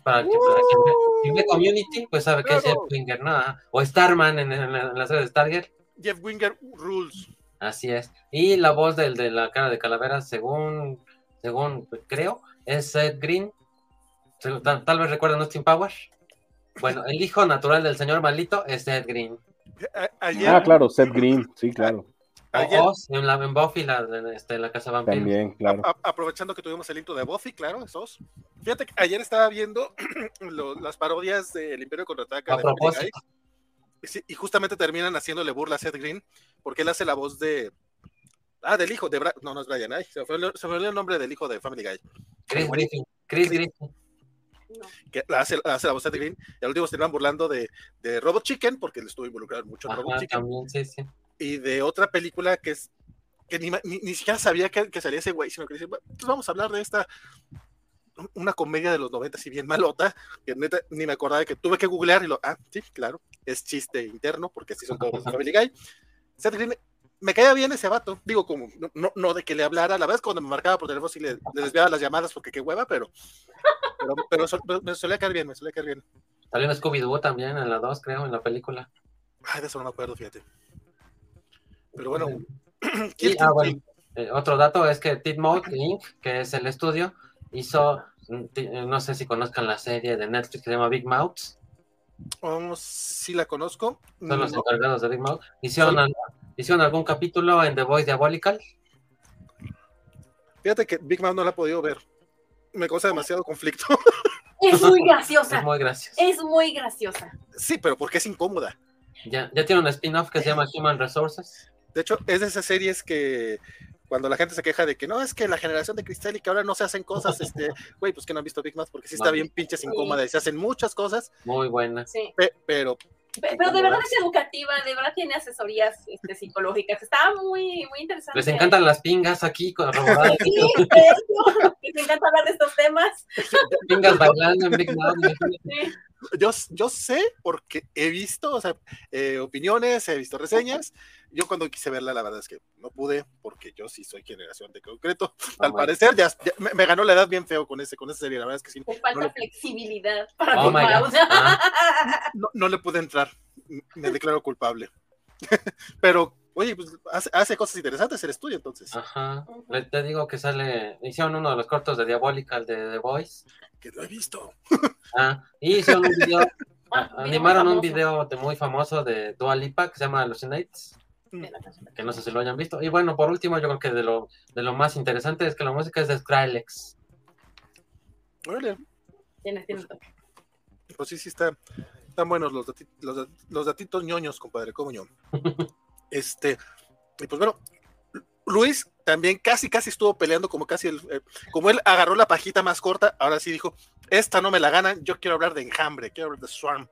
para, que, para Community, pues sabe que es Jeff Winger, ¿no? O Starman en, la serie de Stargate. Jeff Winger Rules. Así es. Y la voz del de la cara de calavera, según, según creo, es Seth Green. Tal, vez recuerden Austin Power. Bueno, el hijo natural del señor malito es Seth Green. ah, claro, Seth Green, sí, claro. Ayer, en, la, en Buffy, la, este, la Casa Vampiro. También, claro. aprovechando que tuvimos el intro de Buffy, claro, esos. Fíjate que ayer estaba viendo las parodias del Imperio Contraataca. A de propósito. y justamente terminan haciéndole burla a Seth Green, porque él hace la voz de. Ah, del hijo de. no, no es Brian, ay, se, me olvidó el nombre del hijo de Family Guy. Chris Griffin. Chris Griffin. Que hace, hace, la voz de Seth Green. Y al último se burlando de, de Robot Chicken, porque él estuvo involucrado mucho en Robot Chicken. También, sí, sí y de otra película que es que ni, ni, siquiera sabía que, que, salía ese güey, sino que dice, pues vamos a hablar de esta, una comedia de los 90, si bien malota, que neta ni me acordaba de que tuve que googlear y lo, ah, sí, claro, es chiste interno, porque así son todos los Family Guy. me caía bien ese vato, digo, como, no, no de que le hablara, la vez cuando me marcaba por teléfono sí le, desviaba las llamadas porque qué hueva, pero, pero, pero, me solía caer bien, me solía caer bien. Salió en Scooby-Doo también, en la 2, creo, en la película. Ay, de eso no me acuerdo, fíjate. Pero bueno. Ah, eh, otro dato es que Titmouth Inc., que es el estudio, hizo, mm, eh, no sé si conozcan la serie de Netflix que se llama Big Mouths. Oh, sí la conozco. Son los encargados de Big Mouth. ¿Hicieron, ¿Hicieron algún capítulo en The Voice Diabolical? Fíjate que Big Mouth no la ha podido ver. Me causa demasiado conflicto. Es muy graciosa. Es muy graciosa. Es muy graciosa. Sí, pero porque es incómoda. Ya, ya tiene un spin-off que se llama Human Resources. De hecho, es de esas series que cuando la gente se queja de que no, es que la generación de cristal y que ahora no se hacen cosas, este, güey, pues que no han visto Big Mac porque sí está bien pinches incómoda y se hacen muchas cosas. Muy buenas. Sí. pero. Pero de verdad es educativa, de verdad tiene asesorías este, psicológicas. Está muy, muy interesante. Les encantan las pingas aquí con Sí, les encanta hablar de estos temas. Pingas bailando en Big Mac. Sí yo, yo sé porque he visto, o sea, eh, opiniones, he visto reseñas. Yo cuando quise verla, la verdad es que no pude, porque yo sí soy generación de concreto. Ah, Al parecer, ya, me, ganó la edad bien feo con ese, con esa serie. La verdad es que sí. Me falta flexibilidad para oh ah. no, le pude entrar. Me declaro culpable. Pero Oye, pues hace, cosas interesantes el estudio entonces. Ajá. Te digo que sale. Hicieron uno de los cortos de Diabolical de The Voice. Que lo he visto. Ah, y hicieron un video. Ah, animaron un video de muy famoso de Dua Lipa que se llama Hallucinates. Mm. Que no sé si lo hayan visto. Y bueno, por último, yo creo que de lo, de lo más interesante es que la música es de Skrillex. Órale. Tiene, tiene Pues sí, sí, está, están buenos los, los, los datitos ñoños, compadre, como yo. Este, y pues bueno, Luis también casi, casi estuvo peleando como casi el, eh, como él agarró la pajita más corta, ahora sí dijo, esta no me la ganan, yo quiero hablar de enjambre, quiero hablar de Swarm.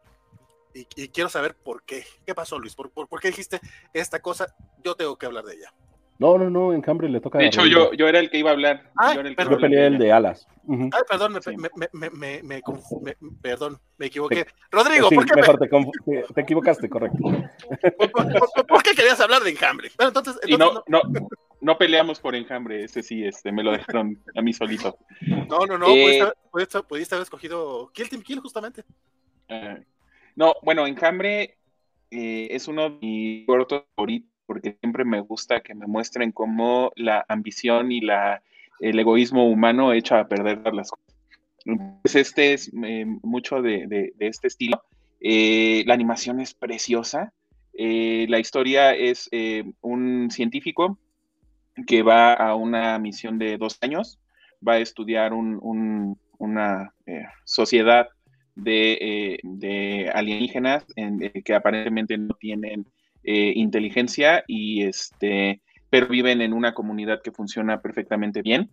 Y, quiero saber por qué. ¿Qué pasó, Luis? ¿Por, por, qué dijiste esta cosa? Yo tengo que hablar de ella. No, no, no, Enjambre le toca. De hecho, yo, yo era el que iba a hablar. yo, era el que peleé el de alas. Ay, perdón, me, me, me, me, perdón, me equivoqué. Rodrigo, ¿por qué mejor te, te, equivocaste, correcto. ¿Por, qué querías hablar de Enjambre? Bueno, entonces, y no, no, no, peleamos por Enjambre, ese sí, este, me lo dejaron a mí solito. No, no, no, eh, pudiste, haber escogido Kill Team Kill, justamente. Uh, no, bueno, Enjambre eh, es uno de mis cortos favoritos porque siempre me gusta que me muestren cómo la ambición y la, el egoísmo humano echa a perder las cosas. Pues este es eh, mucho de, este estilo. Eh, la animación es preciosa. Eh, la historia es un científico que va a una misión de dos años, va a estudiar una sociedad de, de alienígenas que aparentemente no tienen eh, inteligencia y este, pero viven en una comunidad que funciona perfectamente bien.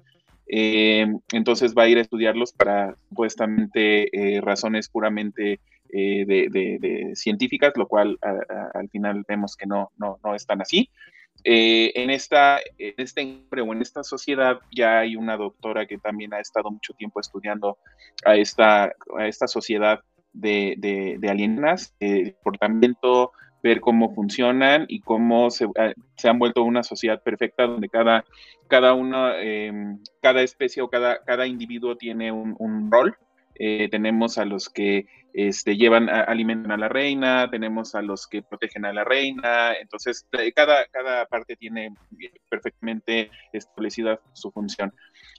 Eh, entonces va a ir a estudiarlos para supuestamente eh, razones puramente de, científicas, lo cual al final vemos que no, no, no es tan así. en, esta, en este o en esta sociedad ya hay una doctora que también ha estado mucho tiempo estudiando a esta, a esta sociedad de, de, de alienas, comportamiento, ver cómo funcionan y cómo se, eh, han vuelto una sociedad perfecta donde cada, cada uno, em, cada especie o cada, cada individuo tiene un, rol. Eh, tenemos a los que este, llevan, alimentan a la reina, tenemos a los que protegen a la reina, entonces cada, cada parte tiene perfectamente establecida su función.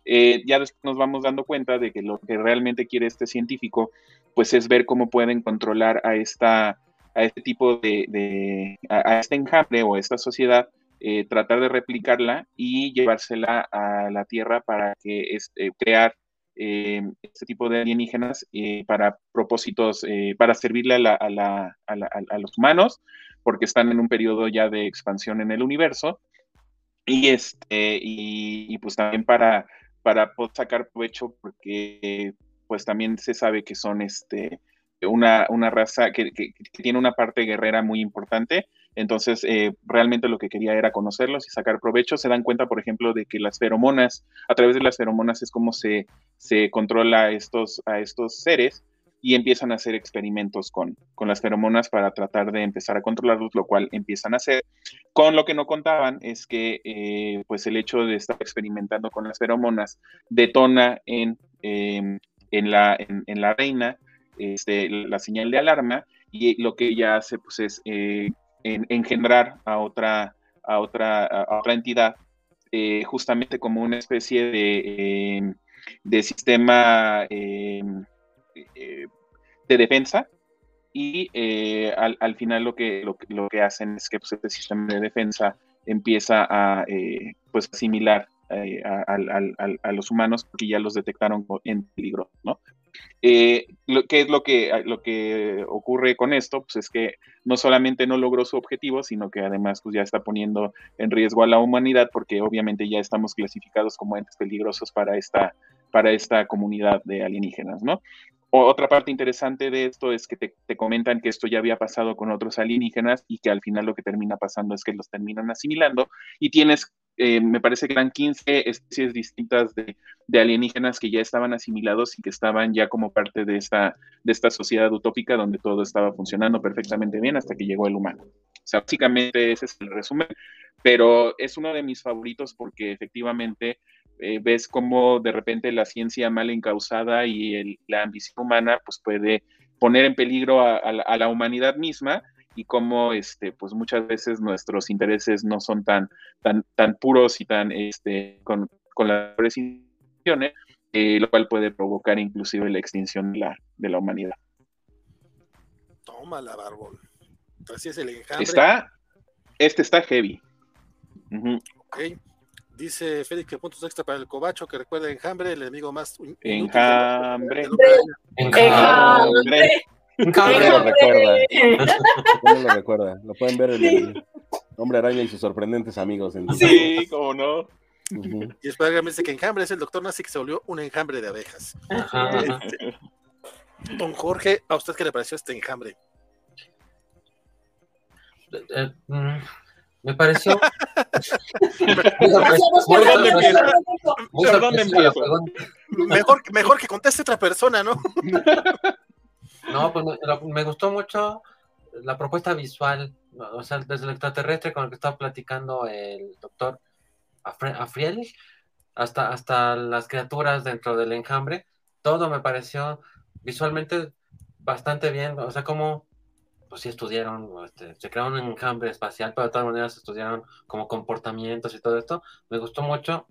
Eh, ya nos vamos dando cuenta de que lo que realmente quiere este científico, pues es ver cómo pueden controlar a esta a este tipo de, a, este enjambre o a esta sociedad, eh, tratar de replicarla y llevársela a la Tierra para que este, crear eh, este tipo de alienígenas para propósitos, para servirle a, a, los humanos, porque están en un periodo ya de expansión en el universo, y, este, y, pues también para, para sacar provecho, porque pues también se sabe que son este, una, una raza que, tiene una parte guerrera muy importante. Entonces, eh, realmente lo que quería era conocerlos y sacar provecho. Se dan cuenta, por ejemplo, de que las feromonas, a través de las feromonas es como se, se controla a estos, a estos seres y empiezan a hacer experimentos con, con las feromonas para tratar de empezar a controlarlos, lo cual empiezan a hacer. Con lo que no contaban es que eh, pues el hecho de estar experimentando con las feromonas detona en, em, en, la, en la reina este, la señal de alarma y lo que ella hace pues es eh, engendrar a otra, a otra, a otra entidad eh, justamente como una especie de, em, de sistema em, eh, de defensa y al, al, final lo que, lo, que hacen es que pues, este sistema de defensa empieza a pues asimilar a, a, los humanos porque ya los detectaron en peligro, ¿no? Eh, lo, ¿Qué es lo que, lo que ocurre con esto? Pues es que no solamente no logró su objetivo, sino que además pues ya está poniendo en riesgo a la humanidad porque obviamente ya estamos clasificados como entes peligrosos para esta, para esta comunidad de alienígenas, ¿no? Otra parte interesante de esto es que te, te, comentan que esto ya había pasado con otros alienígenas y que al final lo que termina pasando es que los terminan asimilando y tienes eh, me parece que eran 15 especies distintas de, alienígenas que ya estaban asimilados y que estaban ya como parte de esta, de esta sociedad utópica donde todo estaba funcionando perfectamente bien hasta que llegó el humano. O sea, básicamente ese es el resumen, pero es uno de mis favoritos porque efectivamente eh, ves cómo de repente la ciencia mal encausada y la ambición humana pues puede poner en peligro a la humanidad misma y cómo este, pues muchas veces nuestros intereses no son tan, tan, tan puros y tan este, con, con las intenciones, eh, lo cual puede provocar inclusive la extinción de la, de la humanidad. Toma la barbón. Así es el enjambre. Está, este está heavy. Ok. Dice Félix que puntos extra para el cobacho, que recuerda enjambre, el enemigo más. Enjambre. Enjambre. ¿Cómo lo recuerda? ¿Cómo lo recuerda? Lo pueden ver en el Hombre Araña y sus sorprendentes amigos. En sí, cómo no. Y después dice que enjambre es el doctor Nazi que se volvió un enjambre de abejas. Este, don Jorge, ¿a usted qué le pareció este enjambre? Me pareció. Mejor, mejor que conteste otra persona, ¿no? No, pues me, gustó mucho la propuesta visual, o sea, desde el extraterrestre con el que estaba platicando el doctor Afriel hasta, hasta las criaturas dentro del enjambre, todo me pareció visualmente bastante bien, o sea, como pues sí estudiaron, este, se crearon un enjambre espacial, pero de todas maneras estudiaron como comportamientos y todo esto. Me gustó mucho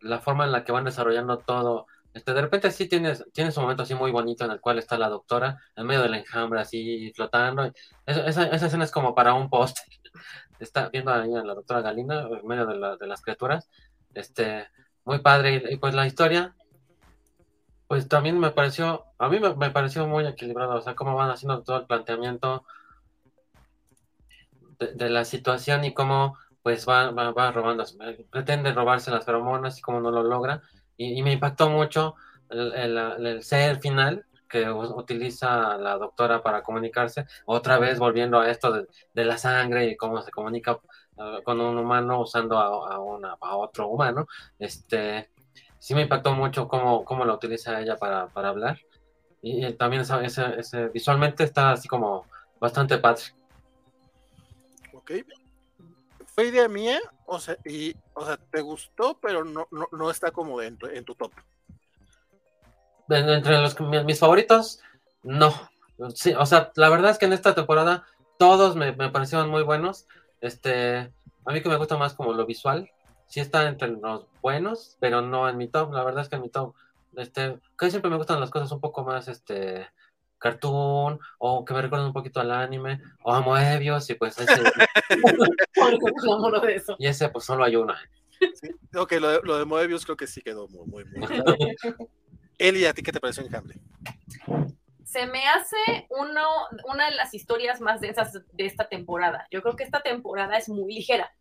la forma en la que van desarrollando todo este, de repente sí tienes, tienes un momento así muy bonito en el cual está la doctora en medio del enjambre así flotando. Esa, escena es como para un post. Está viendo a la, la doctora Galina en medio de, de, las criaturas. Este, muy padre. Y, pues la historia, pues también me pareció, a mí me, pareció muy equilibrado. O sea, cómo van haciendo todo el planteamiento de, la situación y cómo pues va, va, robando, pretende robarse las feromonas y cómo no lo logra y, me impactó mucho el, ser final que utiliza la doctora para comunicarse, otra vez volviendo a esto de, la sangre y cómo se comunica uh, con un humano usando a, una, a otro humano, este, sí me impactó mucho cómo, cómo la utiliza ella para, hablar. Y, también ese, ese, visualmente está así como bastante padre. Ok. Fue idea mía, o sea, y, o sea, te gustó, pero no, no, está como dentro en tu top. Entre los, mis favoritos, no. Sí, o sea, la verdad es que en esta temporada todos me, me parecieron muy buenos. Este, a mí que me gusta más como lo visual, sí está entre los buenos, pero no en mi top. La verdad es que en mi top, este, casi siempre me gustan las cosas un poco más, este, cartoon, o que me recuerden un poquito al anime, o a Moebius, y pues ese. y ese, pues solo hay una. Sí, ok, lo de, lo de Moebius creo que sí quedó muy, muy, muy claro. Eli, ¿a ti qué te pareció Enjambre? Se me hace uno, una de las historias más densas de esta temporada. Yo creo que esta temporada es muy ligera.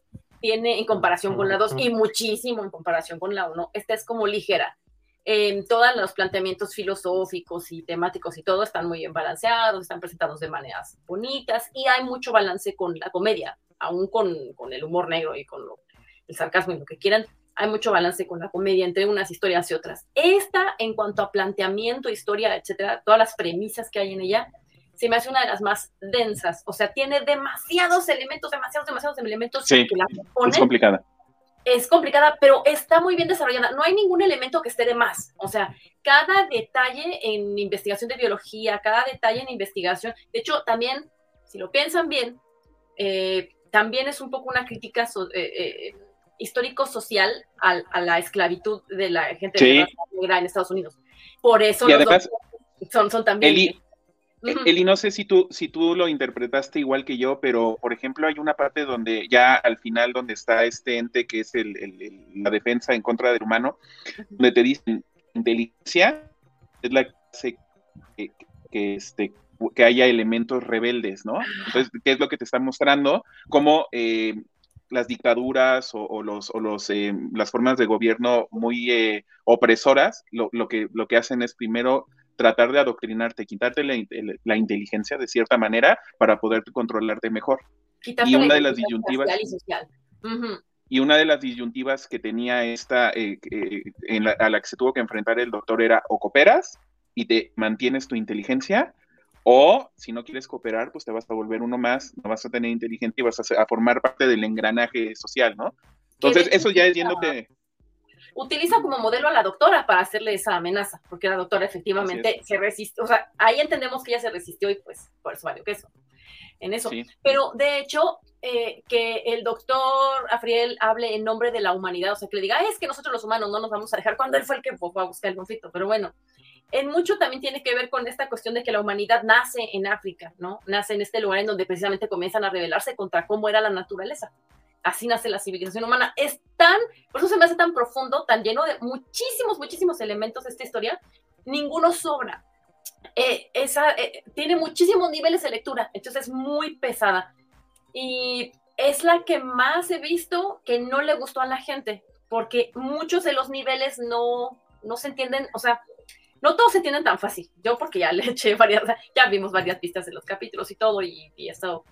Tiene en comparación con la 2 y muchísimo en comparación con la 1. Esta es como ligera todos los planteamientos filosóficos y temáticos y todo están muy bien balanceados, están presentados de maneras bonitas y hay mucho balance con la comedia, aún con, con el humor negro y con el sarcasmo y lo que quieran, hay mucho balance con la comedia entre unas historias y otras. Esta, en cuanto a planteamiento, historia, etcétera, todas las premisas que hay en ella, se me hace una de las más densas. O sea, tiene demasiados elementos, demasiados, demasiados elementos que la Es complicada es complicada, pero está muy bien desarrollada. No hay ningún elemento que esté de más. O sea, cada detalle en investigación de biología, cada detalle en investigación, de hecho, también, si lo piensan bien, eh, también es un poco una crítica eh, eh, histórico-social a, la esclavitud de la gente negra en Estados Unidos. Por eso son, son también... Eli, no sé si tú, si tú lo interpretaste igual que yo, pero por ejemplo hay una parte donde ya al final donde está este ente que es el, la defensa en contra del humano, donde te dicen inteligencia es la que hace que, este, que haya elementos rebeldes, ¿no? Entonces, ¿qué es lo que te está mostrando? Cómo eh, las dictaduras o, los, o los, eh, las formas de gobierno muy eh, opresoras, lo, lo, que, lo que hacen es primero tratar de adoctrinarte, quitarte la, inteligencia de cierta manera para poder controlarte mejor. y una de las disyuntivas... Y, una de las disyuntivas que tenía esta, eh, a la que se tuvo que enfrentar el doctor era o cooperas y te mantienes tu inteligencia, o si no quieres cooperar, pues te vas a volver uno más, no vas a tener inteligencia y vas a, a formar parte del engranaje social, ¿no? Entonces, eso ya es yéndote utiliza como modelo a la doctora para hacerle esa amenaza, porque la doctora efectivamente se resistió, o sea, ahí entendemos que ella se resistió y pues por eso valió queso en eso. Pero de hecho, eh, que el doctor Afriel hable en nombre de la humanidad, o sea, que le diga, es que nosotros los humanos no nos vamos a dejar cuando él fue el que fue a buscar el conflicto, pero bueno, en mucho también tiene que ver con esta cuestión de que la humanidad nace en África, ¿no? Nace en este lugar en donde precisamente comienzan a rebelarse contra cómo era la naturaleza así nace la civilización humana. Es tan, por eso se me hace tan profundo, tan lleno de muchísimos, muchísimos elementos esta historia, ninguno sobra. Eh, esa, eh, tiene muchísimos niveles de lectura, entonces es muy pesada. Y es la que más he visto que no le gustó a la gente, porque muchos de los niveles no, no se entienden, o sea, no todos se entienden tan fácil. Yo porque ya le eché varias, ya vimos varias pistas de los capítulos y todo, y, y he estado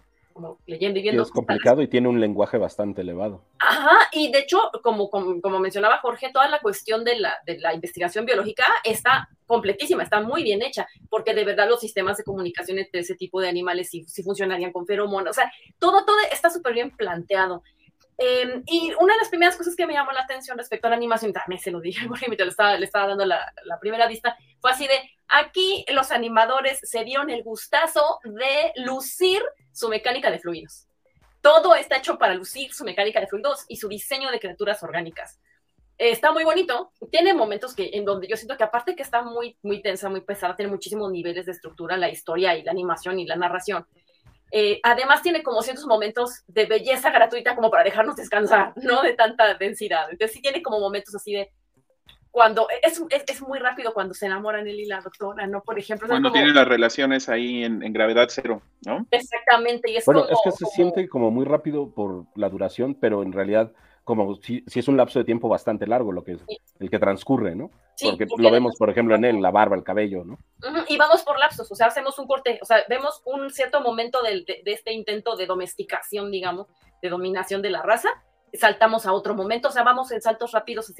leyendo y viendo. es complicado y tiene un lenguaje bastante elevado. Ajá, y de hecho, como, como, mencionaba Jorge, toda la cuestión de la, de la, investigación biológica está completísima, está muy bien hecha, porque de verdad los sistemas de comunicación entre ese tipo de animales sí, funcionarían con feromonas, o sea, todo, todo está súper bien planteado. Em, y una de las primeras cosas que me llamó la atención respecto a la animación, también se lo dije, porque le estaba, le estaba dando la, la primera vista, fue así de, aquí los animadores se dieron el gustazo de lucir su mecánica de fluidos. Todo está hecho para lucir su mecánica de fluidos y su diseño de criaturas orgánicas. está muy bonito. Tiene momentos que, en donde yo siento que aparte que está muy, muy tensa, muy pesada, tiene muchísimos niveles de estructura, la historia y la animación y la narración. Eh, además tiene como ciertos momentos de belleza gratuita como para dejarnos descansar, ¿no? De tanta densidad. Entonces sí tiene como momentos así de, cuando es, es, muy rápido cuando se enamoran él y la doctora, ¿no? Por ejemplo. Cuando tienen las relaciones ahí en, gravedad cero, ¿no? Exactamente. Y es bueno, es que se siente como muy rápido por la duración, pero en realidad como si, si es un lapso de tiempo bastante largo lo que es el que transcurre, ¿no? porque, lo vemos, por ejemplo, en él, la barba, el cabello, ¿no? Y vamos por lapsos, o sea, hacemos un corte, o sea, vemos un cierto momento de, de este intento de domesticación, digamos, de dominación de la raza, saltamos a otro momento, o sea, vamos en saltos rápidos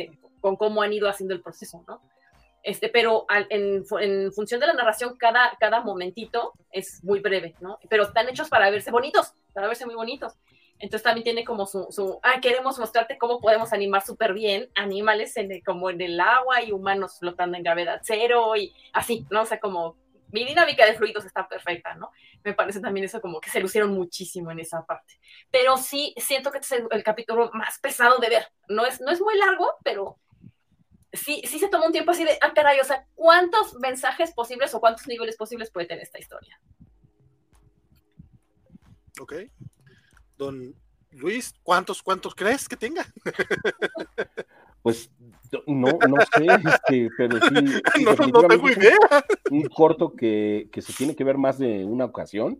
con cómo han ido haciendo el proceso, ¿no? Este, pero en, función de la narración, cada, cada momentito es muy breve, ¿no? Pero están hechos para verse bonitos, para verse muy bonitos. Entonces también tiene como su, su ah, queremos mostrarte cómo podemos animar súper bien animales en como en el agua y humanos flotando en gravedad cero y así, ¿no? O sea, como mi dinámica de fluidos está perfecta, ¿no? Me parece también eso como que se lucieron muchísimo en esa parte. Pero sí, siento que este es el, capítulo más pesado de ver. No es, no es muy largo, pero sí, sí se toma un tiempo así de, ah, caray, o sea, ¿cuántos mensajes posibles o cuántos niveles posibles puede tener esta historia? Ok. Don Luis, ¿cuántos, cuántos crees que tenga? Pues no, no sé, este, pero sí, no, tengo idea. Un, corto que, se tiene que ver más de una ocasión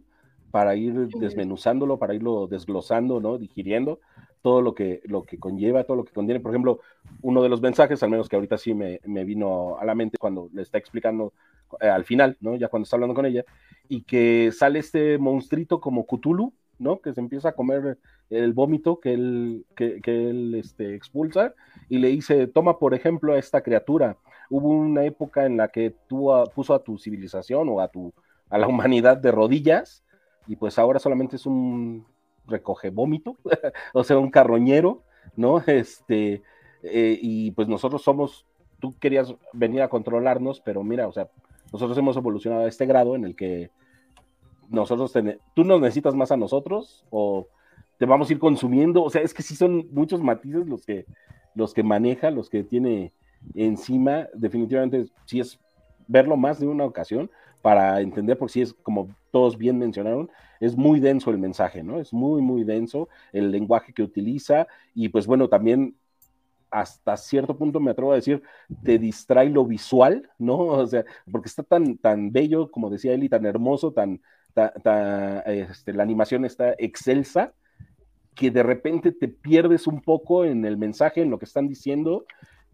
para ir desmenuzándolo, para irlo desglosando, ¿no? Digiriendo todo lo que, lo que conlleva, todo lo que contiene. Por ejemplo, uno de los mensajes, al menos que ahorita sí me, me vino a la mente cuando le está explicando eh, al final, ¿no? Ya cuando está hablando con ella, y que sale este monstruito como Cthulhu, ¿no? Que se empieza a comer el vómito que él, que, él este, expulsa y le dice, toma por ejemplo a esta criatura. Hubo una época en la que tú puso a tu civilización o a, tu, a la humanidad de rodillas y pues ahora solamente es un recoge vómito, o sea, un carroñero, ¿no? Este, eh, y pues nosotros somos, tú querías venir a controlarnos, pero mira, o sea, nosotros hemos evolucionado a este grado en el que nosotros, tú nos necesitas más a nosotros o te vamos a ir consumiendo, o sea, es que sí son muchos matices los que, los que maneja, los que tiene encima, definitivamente sí es verlo más de una ocasión para entender, porque sí es como todos bien mencionaron, es muy denso el mensaje, ¿no? Es muy, muy denso el lenguaje que utiliza y pues bueno, también hasta cierto punto me atrevo a decir, te distrae lo visual, ¿no? O sea, porque está tan, tan bello, como decía Eli, tan hermoso, tan, este, la animación está excelsa, que de repente te pierdes un poco en el mensaje, en lo que están diciendo,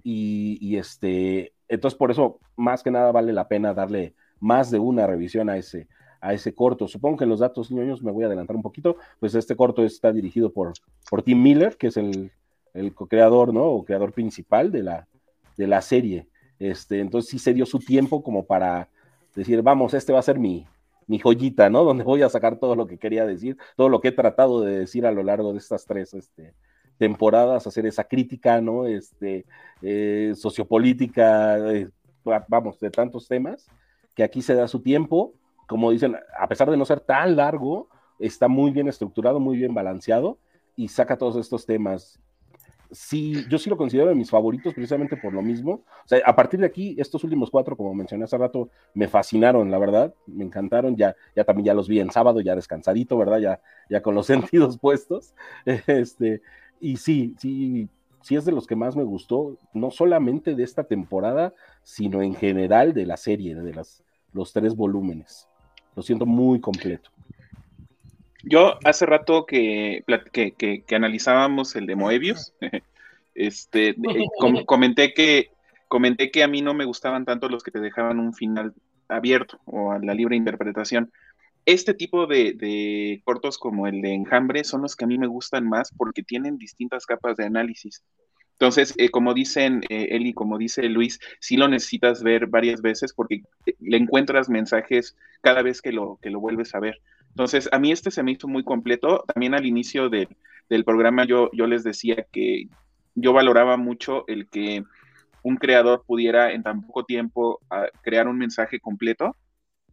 y, este, entonces por eso más que nada vale la pena darle más de una revisión a ese, a ese corto. Supongo que en los datos ñoños me voy a adelantar un poquito, pues este corto está dirigido por, por Tim Miller, que es el, el co-creador, ¿no? O creador principal de la, de la serie. Este, entonces sí se dio su tiempo como para decir, vamos, este va a ser mi, mi joyita, ¿no? Donde voy a sacar todo lo que quería decir, todo lo que he tratado de decir a lo largo de estas tres este, temporadas, hacer esa crítica, ¿no? Este, eh, sociopolítica, eh, vamos, de tantos temas, que aquí se da su tiempo, como dicen, a pesar de no ser tan largo, está muy bien estructurado, muy bien balanceado y saca todos estos temas sí, yo sí lo considero de mis favoritos precisamente por lo mismo. O sea, a partir de aquí, estos últimos cuatro, como mencioné hace rato, me fascinaron, la verdad, me encantaron. Ya, ya también ya los vi en sábado, ya descansadito, ¿verdad? Ya, ya con los sentidos puestos. Este, y sí, sí, sí es de los que más me gustó, no solamente de esta temporada, sino en general de la serie, de las, los tres volúmenes. Lo siento muy completo. Yo hace rato que, que, analizábamos el de Moebius, este, comenté que comenté que a mí no me gustaban tanto los que te dejaban un final abierto o a la libre interpretación. Este tipo de, cortos como el de Enjambre son los que a mí me gustan más porque tienen distintas capas de análisis. Entonces, eh, como dicen eh, Eli, como dice Luis, sí lo necesitas ver varias veces porque eh, le encuentras mensajes cada vez que lo, que lo vuelves a ver. Entonces, a mí este se me hizo muy completo. También al inicio del programa yo, yo les decía que yo valoraba mucho el que un creador pudiera en tan poco tiempo ah, crear un mensaje completo,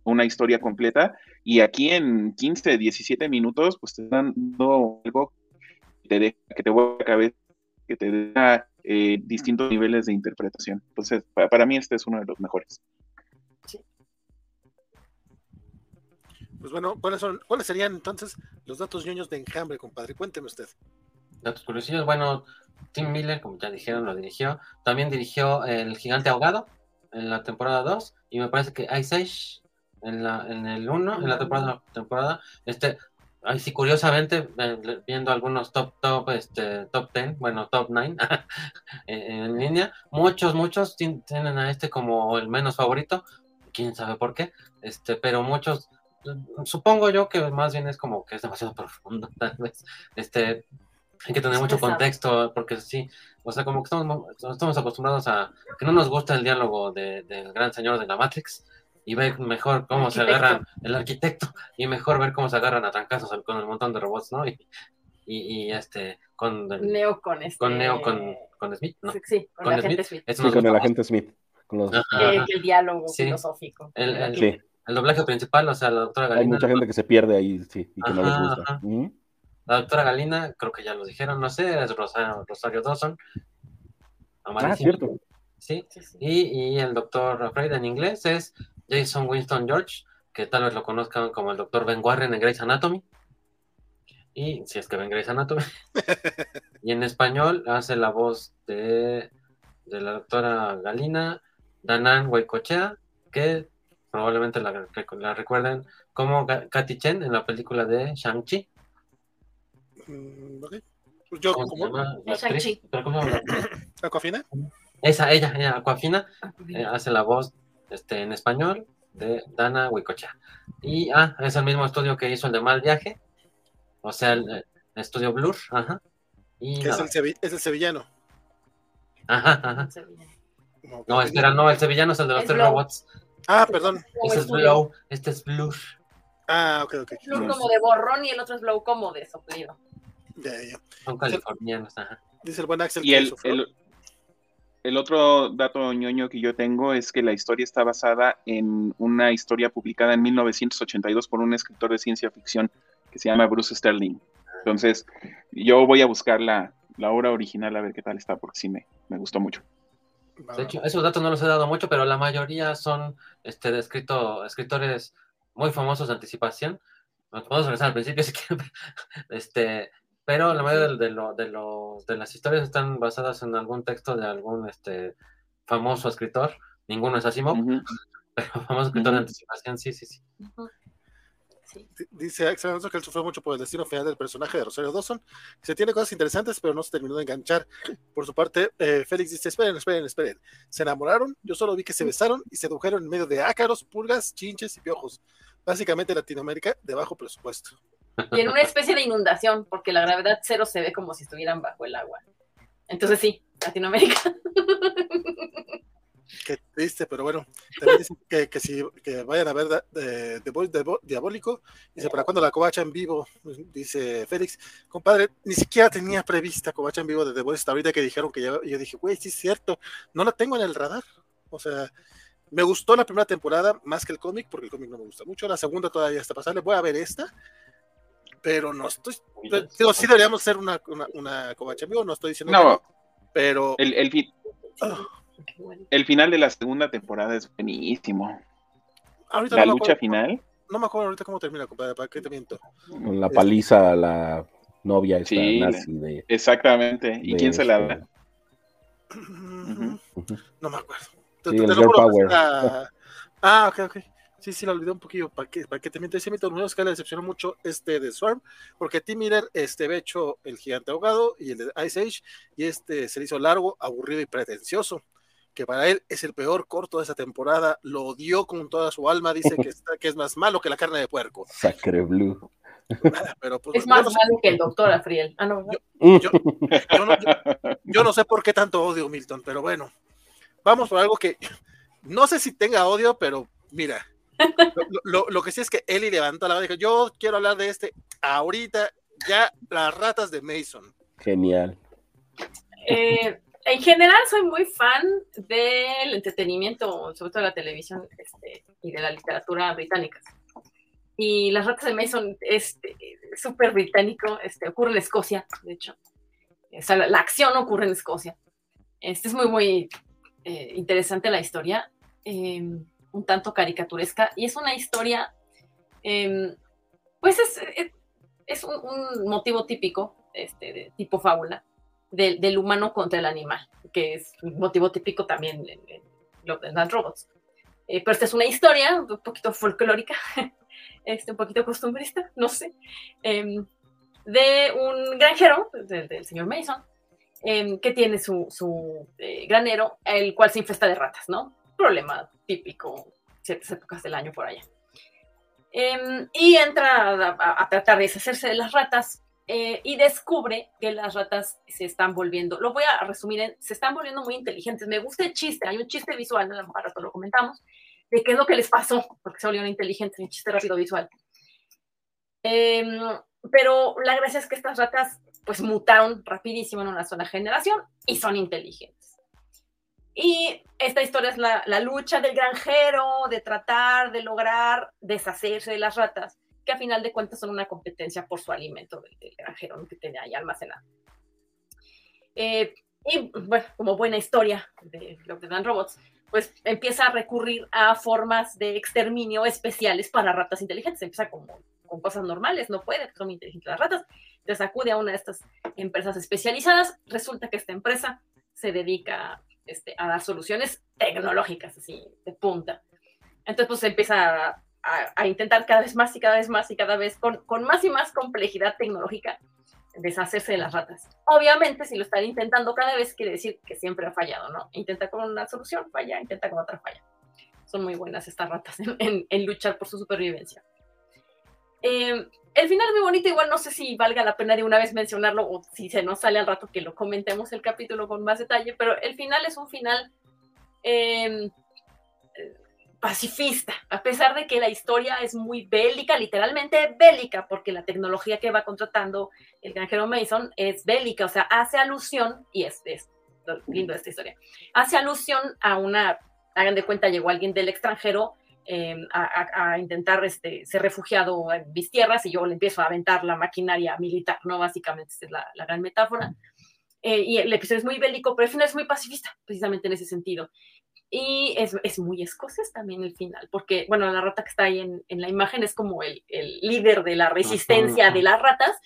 una historia completa, y aquí en 15, 17 minutos, pues te dan algo que te, deja, que te vuelve a cabeza, que te da eh, distintos niveles de interpretación. Entonces, para, para mí este es uno de los mejores. Pues bueno, ¿cuáles, son, ¿cuáles serían entonces los datos ñoños de enjambre, compadre? Cuénteme usted. Datos curiosos, bueno, Tim Miller, como ya dijeron, lo dirigió. También dirigió El Gigante Ahogado en la temporada 2 y me parece que Ice Age en, la, en el 1, en la temporada, temporada este, ahí sí, curiosamente, viendo algunos top, top, este, top 10, bueno, top 9 en línea, muchos, muchos tienen a este como el menos favorito, quién sabe por qué, este, pero muchos supongo yo que más bien es como que es demasiado profundo, tal vez. Este, hay que tener mucho contexto, porque sí, o sea, como que estamos, estamos acostumbrados a que no nos gusta el diálogo del gran señor de la Matrix y ver mejor cómo se agarran el arquitecto y mejor ver cómo se agarran a trancazos con el montón de robots, ¿no? Y, y, este con Neo con este con Neo con, con Smith, ¿no? Sí, con, el agente Smith. Sí, con el agente Smith. Con los... el diálogo filosófico. El, sí. El, doblaje principal, o sea, la doctora Galina. Hay mucha gente que se pierde ahí, sí, y que no les gusta. La doctora Galina, creo que ya lo dijeron, no sé, es Rosario, Rosario Dawson. Ah, cierto. ¿Sí? Y, y, el doctor Freud en inglés es Jason Winston George, que tal vez lo conozcan como el doctor Ben Warren en Grey's Anatomy. Y si es que ven Grey's Anatomy. y en español hace la voz de, de la doctora Galina, Danan Huaycochea, que probablemente la, la, recuerden como Katy Chen en la película de Shang-Chi. Mm, pues yo, ¿Cómo, ¿cómo? Shang-Chi. ¿Aquafina? Esa, ella, ella Aquafina, eh, hace la voz este, en español de Dana Huicocha. Y, ah, es el mismo estudio que hizo el de Mal Viaje, o sea, el, estudio Blur, ajá. Y es, el es el sevillano. Ajá, ajá. No, espera, no, el sevillano es el de los tres robots. Ah, perdón. Este es Blow, este es Blur. Ah, ok, ok. Blur como de borrón y el otro es Blow como de soplido. Ya, ya. Son californianos, ajá. Dice el buen Axel. Y el, el, el otro dato ñoño que yo tengo es que la historia está basada en una historia publicada en 1982 por un escritor de ciencia ficción que se llama Bruce Sterling. Entonces, yo voy a buscar la, obra original a ver qué tal está, porque sí me, me gustó mucho. De hecho, esos datos no los he dado mucho, pero la mayoría son este, de escrito, escritores muy famosos de anticipación. Nos podemos regresar al principio si quieren. Este, pero la mayoría de, de, los, de las historias están basadas en algún texto de algún este, famoso escritor. Ninguno es Asimov, pero famoso escritor de anticipación, sí, sí, sí. Dice Axel que él sufrió mucho por el destino final del personaje de Rosario Dawson. Se tiene cosas interesantes, pero no se terminó de enganchar. Por su parte, eh, Félix dice: Esperen, esperen, esperen. Se enamoraron, yo solo vi que se besaron y se sedujeron en medio de ácaros, pulgas, chinches y piojos. Básicamente Latinoamérica de bajo presupuesto. Y en una especie de inundación, porque la gravedad cero se ve como si estuvieran bajo el agua. Entonces sí, Latinoamérica. Qué triste, pero bueno, también dicen que, que si que vayan a ver de, de, Diabólico, dice, ¿para cuándo la covacha en vivo? Dice Félix, compadre, ni siquiera tenía prevista covacha en vivo de The Voice hasta ahorita que dijeron que ya, yo dije, güey, sí es cierto, no la tengo en el radar, o sea, me gustó la primera temporada más que el cómic, porque el cómic no me gusta mucho, la segunda todavía está pasable, voy a ver esta, pero no estoy. Digo, sí deberíamos hacer una, una, una covacha amigo, no estoy diciendo. No, pero. El, el, ah. El, final de la segunda temporada es buenísimo. la lucha final. No me acuerdo ahorita cómo termina, compadre, ¿para qué te miento? La paliza a la novia esta sí, nazi de. Exactamente. ¿Y quién se la da? No me acuerdo. Sí, te, el Power. Ah, ok, ok. Sí, sí, lo olvidé un poquito. ¿Para qué, para qué te miento? Ese mito menos que le decepcionó mucho este de Swarm, porque Tim Miller este, había hecho El Gigante Ahogado y el de Ice Age, y este se le hizo largo, aburrido y pretencioso. Que para él es el peor corto de esa temporada, lo odió con toda su alma, dice que, está, que es más malo que la carne de puerco. Sacre Blue. Pero, pues, es más malo que el doctor Afriel. Ah, no, yo, yo, no, yo no sé por qué tanto odio Milton, pero bueno, vamos por algo que no sé si tenga odio, pero mira, lo, que sí es que Eli levantó la mano y dijo, yo quiero hablar de este ahorita, ya las ratas de Mason. Genial. Eh, en general soy muy fan del entretenimiento, sobre todo de la televisión este, y de la literatura británica. Y las ratas de Mason es súper británico, este, ocurre en Escocia, de hecho. la, acción ocurre en Escocia. Este es muy, muy eh, interesante la historia. Eh, un tanto caricaturesca y es una historia, em, pues es, es, un, motivo típico, este, de tipo fábula, del humano contra el animal, que es un motivo típico también en, en, en Robots. Eh, pero esta es una historia un poquito folclórica, este, un poquito costumbrista, no sé, em, de un granjero, del señor Mason, em, que tiene su, su eh, granero, el cual se infesta de ratas, ¿no? Problema típico, ciertas épocas del año por allá. Em, y entra a, tratar de deshacerse de las ratas eh, y descubre que las ratas se están volviendo, lo voy a resumir en, se están volviendo muy inteligentes. Me gusta el chiste, hay un chiste visual, a lo mejor rato lo comentamos, de qué es lo que les pasó, porque se volvieron inteligentes, un chiste rápido visual. Em, pero la gracia es que estas ratas pues mutaron rapidísimo en una sola generación y son inteligentes. Y esta historia es la, lucha del granjero, de tratar de lograr deshacerse de las ratas, que a final de cuentas son una competencia por su alimento del, granjero que tenía ahí almacenado. Eh, y bueno, como buena historia de lo que dan robots, pues empieza a recurrir a formas de exterminio especiales para ratas inteligentes. Empieza como con cosas normales, no puede, son inteligentes las ratas. Entonces acude a una de estas empresas especializadas. Resulta que esta empresa se dedica este, a dar soluciones tecnológicas, así, de punta. Entonces, pues empieza a, intentar cada vez más y cada vez más y cada vez con, con más y más complejidad tecnológica deshacerse de las ratas. Obviamente, si lo están intentando cada vez, quiere decir que siempre ha fallado, ¿no? Intenta con una solución, falla, intenta con otra, falla. Son muy buenas estas ratas en, luchar por su supervivencia. Eh, el final es muy bonito, igual no sé si valga la pena de una vez mencionarlo o si se nos sale al rato que lo comentemos el capítulo con más detalle, pero el final es un final eh, pacifista, a pesar de que la historia es muy bélica, literalmente bélica, porque la tecnología que va contratando el granjero Mason es bélica, o sea, hace alusión, y es, es lindo esta historia, hace alusión a una, hagan de cuenta, llegó alguien del extranjero em, a, intentar este, ser refugiado en mis tierras y yo le empiezo a aventar la maquinaria militar, ¿no? Básicamente, esa es la, gran metáfora. Eh, y el episodio es muy bélico, pero el final es muy pacifista, precisamente en ese sentido. Y es, es, muy escocés también el final, porque, bueno, la rata que está ahí en, en la imagen es como el, el, líder de la resistencia de las ratas,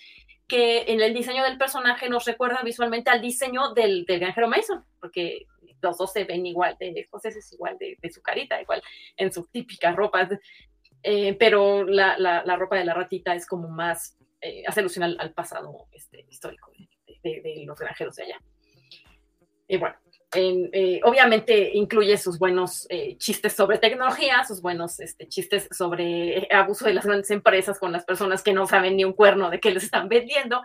que en el diseño del personaje nos recuerda visualmente al diseño del, del granjero Mason, porque los dos se ven igual de escoceses, igual de, de su carita, igual en su típica ropa, eh, pero la, la, la, ropa de la ratita es como más, eh, hace alusión al, al pasado este, histórico de, de, los granjeros de allá. Y bueno, eh, obviamente incluye sus buenos eh, chistes sobre tecnología, sus buenos este, chistes sobre eh, abuso de las grandes empresas con las personas que no saben ni un cuerno de qué les están vendiendo.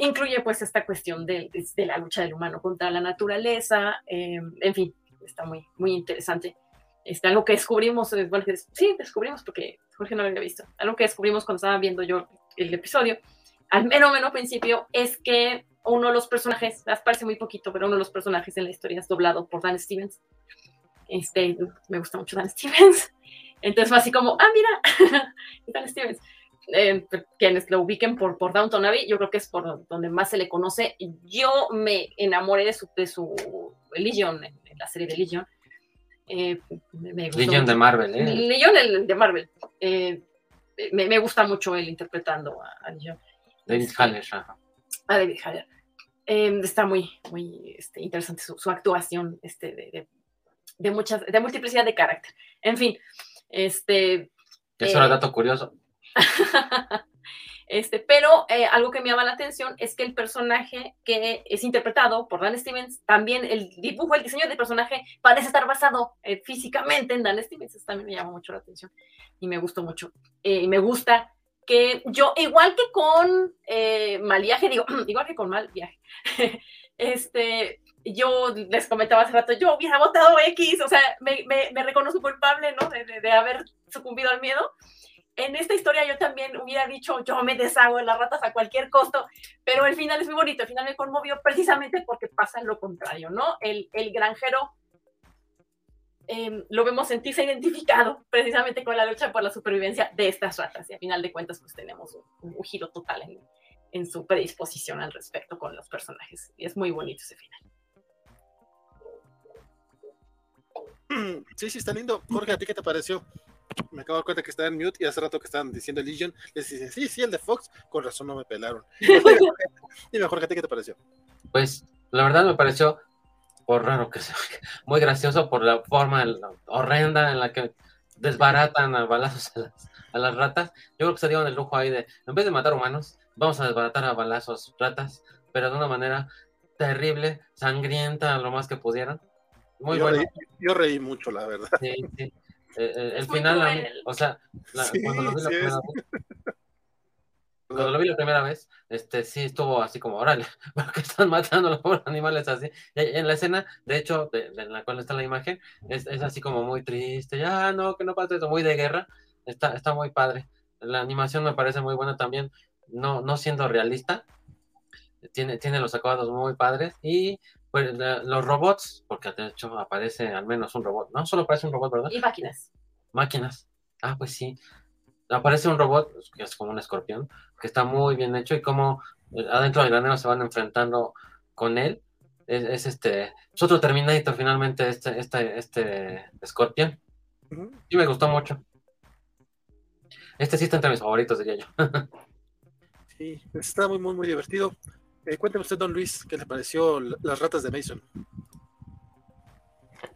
incluye pues esta cuestión de, de, la lucha del humano contra la naturaleza, en fin, está muy, muy interesante. Este, algo que descubrimos, bueno, sí, descubrimos porque Jorge no lo había visto, algo que descubrimos cuando estaba viendo yo el episodio, al menos menos principio, es que uno de los personajes, parece muy poquito, pero uno de los personajes en la historia es doblado por Dan Stevens. Este, me gusta mucho Dan Stevens. Entonces fue así como, ah, mira, Dan Stevens. Eh, quienes lo ubiquen por, por Downton Abbey, yo creo que es por donde más se le conoce. Yo me enamoré de su, de su Legion, en, la serie de Legion. Eh, Legion de Marvel, ¿eh? Legion de Marvel. Eh, me, me, gusta mucho él interpretando a, a Legion. David este, Haller, a David Haller. Em, está muy, muy este, interesante su, actuación este, de, de, muchas, de multiplicidad de carácter. En fin, este... Eso era eh, dato curioso. este, pero eh, algo que me llama la atención es que el personaje que es interpretado por Dan Stevens, también el dibujo, el diseño del personaje parece estar basado eh, físicamente en Dan Stevens. Eso también me llama mucho la atención y me gustó mucho. y me gusta que yo, igual que con eh, mal viaje, digo, igual que con mal viaje, este, yo les comentaba hace rato, yo hubiera votado X, o sea, me, me, me reconozco culpable, ¿no? De, de, haber sucumbido al miedo. En esta historia yo también hubiera dicho, yo me deshago de las ratas a cualquier costo, pero el final es muy bonito, el final me conmovió precisamente porque pasa lo contrario, ¿no? El, el granjero Em, lo vemos sentirse identificado precisamente con la lucha por la supervivencia de estas ratas. Y a final de cuentas, pues tenemos un, giro total en, en, su predisposición al respecto con los personajes. Y es muy bonito ese final. Sí, sí, está lindo. Jorge, ¿a ti qué te pareció? Me acabo de dar cuenta que estaba en mute y hace rato que estaban diciendo Legion, les dicen, sí, sí, el de Fox, con razón no me pelaron. Dime, Jorge, ¿a ti qué te pareció? Pues, la verdad me pareció por raro que sea, muy gracioso por la forma horrenda en la que desbaratan a balazos a las, ratas. Yo creo que se dieron el lujo ahí de, en vez de matar humanos, vamos a desbaratar a balazos ratas, pero de una manera terrible, sangrienta, lo más que pudieran. Muy yo bueno. Reí, yo reí mucho, la verdad. Sí, sí. Eh, eh, el final, o sea, cuando lo vi la primera vez, cuando lo vi la primera vez, este sí estuvo así como, órale, ¿por qué están matando a los pobres animales así? en la escena, de hecho, de, la cual está la imagen, es, es, así como muy triste, ya no, que no pasa eso, muy de guerra, está, está muy padre. la animación me parece muy buena también, no, no siendo realista. Tiene, tiene los acabados muy padres y pues los robots, porque de hecho aparece al menos un robot, no solo aparece un robot, ¿verdad? Y máquinas. Máquinas. Ah, pues sí. Aparece un robot, que es como un escorpión, que está muy bien hecho y como eh, adentro del granero se van enfrentando con él. Es, este, es otro Terminator finalmente, este, este, este escorpión. Sí me gustó mucho. Este sí está entre mis favoritos, diría yo. sí, está muy, muy, muy divertido. Eh, cuénteme usted, don Luis, ¿qué le pareció las ratas de Mason?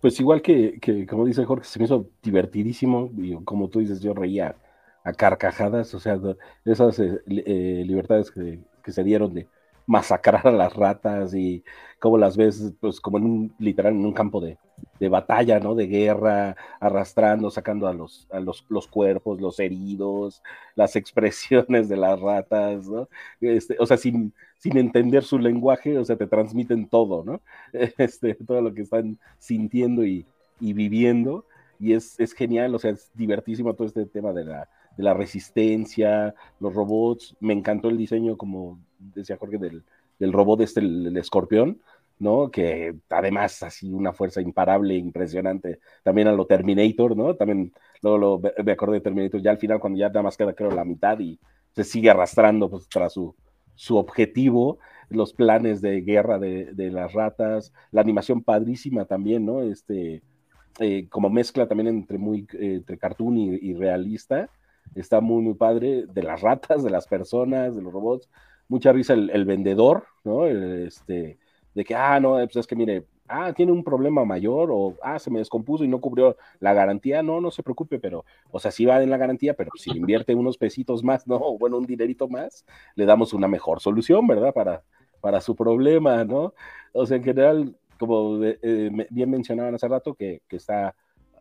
Pues igual que, como dice Jorge, se me hizo divertidísimo y como tú dices, yo reía a carcajadas, o sea, esas eh, eh, libertades que, se dieron de masacrar a las ratas y como las ves, pues como en un, literal, en un campo de, de batalla, ¿no? De guerra, arrastrando, sacando a los, a los, los, cuerpos, los heridos, las expresiones de las ratas, ¿no? Este, o sea, sin, sin entender su lenguaje, o sea, te transmiten todo, ¿no? Este, todo lo que están sintiendo y, y viviendo, y es, es, genial, o sea, es divertísimo todo este tema de la, de la resistencia, los robots, me encantó el diseño, como decía Jorge, del, del robot este, el escorpión, ¿no? Que además así una fuerza imparable, impresionante, también a lo Terminator, ¿no? También luego me acordé de Terminator ya al final cuando ya nada más queda creo la mitad y se sigue arrastrando pues, tras su, su objetivo, los planes de guerra de, las ratas, la animación padrísima también, ¿no? Este, eh, como mezcla también entre muy entre cartoon y, realista, está muy muy padre de las ratas, de las personas, de los robots, mucha risa el, vendedor, ¿no? Este, de que, ah, no, pues es que mire, ah, tiene un problema mayor o, ah, se me descompuso y no cubrió la garantía, no, no se preocupe, pero, o sea, sí va en la garantía, pero si invierte unos pesitos más, no, bueno, un dinerito más, le damos una mejor solución, ¿verdad? Para, para su problema, ¿no? O sea, en general, como eh, bien mencionaban hace rato, que, que, está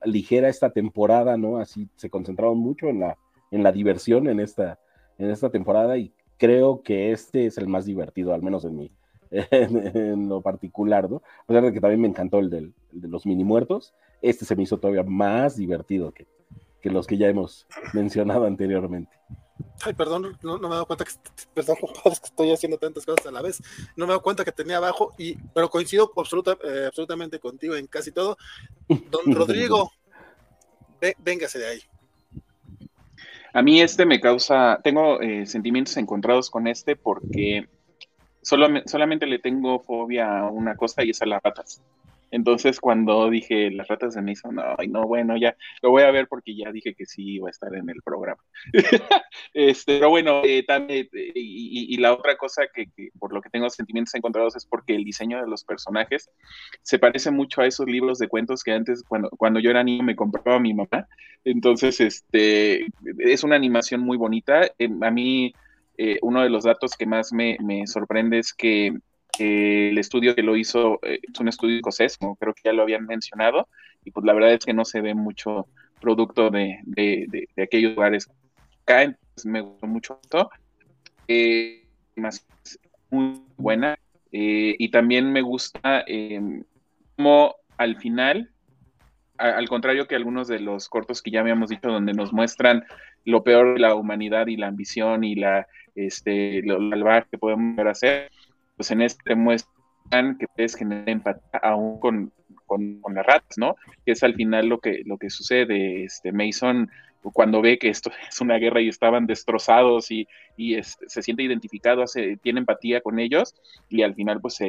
ligera esta temporada, ¿no? Así se concentraron mucho en la, en la diversión en esta, en esta temporada y creo que este es el más divertido, al menos en mi, en, lo particular, ¿no? A pesar de que también me encantó el, del, de los mini muertos, este se me hizo todavía más divertido que, que los que ya hemos mencionado anteriormente. Ay, perdón, no, me he dado cuenta que, perdón, que estoy haciendo tantas cosas a la vez. No me he dado cuenta que tenía abajo, y, pero coincido absoluta, eh, absolutamente contigo en casi todo. Don Rodrigo, véngase de ahí. A mí este me causa, tengo eh, sentimientos encontrados con este porque solamente le tengo fobia a una cosa y es a las ratas. Entonces, cuando dije las ratas de Mason, ay, no, bueno, ya lo voy a ver porque ya dije que sí iba a estar en el programa. este, pero bueno, eh, también, eh, y, la otra cosa que, por lo que tengo sentimientos encontrados es porque el diseño de los personajes se parece mucho a esos libros de cuentos que antes, cuando, cuando yo era niño, me compraba mi mamá. Entonces, este, es una animación muy bonita. Eh, a mí eh, uno de los datos que más me, sorprende es que el estudio que lo hizo eh, es un estudio escocés, como creo que ya lo habían mencionado, y pues la verdad es que no se ve mucho producto de, aquellos lugares acá, entonces me gustó mucho esto. Eh, más muy buena, y también me gusta como al final al contrario que algunos de los cortos que ya habíamos dicho, donde nos muestran lo peor de la humanidad y la ambición y la este lo salvaje que podemos hacer, pues en este muestran que puedes generar empatía aún con, las ratas, ¿no? Que es al final lo que, lo que sucede. Este Mason cuando ve que esto es una guerra y estaban destrozados y, se siente identificado, hace, tiene empatía con ellos y al final pues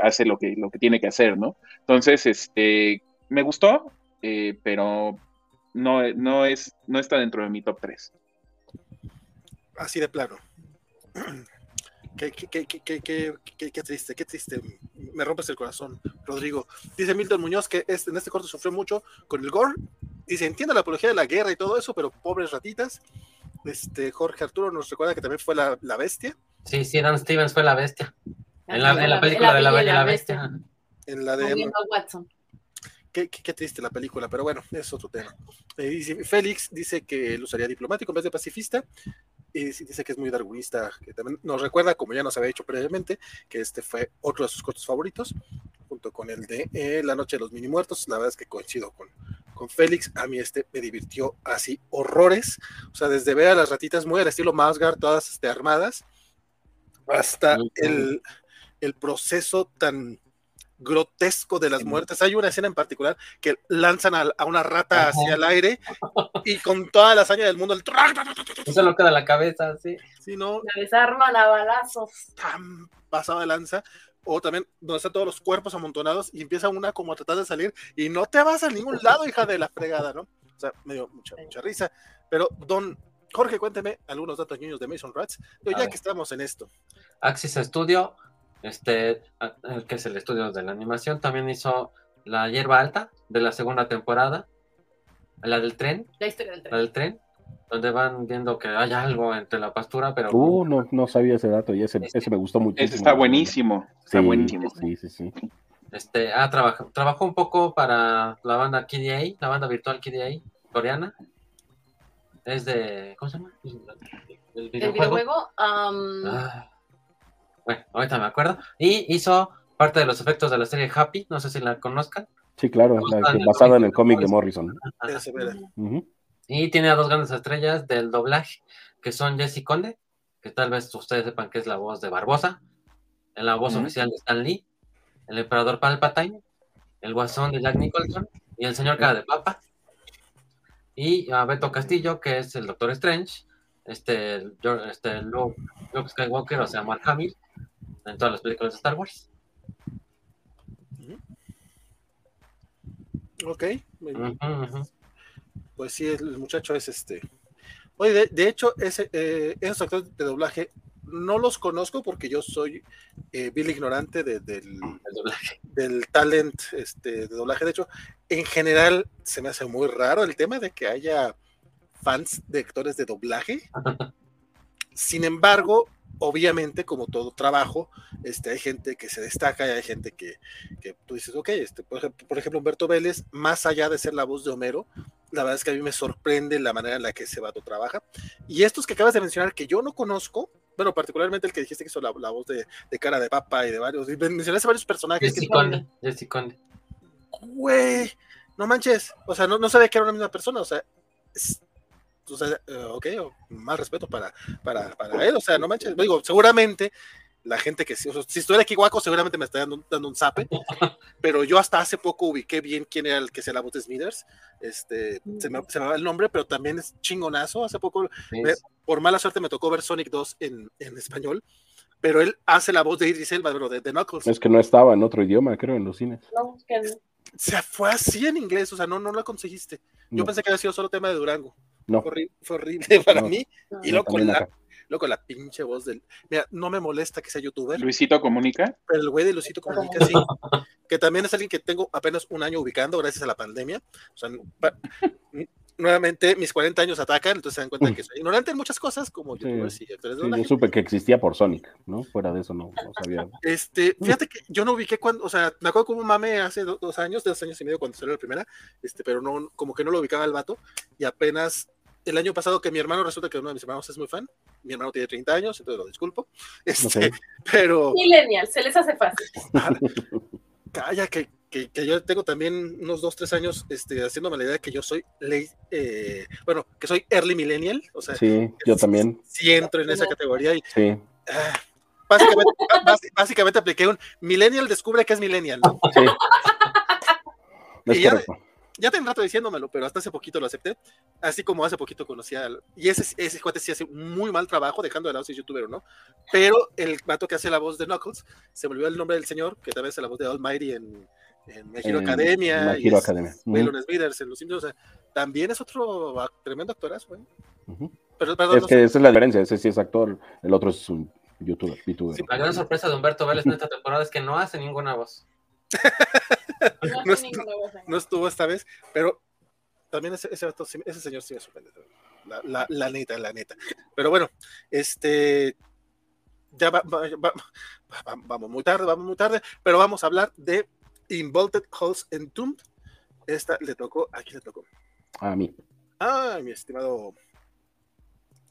hace lo que, lo que tiene que hacer, ¿no? Entonces, este, me gustó, eh, pero no, no, es, no está dentro de mi top 3. Así de plano. Qué, triste, qué triste. Me rompes el corazón, Rodrigo. Dice Milton Muñoz que este, en este corto sufrió mucho con el gore. Dice, entiende la apología de la guerra y todo eso, pero pobres ratitas. Este, Jorge Arturo nos recuerda que también fue la, bestia. Sí, sí, Dan Stevens fue la bestia. En la, en la película de la Bella y la Bestia. En la de Watson. Qué, triste la película, pero bueno, es otro tema. Eh, Félix dice que lo usaría diplomático en vez de pacifista. Y dice que es muy darwinista, que también nos recuerda, como ya nos había dicho previamente, que este fue otro de sus cortos favoritos, junto con el de eh, La Noche de los Mini Muertos. La verdad es que coincido con, con Félix, a mí este me divirtió así horrores, o sea, desde ver a las ratitas muy al estilo Masgar, todas este, armadas, hasta el, el proceso tan grotesco de las muertes. Hay una escena en particular que lanzan a, una rata hacia el aire y con toda la hazaña del mundo, el Eso lo queda la cabeza, sí. Sí, no. La desarman a balazos. Tan pasado de lanza. O también donde están todos los cuerpos amontonados y empieza una como a tratar de salir y no te vas a ningún lado, hija de la fregada, ¿no? O sea, me dio mucha, mucha risa. Pero, don Jorge, cuénteme algunos datos niños de Mason Rats, ya que estamos en esto. Axis Studio este, que es el estudio de la animación, también hizo La Hierba Alta de la segunda temporada, la del tren. La historia del tren. La del tren, donde van viendo que hay algo entre la pastura, pero... Uh, no, no sabía ese dato y ese, ese me gustó muchísimo. Ese está buenísimo, está buenísimo. Sí, sí, sí. Este, ah, trabajó, trabajó un poco para la banda KDA, la banda virtual KDA coreana. Es de. ¿Cómo se llama? El videojuego. ah, bueno, ahorita me acuerdo. Y hizo parte de los efectos de la serie Happy, no sé si la conozcan. Sí, claro, basada en el cómic de Morrison. Y tiene a dos grandes estrellas del doblaje, que son Jesse Conde, que tal vez ustedes sepan que es la voz de Barbosa, la voz oficial de Stan Lee, el emperador Palpatine, el guasón de Jack Nicholson y el señor cara de papa. Y a Beto Castillo, que es el Doctor Strange, este, este Luke, Skywalker, o sea, Mark Hamill, en todas las películas de Star Wars. Ok. Pues sí, el muchacho es este. Oye, de, hecho, ese, eh, esos actores de doblaje no los conozco porque yo soy eh, Bill ignorante del, del talent este, de doblaje. De hecho, en general se me hace muy raro el tema de que haya fans de actores de doblaje. Sin embargo, obviamente, como todo trabajo, este, hay gente que se destaca y hay gente que, que tú dices, ok, este, por, ejemplo, por ejemplo, Humberto Vélez, más allá de ser la voz de Homero, la verdad es que a mí me sorprende la manera en la que ese vato trabaja. Y estos que acabas de mencionar, que yo no conozco, bueno, particularmente el que dijiste que hizo la, voz de, cara de papa y de varios, y mencionaste varios personajes. Jesse Conde, Güey, no manches, o sea, no, no sabía que era una misma persona, o sea, eh, ok, más respeto para, para, para, él, o sea, no manches, digo, seguramente la gente que si, estuviera aquí guaco seguramente me estaría dando, un zape, pero yo hasta hace poco ubiqué bien quién era el que sea la voz de Smithers, este, se me, se me, va el nombre, pero también es chingonazo, hace poco, por mala suerte me tocó ver Sonic 2 en, en español, pero él hace la voz de Idris Elba, de, de, Knuckles. Es que no estaba en otro idioma, creo, en los cines. No, que no. O sea, fue así en inglés, o sea, no, no lo conseguiste. Yo pensé que había sido solo tema de Durango. No. Fue, horrible para mí. Y luego con, la, con la pinche voz del. Mira, no me molesta que sea youtuber. Luisito Comunica. Pero el güey de Luisito Comunica, sí. que también es alguien que tengo apenas un año ubicando gracias a la pandemia. O sea, nuevamente mis 40 años atacan, entonces se dan cuenta que soy ignorante en muchas cosas como youtubers sí, Yo supe que existía por Sonic, ¿no? Fuera de eso no, sabía. Este, fíjate que yo no ubiqué cuando, o sea, me acuerdo como un mame hace dos, años, dos años y medio cuando salió la primera, este, pero no, como que no lo ubicaba el vato, y apenas el año pasado que mi hermano resulta que uno de mis hermanos es muy fan, mi hermano tiene 30 años, entonces lo disculpo, este, pero... Millennial, se les hace fácil. Calla, que, que, que, yo tengo también unos 2, 3 años este, haciéndome la idea de que yo soy late, eh, bueno, que soy early millennial, o sea, sí, yo también. Sí entro en esa categoría y... Sí. Ah, básicamente, básicamente apliqué un millennial descubre que es millennial. ¿no? Sí. Es y ya, ya tengo rato diciéndomelo, pero hasta hace poquito lo acepté. Así como hace poquito conocía. y ese, ese cuate sí hace muy mal trabajo, dejando de lado si es youtuber o no. Pero el vato que hace la voz de Knuckles, se me olvidó el nombre del señor, que también hace la voz de Almighty en, en My Hero Academia. My Hero Academia. Smithers en Los Simpsons. O sea, también es otro tremendo actorazo, güey. pero, perdón, es que esa es la diferencia. Ese sí es actor, el otro es un youtuber. la gran sorpresa de Humberto Vélez en esta temporada es que no hace ninguna voz. no, estuvo, esta vez, pero también ese, ese, ese señor sí me sorprende. La, la, la, neta, la neta. Pero bueno, este. Ya va, vamos muy tarde, vamos muy tarde, pero vamos a hablar de Involted Halls Entombed. Esta le tocó, ¿a quién le tocó? A mí. Ah, mi estimado.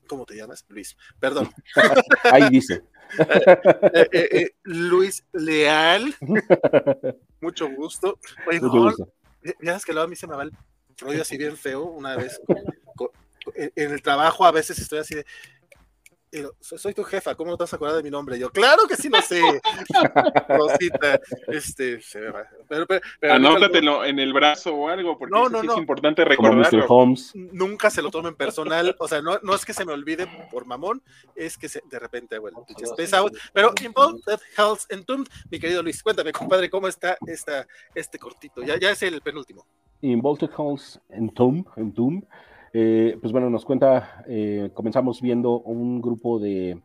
¿Cómo te llamas? Luis. Perdón. Ahí dice. Eh, eh, eh, Luis Leal. Mucho gusto. Oye, Mucho gusto. Ya es que luego a mí se me va el rollo así bien feo una vez. En el trabajo a veces estoy así de, soy tu jefa, ¿cómo no te vas a acordar de mi nombre? Yo, claro que sí lo sé. Rosita, este, pero, pero, Anótatelo en el brazo o algo, porque no, no, es importante recordarlo. Nunca se lo tomen personal, o sea, no, no es que se me olvide por mamón, es que se, de repente, bueno, space out. Pero Involved Health Entombed, mi querido Luis, cuéntame, compadre, ¿cómo está esta, este cortito? Ya, ya es el penúltimo. Involved Health Entombed, Entombed eh, pues bueno, nos cuenta, eh, comenzamos viendo un grupo de,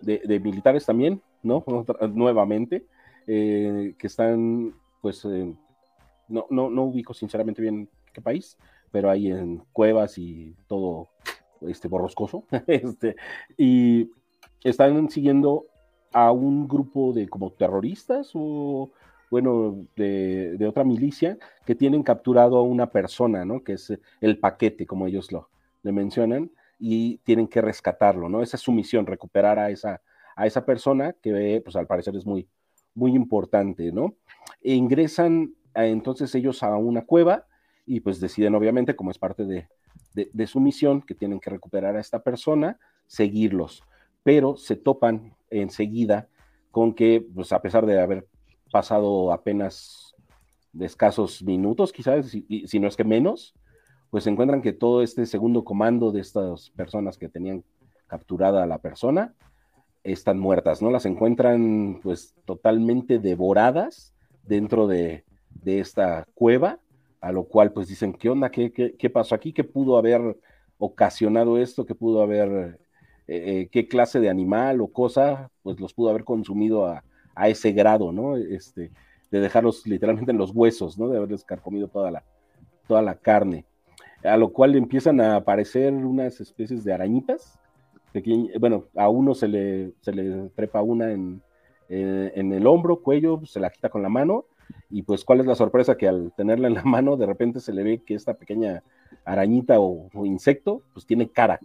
de, militares también, ¿no? Nuevamente, eh, que están, pues, no, no, no ubico sinceramente bien qué país, pero ahí en cuevas y todo este borroscoso, este, y están siguiendo a un grupo de como terroristas o bueno, de, otra milicia, que tienen capturado a una persona, ¿no? Que es el paquete, como ellos lo le mencionan, y tienen que rescatarlo, ¿no? Esa es su misión, recuperar a esa, a esa persona que, pues al parecer es muy, muy importante, ¿no? E ingresan entonces ellos a una cueva y pues deciden, obviamente, como es parte de, de su misión, que tienen que recuperar a esta persona, seguirlos, pero se topan enseguida con que, pues a pesar de haber pasado apenas de escasos minutos, quizás, si, no es que menos, pues encuentran que todo este segundo comando de estas personas que tenían capturada a la persona están muertas, ¿no? Las encuentran pues totalmente devoradas dentro de, esta cueva, a lo cual pues dicen, ¿qué onda? ¿Qué, qué, pasó aquí? ¿Qué pudo haber ocasionado esto? ¿Qué pudo haber, eh, eh, qué clase de animal o cosa pues los pudo haber consumido a, a ese grado, ¿no? Este, de dejarlos literalmente en los huesos, ¿no? De haberles carcomido toda la, toda la carne. A lo cual empiezan a aparecer unas especies de arañitas. bueno, a uno se le, se le trepa una en, eh, en el hombro, cuello, se la quita con la mano. Y pues, ¿cuál es la sorpresa? Que al tenerla en la mano, de repente se le ve que esta pequeña arañita o insecto, pues tiene cara.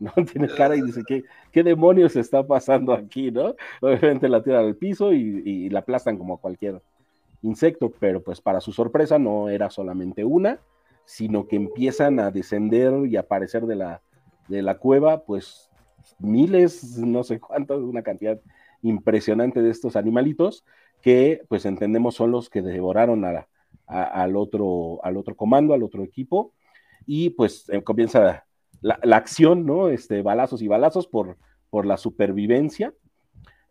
¿No? Tiene cara y dice, ¿qué, qué demonios está pasando aquí, no? Obviamente la tiran al piso y, la aplastan como cualquier insecto, pero pues para su sorpresa no era solamente una, sino que empiezan a descender y aparecer de la, de la cueva, pues miles, no sé cuántos, una cantidad impresionante de estos animalitos que pues entendemos son los que devoraron a al, otro, al otro comando, al otro equipo, y pues eh, comienza la, acción, ¿no? Este, balazos y balazos por, por la supervivencia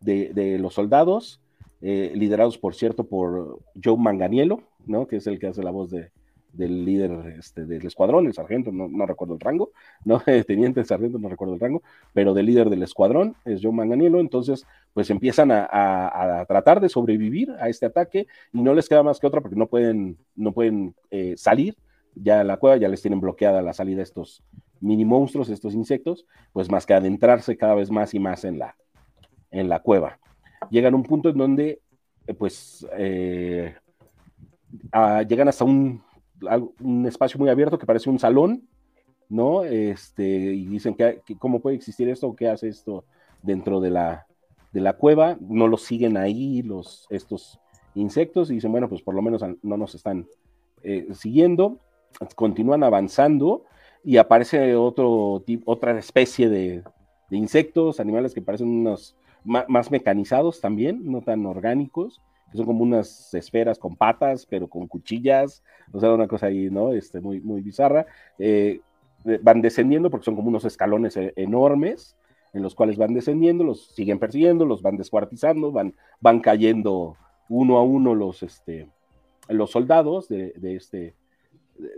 de, los soldados, eh, liderados, por cierto, por Joe Manganiello, ¿no? Que es el que hace la voz de, del líder este, del escuadrón, el sargento, no, recuerdo el rango, ¿no? Teniente, sargento, no recuerdo el rango, pero del líder del escuadrón es Joe Manganiello, entonces pues empiezan a, tratar de sobrevivir a este ataque y no les queda más que otra porque no pueden, no pueden eh, salir ya la cueva, ya les tienen bloqueada la salida estos mini monstruos, estos insectos, pues más que adentrarse cada vez más y más en la, en la cueva. Llegan a un punto en donde, eh, pues, eh, llegan hasta un, un, espacio muy abierto que parece un salón, ¿no? Este, y dicen que, cómo puede existir esto, qué hace esto dentro de la, de la cueva, no los siguen ahí los, estos insectos y dicen, bueno, pues por lo menos no nos están eh, siguiendo, continúan avanzando y aparece otro, otra especie de, insectos, animales que parecen unos más, mecanizados también, no tan orgánicos, que son como unas esferas con patas, pero con cuchillas, o sea, una cosa ahí, ¿no? Este, muy, muy bizarra. Eh, van descendiendo porque son como unos escalones e, enormes en los cuales van descendiendo, los siguen persiguiendo, los van descuartizando, van, van cayendo uno a uno los, este, los soldados de, este,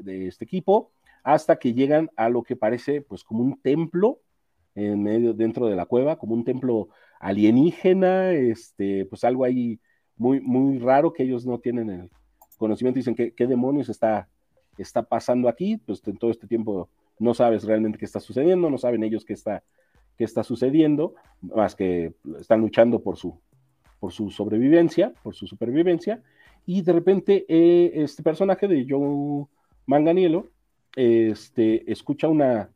de este equipo hasta que llegan a lo que parece pues como un templo en medio dentro de la cueva, como un templo alienígena, este, pues algo ahí muy, muy raro que ellos no tienen el conocimiento, dicen que qué demonios está, está pasando aquí, pues en todo este tiempo no sabes realmente qué está sucediendo, no saben ellos qué está, qué está sucediendo, más que están luchando por su, por su sobrevivencia, por su supervivencia, y de repente eh, este personaje de Joe Manganiello, este, escucha una,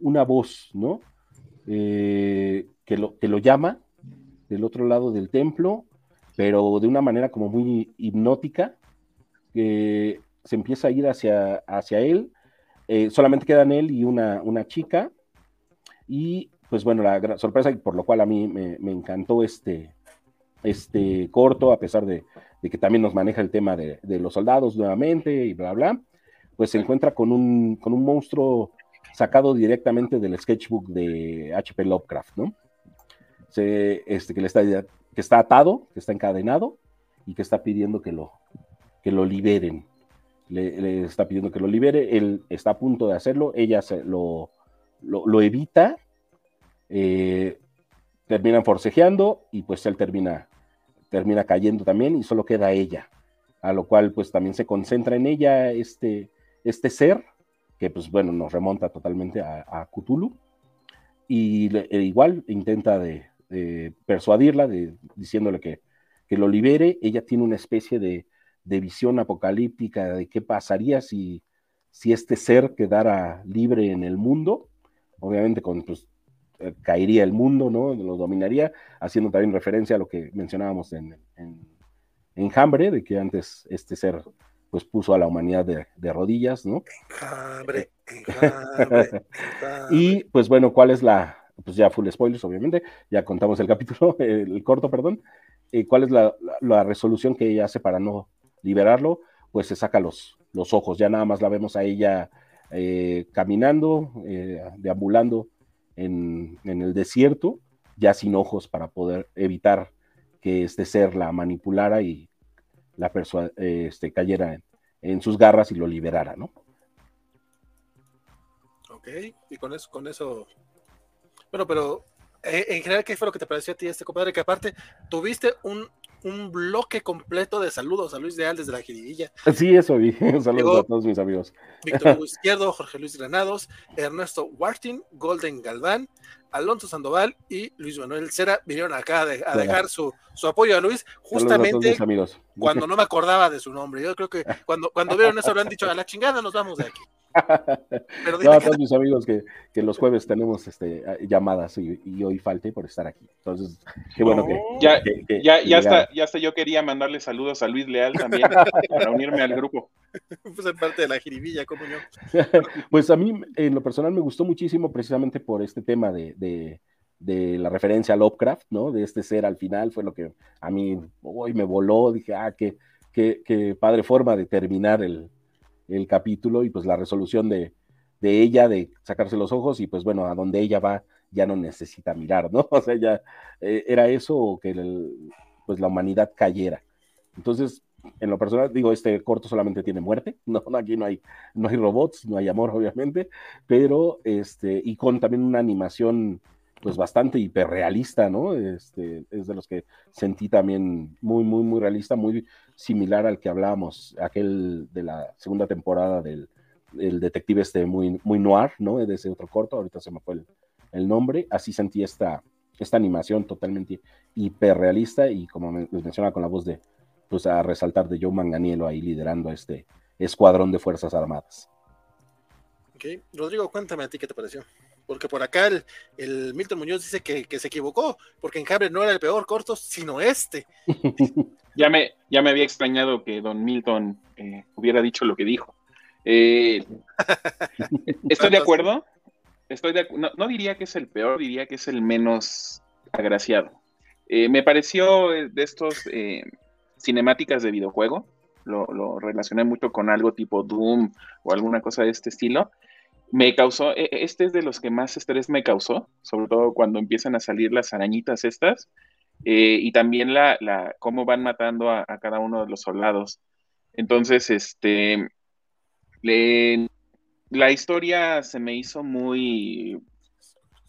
una voz, ¿no? Eh, que, lo, que lo llama del otro lado del templo, pero de una manera como muy hipnótica, que se empieza a ir hacia, hacia él. Eh, solamente quedan él y una, una chica. Y pues bueno, la gran sorpresa, por lo cual a mí me, encantó este, este corto, a pesar de, que también nos maneja el tema de, los soldados nuevamente y bla, bla, pues se encuentra con un, con un monstruo sacado directamente del sketchbook de H.P. Lovecraft, ¿no? Este, que, está, atado, que está encadenado y que está pidiendo que lo, que lo liberen. Le, está pidiendo que lo libere, él está a punto de hacerlo, ella lo, lo, evita, eh, terminan forcejeando y pues él termina, termina cayendo también y solo queda ella, a lo cual pues también se concentra en ella este, este ser, que pues bueno, nos remonta totalmente a, a Cthulhu, y e igual intenta de, persuadirla, diciéndole que, que, lo libere, ella tiene una especie de, de visión apocalíptica de qué pasaría si, si este ser quedara libre en el mundo, obviamente con, pues, eh, caería el mundo, ¿no? Lo dominaría, haciendo también referencia a lo que mencionábamos en, en, Hambre, de que antes este ser pues puso a la humanidad de, rodillas, ¿no? Hambre, hambre, y pues bueno, ¿cuál es la, pues ya full spoilers, obviamente, ya contamos el capítulo, el, corto, perdón, eh, ¿cuál es la, la, resolución que ella hace para no liberarlo? Pues se saca los, los ojos, ya nada más la vemos a ella eh, caminando, eh, deambulando en, el desierto, ya sin ojos para poder evitar que este ser la manipulara y la persona este, cayera en, sus garras y lo liberara, ¿no? Ok, y con eso, con eso, bueno, pero eh, en general, ¿qué fue lo que te pareció a ti este compadre? Que aparte tuviste un un bloque completo de saludos a Luis Leal desde la jiribilla. Sí, eso vi. Saludos a todos mis amigos. Víctor Hugo Izquierdo, Jorge Luis Granados, Ernesto Wartin, Golden Galván, Alonso Sandoval y Luis Manuel Cera vinieron acá a dejar su, su, apoyo a Luis, justamente cuando no me acordaba de su nombre. Yo creo que cuando, cuando vieron eso lo han dicho, a la chingada nos vamos de aquí. No, a todos mis amigos que, que, los jueves tenemos este, llamadas y, hoy falte por estar aquí. Entonces, qué bueno que, ya, ya, ya, está, ya hasta yo quería mandarle saludos a Luis Leal también para unirme al grupo. Pues en parte de la jiribilla, como yo. pues a mí, en lo personal, me gustó muchísimo precisamente por este tema de, de, de la referencia a Lovecraft, ¿no? De este ser al final, fue lo que a mí hoy me voló. Dije, ah, qué, qué, qué padre forma de terminar el, el capítulo y pues la resolución de, de, ella de sacarse los ojos y pues bueno, a donde ella va ya no necesita mirar, ¿no? O sea, ya eh, era eso que pues la humanidad cayera. Entonces, en lo personal, digo, este corto solamente tiene muerte, no, aquí no hay, no hay robots, no hay amor, obviamente, pero este, y con también una animación pues bastante hiperrealista, ¿no? Este, es de los que sentí también muy, muy, muy realista, muy similar al que hablábamos, aquel de la segunda temporada del detective este muy, muy noir, ¿no? De ese otro corto, ahorita se me fue el, nombre, así sentí esta, esta animación totalmente hiperrealista y como les mencionaba con la voz de, pues a resaltar de Joe Manganiello ahí liderando este escuadrón de Fuerzas Armadas. Ok, Rodrigo, cuéntame a ti qué te pareció porque por acá el, Milton Muñoz dice que, se equivocó, porque en Hambre no era el peor corto, sino este. ya, me, ya me había extrañado que don Milton eh, hubiera dicho lo que dijo. Eh, estoy de acuerdo. Estoy de, no, no, diría que es el peor, diría que es el menos agraciado. Eh, me pareció de estos cinemáticas de videojuego, lo, lo, relacioné mucho con algo tipo Doom o alguna cosa de este estilo me causó, e, e, este es de los que más estrés me causó, sobre todo cuando empiezan a salir las arañitas estas, eh, y también la, la, cómo van matando a, cada uno de los soldados. Entonces, este, la historia se me hizo muy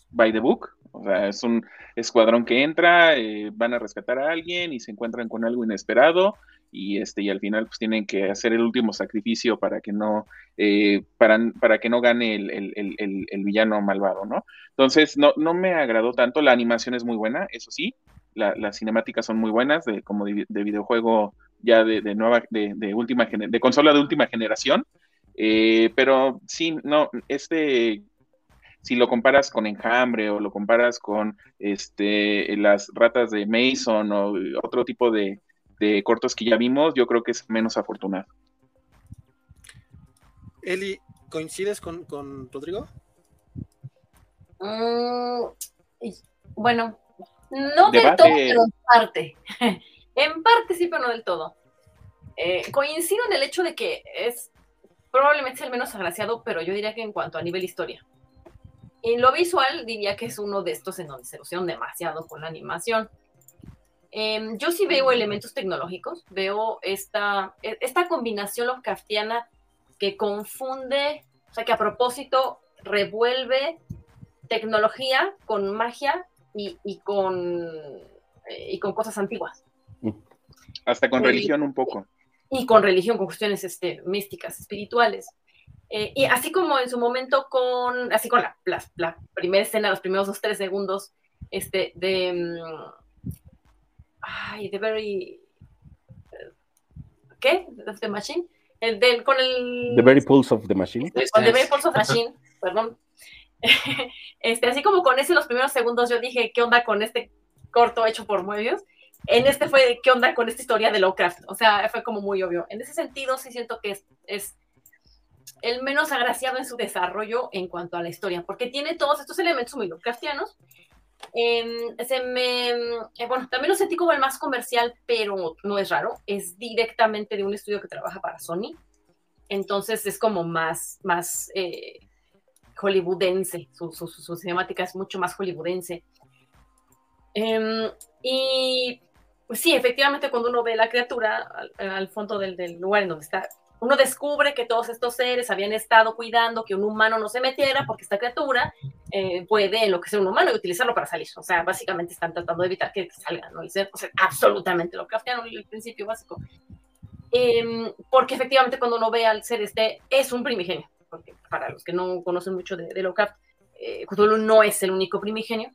by the book, o sea, es un escuadrón que entra, eh, van a rescatar a alguien y se encuentran con algo inesperado y este y al final pues tienen que hacer el último sacrificio para que no eh, para, para, que no gane el, villano malvado no entonces no, no me agradó tanto. La animación es muy buena eso sí. Las cinemáticas son muy buenas de como de, videojuego ya de, nueva de, última de consola de última generación. Eh, pero sí no este si lo comparas con Enjambre o lo comparas con este las ratas de Mason o otro tipo de, de cortos que ya vimos, yo creo que es menos afortunado. Eli, ¿coincides con, con Rodrigo? Mm, bueno, no del todo, pero en parte. en parte sí, pero no del todo. Eh, coincido en el hecho de que es probablemente el menos agraciado, pero yo diría que en cuanto a nivel historia. En lo visual, diría que es uno de estos en donde se usaron demasiado con la animación. Em, yo sí veo elementos tecnológicos, veo esta, e, esta combinación Lovecraftiana que confunde, o sea, que a propósito revuelve tecnología con magia y, y con, eh, y con cosas antiguas. Hasta con religión un poco. Y con religión, con cuestiones este, místicas, espirituales. Eh, y así como en su momento con, así con la, la, primera escena, los primeros dos, tres segundos, este, de, mm, ay, de very, ¿qué? Of the Machine. El del, con el... The Very Pulse of the Machine. Con The Very Pulse of the Machine, perdón. Este, así como con ese los primeros segundos yo dije, ¿qué onda con este corto hecho por Moebius? En este fue, ¿qué onda con esta historia de Lovecraft? O sea, fue como muy obvio. En ese sentido sí siento que es, es el menos agraciado en su desarrollo en cuanto a la historia, porque tiene todos estos elementos muy Lovecraftianos. Em, se me, eh, bueno, también lo sentí como el más comercial, pero no es raro. Es directamente de un estudio que trabaja para Sony. Entonces es como más, más eh, hollywoodense, su, su, cinemática es mucho más hollywoodense. Em, y pues sí, efectivamente cuando uno ve la criatura al, fondo del, del, lugar en donde está, uno descubre que todos estos seres habían estado cuidando que un humano no se metiera porque esta criatura eh, puede enloquecer un humano y utilizarlo para salir. O sea, básicamente están tratando de evitar que salga, ¿no? El ser, o sea, absolutamente lo craftiano, el principio básico. Em, porque efectivamente cuando uno ve al ser este, es un primigenio porque para los que no conocen mucho de, de Lovecraft, eh, no es el único primigenio.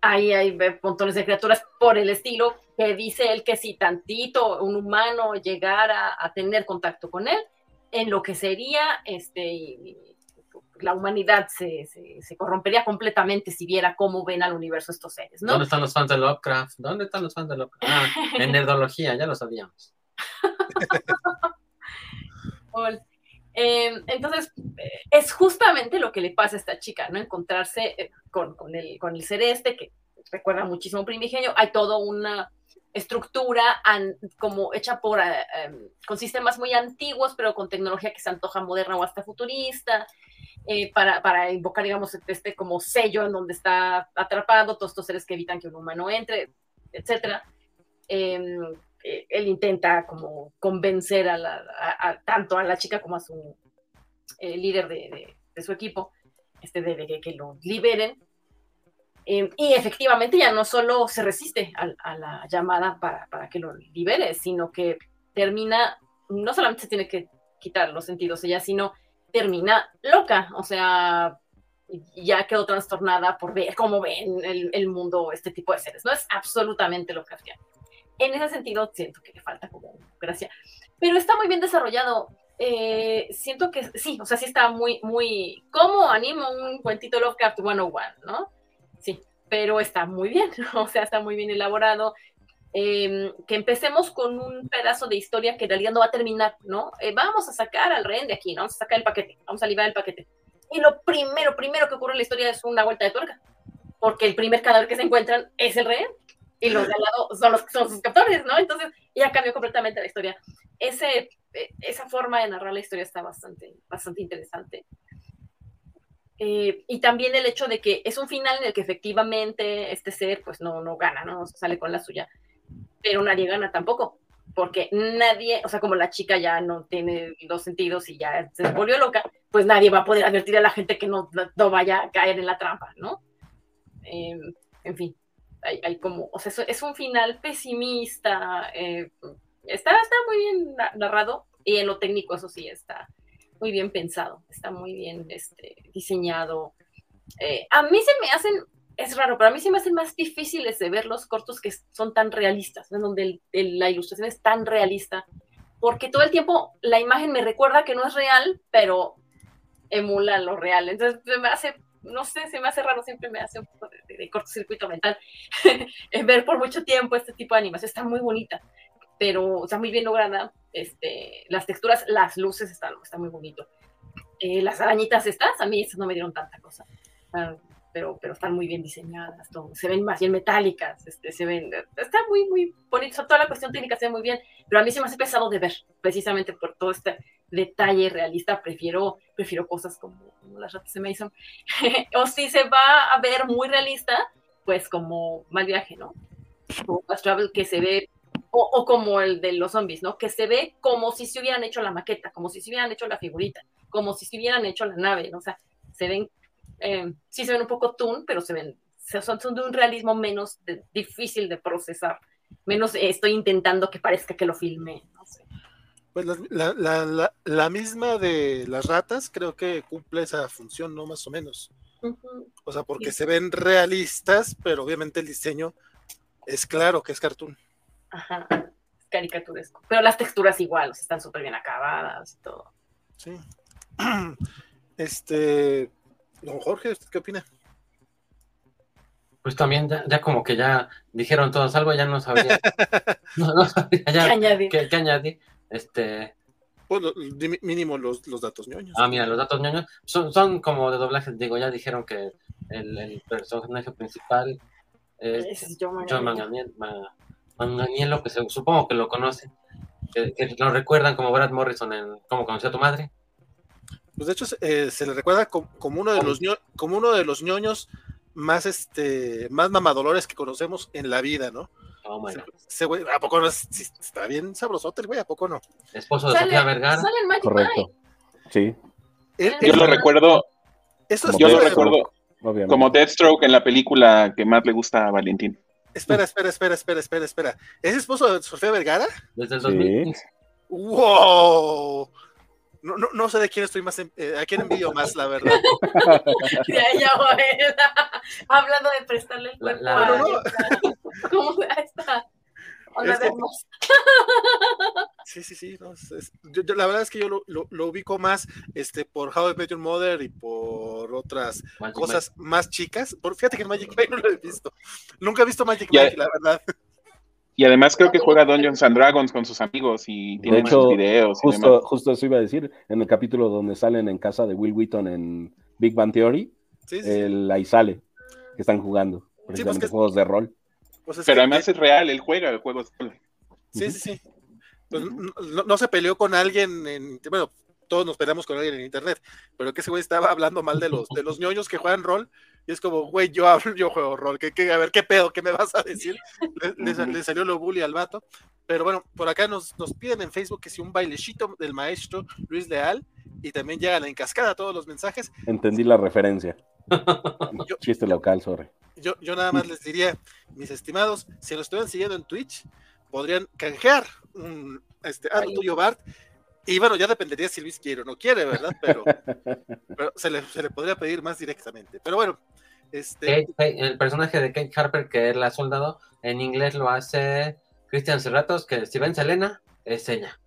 Ahí hay montones de criaturas por el estilo que dice él que si tantito un humano llegara a tener contacto con él, en lo que sería este, la humanidad se, se, corrompería completamente si viera cómo ven al universo estos seres. ¿no? ¿Dónde están los fans de Lovecraft? ¿Dónde están los fans de Lovecraft? Ah, en nerdología, ya lo sabíamos. Em, entonces, es justamente lo que le pasa a esta chica, ¿no? Encontrarse eh, con, con, el, con el ser este, que recuerda muchísimo primigenio. Hay toda una estructura como hecha por, eh, em, con sistemas muy antiguos, pero con tecnología que se antoja moderna o hasta futurista, eh, para, para, invocar, digamos, este como sello en donde está atrapado, todos estos seres que evitan que un humano entre, etcétera. Em, eh, él intenta como convencer a, la, tanto a la chica como a su eh, líder de, su equipo este, de, que lo liberen. Em, y efectivamente ya no solo se resiste a, la llamada para, para, que lo libere, sino que termina, no solamente se tiene que quitar los sentidos ella, sino termina loca, o sea, ya quedó trastornada por ver cómo ven el, el mundo este tipo de seres. No es absolutamente lo que hacía en ese sentido siento que le falta como gracia. Pero está muy bien desarrollado. Eh, siento que sí, o sea, sí está muy, muy. ¿Cómo animo un cuentito Lovecraft 101, no? Sí, pero está muy bien, o sea, está muy bien elaborado. Em, que empecemos con un pedazo de historia que en realidad no va a terminar, ¿no? Eh, vamos a sacar al rehén de aquí, ¿no? Vamos a sacar el paquete, vamos a liberar el paquete. Y lo primero, primero que ocurre en la historia es una vuelta de tuerca, porque el primer cadáver que se encuentran es el rehén y los de al lado son, los, son sus captores, ¿no? Entonces ya cambió completamente la historia. Eh, esa forma de narrar la historia está bastante, bastante interesante. Eh, y también el hecho de que es un final en el que efectivamente este ser pues no, no gana, ¿no? sale con la suya, pero nadie gana tampoco, porque nadie, o sea, como la chica ya no tiene los sentidos y ya se volvió loca, pues nadie va a poder advertir a la gente que no, no vaya a caer en la trampa, ¿no? Eh, en fin, hay, como, o sea, es un final pesimista, eh, está, está muy bien narrado y en lo técnico eso sí está muy bien pensado, está muy bien este, diseñado. Eh, a mí se me hacen, es raro, pero a mí se me hacen más difíciles de ver los cortos que son tan realistas, en donde la ilustración es tan realista, porque todo el tiempo la imagen me recuerda que no es real, pero emula lo real. Entonces me hace no sé, se me hace raro, siempre me hace un poco de, cortocircuito mental ver por mucho tiempo este tipo de animación, está muy bonita. Pero está muy bien lograda. Este, las texturas, las luces están, está muy bonito. Eh, las arañitas estas, a mí esas no me dieron tanta cosa, ah, pero, pero están muy bien diseñadas, todo. se ven más bien metálicas, este, se ven, está muy, muy bonito, toda la cuestión técnica se ve muy bien, pero a mí se me hace pesado de ver, precisamente por todo este detalle realista, prefiero, prefiero cosas como, las ratas me hizo, o si se va a ver muy realista, pues como Mal Viaje, ¿no? Como Fast Travel que se ve o, como el de los zombies, ¿no? Que se ve como si se hubieran hecho la maqueta, como si se hubieran hecho la figurita, como si se hubieran hecho la nave, ¿no? O sea, se ven, eh, sí se ven un poco toon, pero se ven, son, son de un realismo menos difícil de procesar, menos estoy intentando que parezca que lo filme, no sé. Pues la, la, la, misma de las ratas creo que cumple esa función, ¿no? Más o menos. O sea, porque se ven realistas, pero obviamente el diseño es claro que es cartoon. Ajá, caricaturesco. Pero las texturas igual, están súper bien acabadas y todo. Sí. Este, don Jorge, qué opina? Pues también ya, como que ya dijeron todos algo, ya no sabía, no, sabía ya ¿Qué añadir? Este, pues mínimo los, datos ñoños. Ah, mira, los datos ñoños son, son como de doblaje, digo, ya dijeron que el, el personaje principal es, John Manganiello, Manganiello, que supongo que lo conocen, que, lo recuerdan como Brad Morrison en Cómo conoció a tu madre. Pues de hecho eh, se le recuerda como, uno de los como uno de los ñoños más este más mamadolores que conocemos en la vida, ¿no? Oh, ese, güey, ¿a poco no está bien sabrosote el güey? ¿A poco no? Esposo de Sofía Vergara. Sale en Magic Correcto. Sí. yo lo recuerdo. yo lo recuerdo como Deathstroke en la película que más le gusta a Valentín. Espera, espera, espera, espera, espera, espera. ¿Es esposo de Sofía Vergara? Desde el 2000. ¡Wow! No, no, no, sé de quién estoy más, eh, a quién envío más, la verdad. ya, ya, Hablando de prestarle el cuerpo la, la, ¿Cómo está? Sí, sí, sí. yo, la verdad es que yo lo, lo, ubico más este, por How I Met Your Mother y por otras cosas más chicas. Por, fíjate que Magic Mike no lo he visto. Nunca he visto Magic Mike, la verdad. Y además creo que juega Dungeons and Dragons con sus amigos y tiene muchos videos. Justo, justo eso iba a decir, en el capítulo donde salen en casa de Will Wheaton en Big Bang Theory, ahí sale, que están jugando, pues precisamente juegos de rol. Pues Pero además es real, él juega el juego. Sí, sí, sí. Pues no, se peleó con alguien en. Bueno, todos nos peleamos con alguien en internet, pero que ese güey estaba hablando mal de los, de los ñoños que juegan rol. Y es como, güey, yo hablo, yo juego rol. ¿Qué, a ver, ¿qué pedo? ¿Qué me vas a decir? Le, salió lo bully al vato. Pero bueno, por acá nos, nos piden en Facebook que si un bailecito del maestro Luis Leal y también llegan en cascada todos los mensajes. Entendí la referencia. Chiste local, sorry yo, yo nada más les diría, mis estimados, si lo estuvieran siguiendo en Twitch, podrían canjear un este, ah, tuyo Bart. Y bueno, ya dependería si Luis quiere o no quiere, ¿verdad? Pero, pero se, le, se, le, podría pedir más directamente. Pero bueno, este. el personaje de Kate Harper, que es la soldado, en inglés lo hace Cristian Serratos, que si ven Selena, es ella.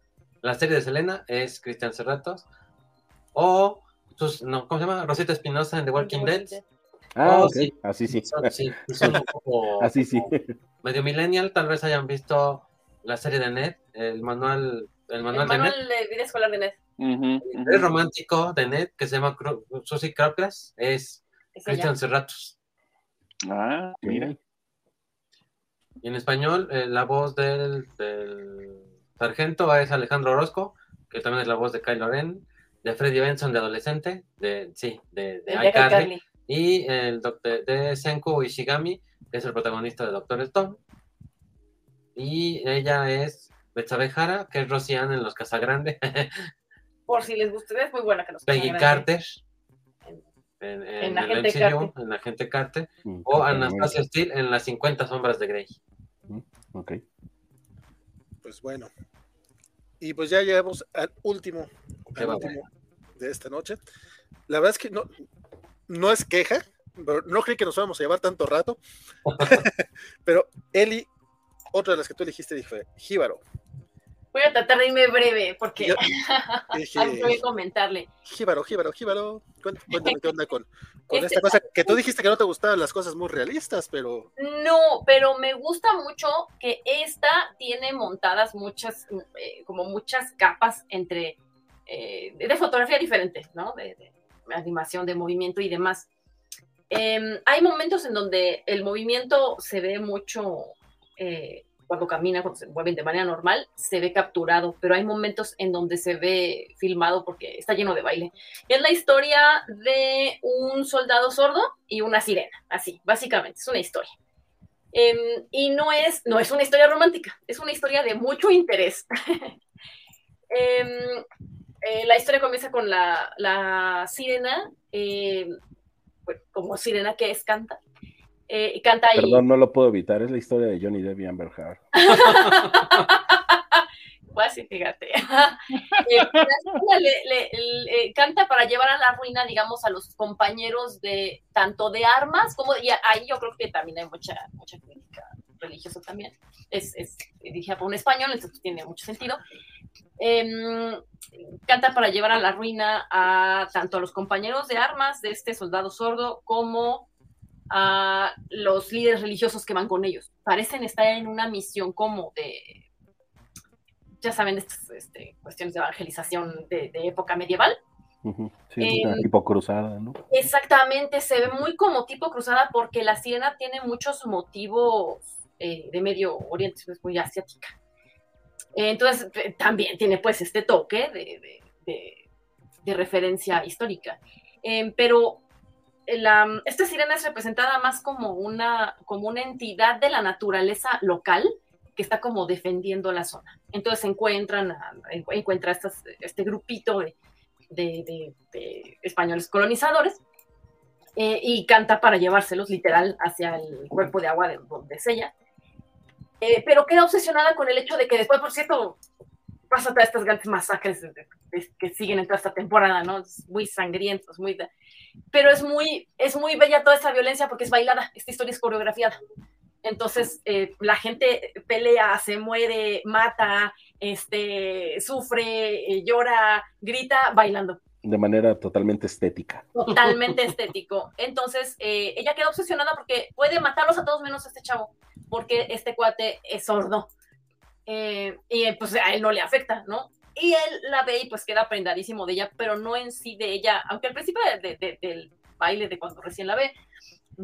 La serie de Selena es Cristian Serratos. O, sus, no, ¿cómo se llama? Rosita Espinosa en The Walking Dead. Ah, oh, sí. Así sí. Así sí. Medio millennial, tal vez hayan visto la serie de Ned, el manual, el manual, de, Ned. vida escolar de Ned. El romántico de Ned, que se llama Susie Crowclass, es, Christian Serratos. Ah, mira. Y en español, eh, la voz del, del, sargento es Alejandro Orozco, que también es la voz de Kylo Ren, de Freddy Benson de adolescente, de, sí, de, de iCarly y el doctor de Senku Ishigami, que es el protagonista de Doctor Stone. Y ella es Betsabe Jara, que es Rosian en Los Casagrande. Por si les gusta, es muy buena que los Peggy Carter. En, en, la gente Carter. en la gente Carter. Mm, o Anastasia Steele en Las 50 Sombras de Grey. Mm, ok. Pues bueno. Y pues ya llegamos al último, último de esta noche. La verdad es que no, no es queja, pero no creí que nos íbamos a llevar tanto rato. pero Eli, otra de las que tú elegiste, fue Jíbaro. Voy a tratar de irme breve porque yo, voy a comentarle. Jíbaro, jíbaro, jíbaro. Cuéntame qué onda con, con esta cosa que tú dijiste que no te gustaban las cosas muy realistas, pero. No, pero me gusta mucho que esta tiene montadas muchas, eh, como muchas capas entre. Eh, de fotografía diferente, ¿no? De, de, animación, de movimiento y demás. Em, hay momentos en donde el movimiento se ve mucho. Eh, cuando camina, cuando se mueve de manera normal, se ve capturado, pero hay momentos en donde se ve filmado porque está lleno de baile. Es la historia de un soldado sordo y una sirena, así, básicamente, es una historia. Em, y no es, no es una historia romántica, es una historia de mucho interés. Em, eh, la historia comienza con la, la sirena, eh, como sirena que es, canta, eh, canta ahí. Perdón, no lo puedo evitar, es la historia de Johnny Depp y Amber Heard. sí, fíjate. Eh, le, eh, canta para llevar a la ruina, digamos, a los compañeros de tanto de armas como, y ahí yo creo que también hay mucha, mucha crítica religiosa también. Es, es dije por un español, entonces tiene mucho sentido. Em, canta para llevar a la ruina a tanto a los compañeros de armas de este soldado sordo como a los líderes religiosos que van con ellos. Parecen estar en una misión como de, ya saben, estas este, cuestiones de evangelización de, época medieval. Sí, tipo cruzada, ¿no? Exactamente, se ve muy como tipo cruzada porque la sirena tiene muchos motivos eh, de Medio Oriente, es muy asiática. Entonces, eh, también tiene pues este toque de, referencia histórica. Eh, pero esta sirena es representada más como una, como una entidad de la naturaleza local que está como defendiendo la zona. Entonces encuentra este grupito de, españoles colonizadores eh, y canta para llevárselos literal hacia el cuerpo de agua de donde es ella. Eh, pero queda obsesionada con el hecho de que después, por cierto, pasa todas estas grandes masacres que siguen en toda esta temporada, ¿no? muy sangrientos, muy pero es muy, es muy bella toda esta violencia porque es bailada, esta historia es coreografiada. Entonces, eh, la gente pelea, se muere, mata, este, sufre, eh, llora, grita, bailando. De manera totalmente estética. Totalmente estético. Entonces, eh, ella queda obsesionada porque puede matarlos a todos menos a este chavo, porque este cuate es sordo. y pues a él no le afecta, ¿no? Y él la ve y pues queda prendadísimo de ella, pero no en sí de ella, aunque al principio del baile, de cuando recién la ve,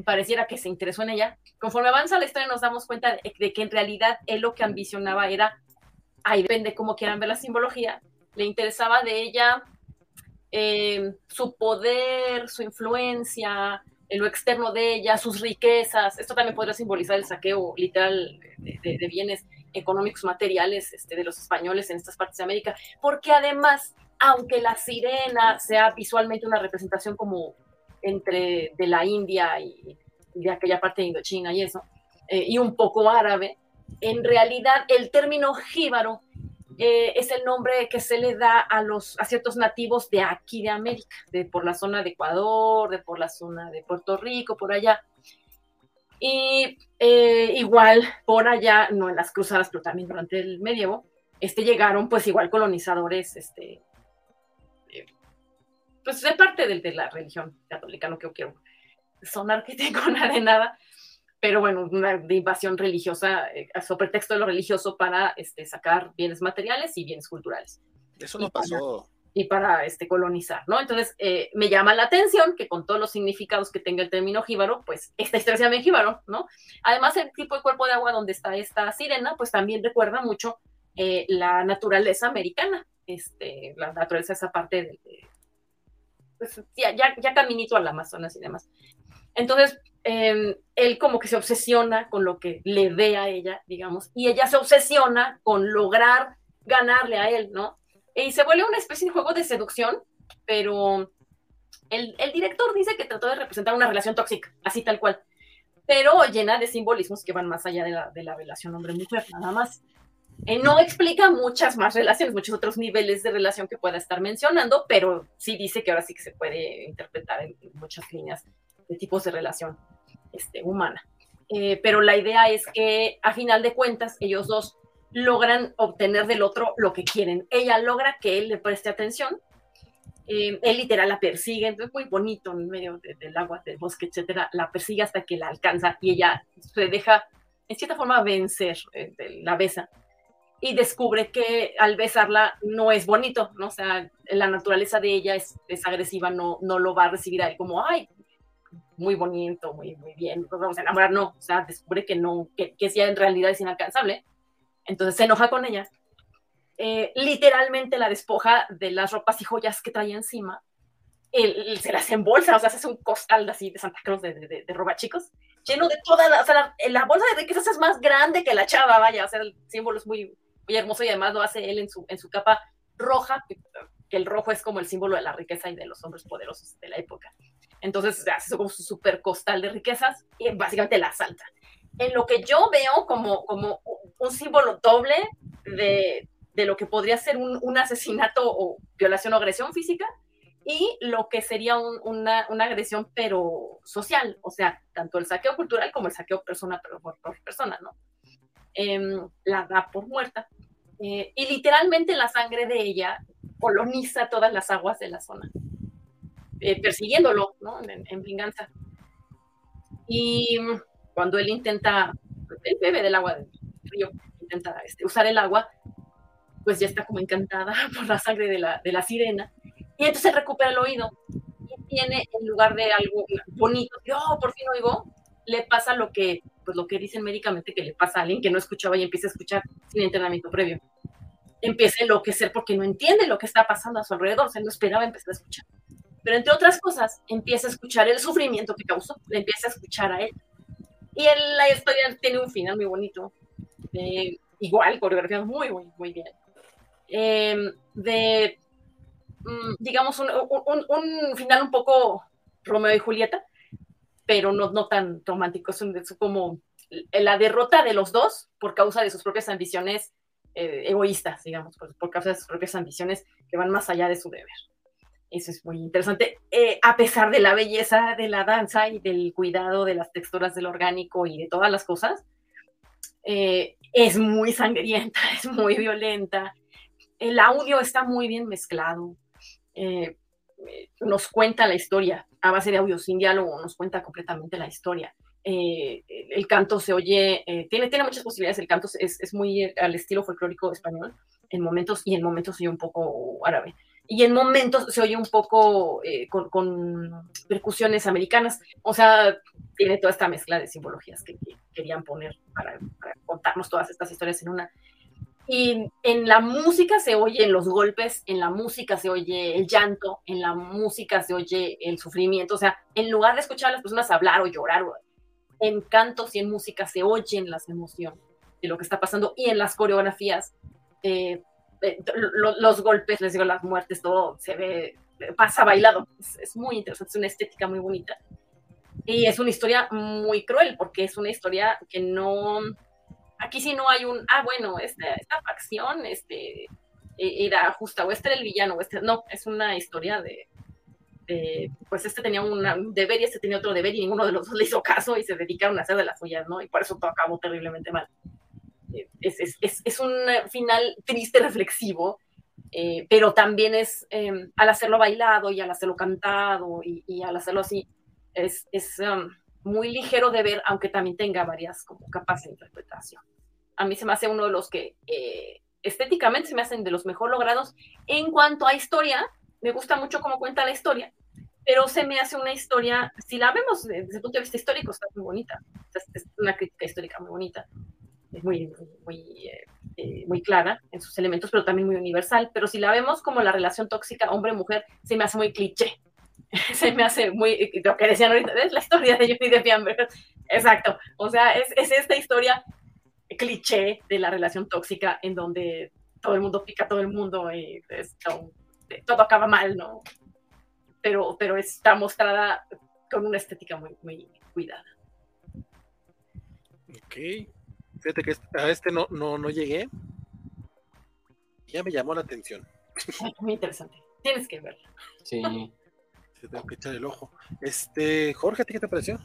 pareciera que se interesó en ella. Conforme avanza la historia nos damos cuenta de, que en realidad él lo que ambicionaba era, ahí depende cómo quieran ver la simbología, le interesaba de ella eh, su poder, su influencia, lo externo de ella, sus riquezas. Esto también podría simbolizar el saqueo literal de bienes económicos materiales este, de los españoles en estas partes de América, porque además, aunque la sirena sea visualmente una representación como entre de la India y de aquella parte de Indochina y eso, eh, y un poco árabe, en realidad el término jíbaro eh, es el nombre que se le da a los a ciertos nativos de aquí de América, de por la zona de Ecuador, de por la zona de Puerto Rico, por allá. Y eh, igual por allá, no en las cruzadas, pero también durante el medievo, este, llegaron pues igual colonizadores, este, eh, pues de parte de, de, la religión católica, no que sonar que tengo nada de nada, pero bueno, una de invasión religiosa, eh, a su pretexto de lo religioso para este, sacar bienes materiales y bienes culturales. Eso no pasó y para este, colonizar, ¿no? Entonces, eh, me llama la atención que con todos los significados que tenga el término jíbaro, pues esta historia se llama jíbaro, ¿no? Además, el tipo de cuerpo de agua donde está esta sirena, pues también recuerda mucho eh, la naturaleza americana, este, la naturaleza, esa parte de, pues, ya, ya, ya, caminito al Amazonas y demás. Entonces, em, él como que se obsesiona con lo que le ve a ella, digamos, y ella se obsesiona con lograr ganarle a él, ¿no? Y se vuelve una especie de juego de seducción, pero el, director dice que trató de representar una relación tóxica, así tal cual, pero llena de simbolismos que van más allá de la, de la relación hombre-mujer, nada más. Eh, no explica muchas más relaciones, muchos otros niveles de relación que pueda estar mencionando, pero sí dice que ahora sí que se puede interpretar en, muchas líneas de tipos de relación este, humana. Eh, pero la idea es que a final de cuentas ellos dos logran obtener del otro lo que quieren. Ella logra que él le preste atención. Eh, él literal la persigue, entonces muy bonito en medio del agua, del bosque, etcétera. La persigue hasta que la alcanza y ella se deja, en cierta forma, vencer, eh, la besa. Y descubre que al besarla no es bonito, ¿no? O sea, la naturaleza de ella es, es agresiva, no, no lo va a recibir a él como, ay, muy bonito, muy, muy bien, nos vamos a enamorar, no, o sea, descubre que no, que, que ya en realidad es inalcanzable, entonces se enoja con ella, eh, literalmente la despoja de las ropas y joyas que traía encima, él, se las embolsa, o sea, hace un costal así de Santa Cruz de, de, de, roba chicos, lleno de toda la, o sea, la, bolsa de riquezas es más grande que la chava, vaya, o sea, el símbolo es muy, muy hermoso y además lo hace él en su, en su capa roja, que el rojo es como el símbolo de la riqueza y de los hombres poderosos de la época. Entonces hace como su super costal de riquezas y básicamente la asalta. En lo que yo veo como, como un símbolo doble de, de lo que podría ser un, un, asesinato o violación o agresión física y lo que sería un, una, una, agresión pero social, o sea, tanto el saqueo cultural como el saqueo persona por, por persona, ¿no? Eh, la da por muerta. Eh, y literalmente la sangre de ella coloniza todas las aguas de la zona, eh, persiguiéndolo, ¿no? En, en, venganza. Y cuando él intenta, él bebe del agua del río, intenta este, usar el agua, pues ya está como encantada por la sangre de la, de la sirena, y entonces recupera el oído, y tiene, en lugar de algo bonito, oh, por fin oigo, le pasa lo que, pues lo que dicen médicamente que le pasa a alguien que no escuchaba y empieza a escuchar sin entrenamiento previo empieza a enloquecer porque no entiende lo que está pasando a su alrededor, o sea, no esperaba empezar a escuchar. Pero entre otras cosas, empieza a escuchar el sufrimiento que causó, le empieza a escuchar a él. Y la historia tiene un final muy bonito, igual, coreografiado muy, muy, muy bien. Eh, de, mm, digamos, un, final un poco Romeo y Julieta, pero no, no tan romántico, es, como la derrota de los dos por causa de sus propias ambiciones eh, egoístas, digamos, por, causa de sus propias ambiciones que van más allá de su deber. Eso es muy interesante, eh, a pesar de la belleza de la danza y del cuidado de las texturas del orgánico y de todas las cosas, eh, es muy sangrienta, es muy violenta. El audio está muy bien mezclado. Eh, nos cuenta la historia a base de audio sin diálogo, nos cuenta completamente la historia. El canto se oye, tiene, tiene muchas posibilidades, el canto es, es, muy al estilo folclórico español en momentos y en momentos oye un poco árabe. Y en momentos se oye un poco eh, con, con, percusiones americanas, o sea, tiene toda esta mezcla de simbologías que, que querían poner para, para, contarnos todas estas historias en una. Y en la música se oyen los golpes, en la música se oye el llanto, en la música se oye el sufrimiento, o sea, en lugar de escuchar a las personas hablar o llorar en cantos y en música se oyen las emociones de lo que está pasando y en las coreografías, eh, eh, lo, los golpes, les digo, las muertes, todo se ve, pasa bailado. Es, es, muy interesante, es una estética muy bonita. Y es una historia muy cruel porque es una historia que no, aquí sí no hay un, ah, bueno, esta, esta facción este, e, era justa o este era el villano, o este, no, es una historia de, eh, pues este tenía un deber y este tenía otro deber y ninguno de los dos le hizo caso y se dedicaron a hacer de las suyas, ¿no? Y por eso todo acabó terriblemente mal. Eh, es, es, es, un final triste, reflexivo, eh, pero también es, em, al hacerlo bailado y al hacerlo cantado y, y al hacerlo así, es, um, muy ligero de ver, aunque también tenga varias como capas de interpretación. A mí se me hace uno de los que eh, estéticamente se me hacen de los mejor logrados. En cuanto a historia, me gusta mucho cómo cuenta la historia, pero se me hace una historia, si la vemos desde el punto de vista histórico, está muy bonita. Es una crítica histórica muy bonita. Es muy, muy, eh, eh, muy clara en sus elementos, pero también muy universal. Pero si la vemos como la relación tóxica hombre-mujer, se me hace muy cliché. se me hace muy, lo que decían ahorita, es la historia de Johnny Depp Amber. Exacto. O sea, es, es esta historia cliché de la relación tóxica en donde todo el mundo pica a todo el mundo y es todo acaba mal, ¿no? Pero, pero está mostrada con una estética muy, muy cuidada. Ok. Fíjate que a este no, no, no llegué. Ya me llamó la atención. Muy interesante. Tienes que verla. Sí. Te tengo que echar el ojo. Este, Jorge, ¿a ti qué te pareció?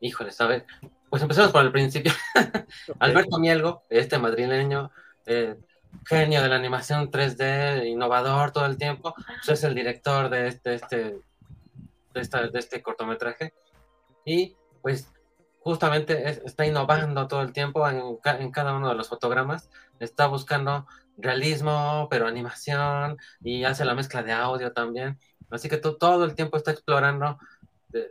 Híjole, a ver. pues empezamos por el principio. Alberto Mielgo, este madrileño, eh, genio de la animación 3D, innovador todo el tiempo, pues es el director de este, este, de, de este cortometraje. Y pues justamente está innovando todo el tiempo en, en, cada uno de los fotogramas, está buscando realismo, pero animación, y hace la mezcla de audio también. Así que todo el tiempo está explorando eh,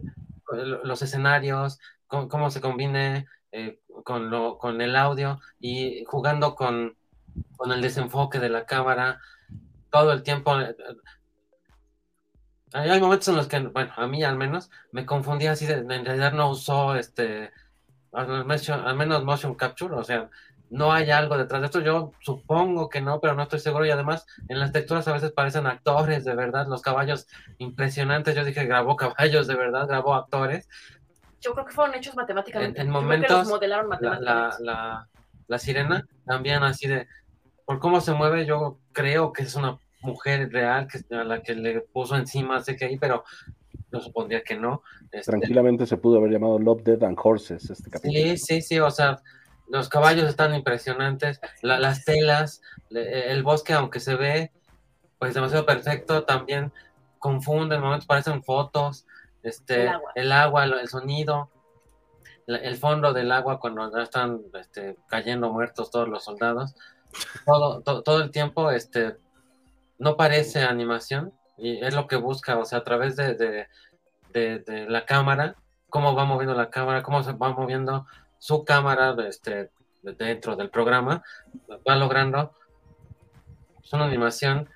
los escenarios, cómo, se combine eh, con, lo, con el audio y jugando con, con el desenfoque de la cámara todo el tiempo. Hay momentos en los que, bueno, a mí al menos, me confundía así, de, en realidad no usó este, al menos motion capture, o sea, no hay algo detrás de esto. Yo supongo que no, pero no estoy seguro. Y además, en las texturas a veces parecen actores de verdad. Los caballos impresionantes. Yo dije, grabó caballos de verdad, grabó actores. Yo creo que fueron hechos matemáticamente. En, momentos, modelaron matemáticamente. La, la, sirena también así de, por cómo se mueve, yo creo que es una mujer real que, a la que le puso encima CGI, pero yo supondría que no. Este Tranquilamente se pudo haber llamado Love, Dead and Horses este capítulo. Sí, sí, sí, o sea, los caballos están impresionantes, las telas, el bosque, aunque se ve pues demasiado perfecto, también confunde, en momentos parecen fotos, este, el agua, el, sonido, el fondo del agua cuando ya están este, cayendo muertos todos los soldados, todo, todo el tiempo este, no parece animación y es lo que busca, o sea, a través de, de, la cámara, cómo va moviendo la cámara, cómo se va moviendo su cámara este, dentro del programa va logrando. Es una animación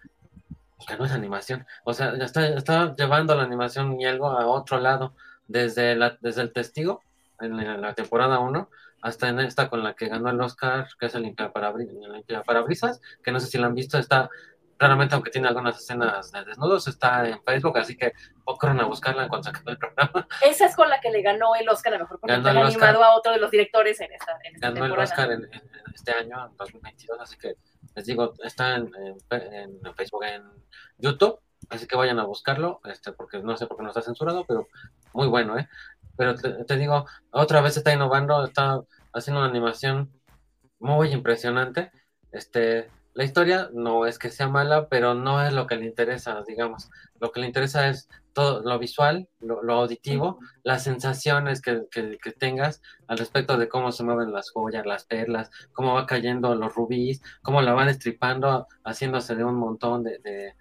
que no es animación, o sea, está, está llevando la animación y algo a otro lado, desde, la, desde el testigo en la temporada 1 hasta en esta con la que ganó el Oscar, que es el Limpia Parabrisas, que no sé si la han visto, está Claramente, aunque tiene algunas escenas de desnudos, está en Facebook, así que corran a buscarla cuando se el programa. Esa es con la que le ganó el Oscar a mejor porque ganó animado a otro de los directores en esta, en Ganó el Oscar en, este año, en 2022, así que les digo, está en, Facebook, en YouTube, así que vayan a buscarlo, este, porque no sé por qué no está censurado, pero muy bueno, ¿eh? Pero te, te digo, otra vez está innovando, está haciendo una animación muy impresionante, este la historia no es que sea mala, pero no es lo que le interesa, digamos. Lo que le interesa es todo lo visual, lo, auditivo, las sensaciones que, tengas al respecto de cómo se mueven las joyas, las perlas, cómo va cayendo los rubíes, cómo la van estripando, haciéndose de un montón de,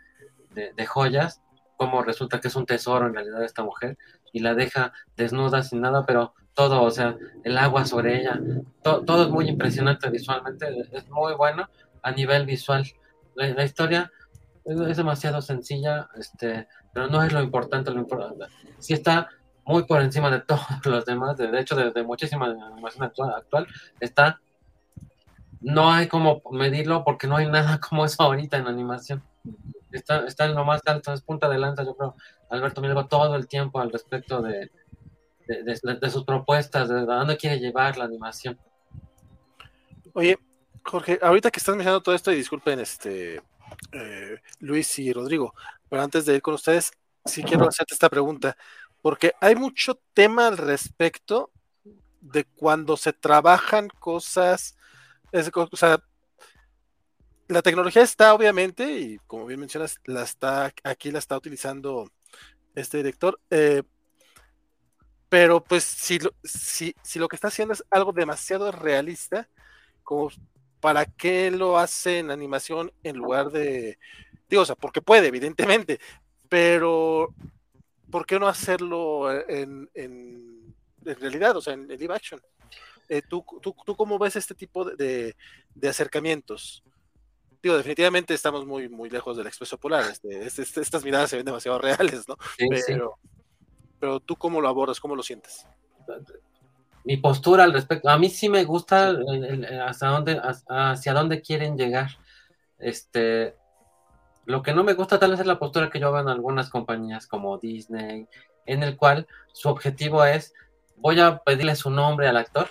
joyas, cómo resulta que es un tesoro en realidad esta mujer y la deja desnuda sin nada, pero todo, o sea, el agua sobre ella, todo es muy impresionante visualmente, es muy bueno a nivel visual. La, historia es, demasiado sencilla, este, pero no es lo importante, lo importante. Sí está muy por encima de todos los demás, de, hecho, de, de, muchísima animación actual, está, no hay como medirlo porque no hay nada como eso ahorita en animación. Está, está en lo más alto, es punta de lanza, yo creo, Alberto Milgo todo el tiempo al respecto de, de, sus propuestas, de dónde quiere llevar la animación. Oye, Jorge, ahorita que estás mencionando todo esto, y disculpen, este, eh, Luis y Rodrigo, pero antes de ir con ustedes, sí quiero hacerte esta pregunta, porque hay mucho tema al respecto de cuando se trabajan cosas, o sea, la tecnología está obviamente, y como bien mencionas, la está, aquí la está utilizando este director, eh, pero pues si si, si lo que está haciendo es algo demasiado realista, como ¿para qué lo hace en animación en lugar de, digo, o sea, porque puede, evidentemente, pero ¿por qué no hacerlo en, en, realidad, o sea, en, live action? Eh, ¿tú, tú, tú, cómo ves este tipo de, de, acercamientos? Digo, definitivamente estamos muy, muy lejos del expreso polar. Este, este, este estas miradas se ven demasiado reales, ¿no? pero, pero tú cómo lo abordas, cómo lo sientes mi postura al respecto. A mí sí me gusta hasta dónde, hacia dónde quieren llegar. Este, lo que no me gusta tal vez es la postura que yo veo en algunas compañías como Disney, en el cual su objetivo es, voy a pedirle su nombre al actor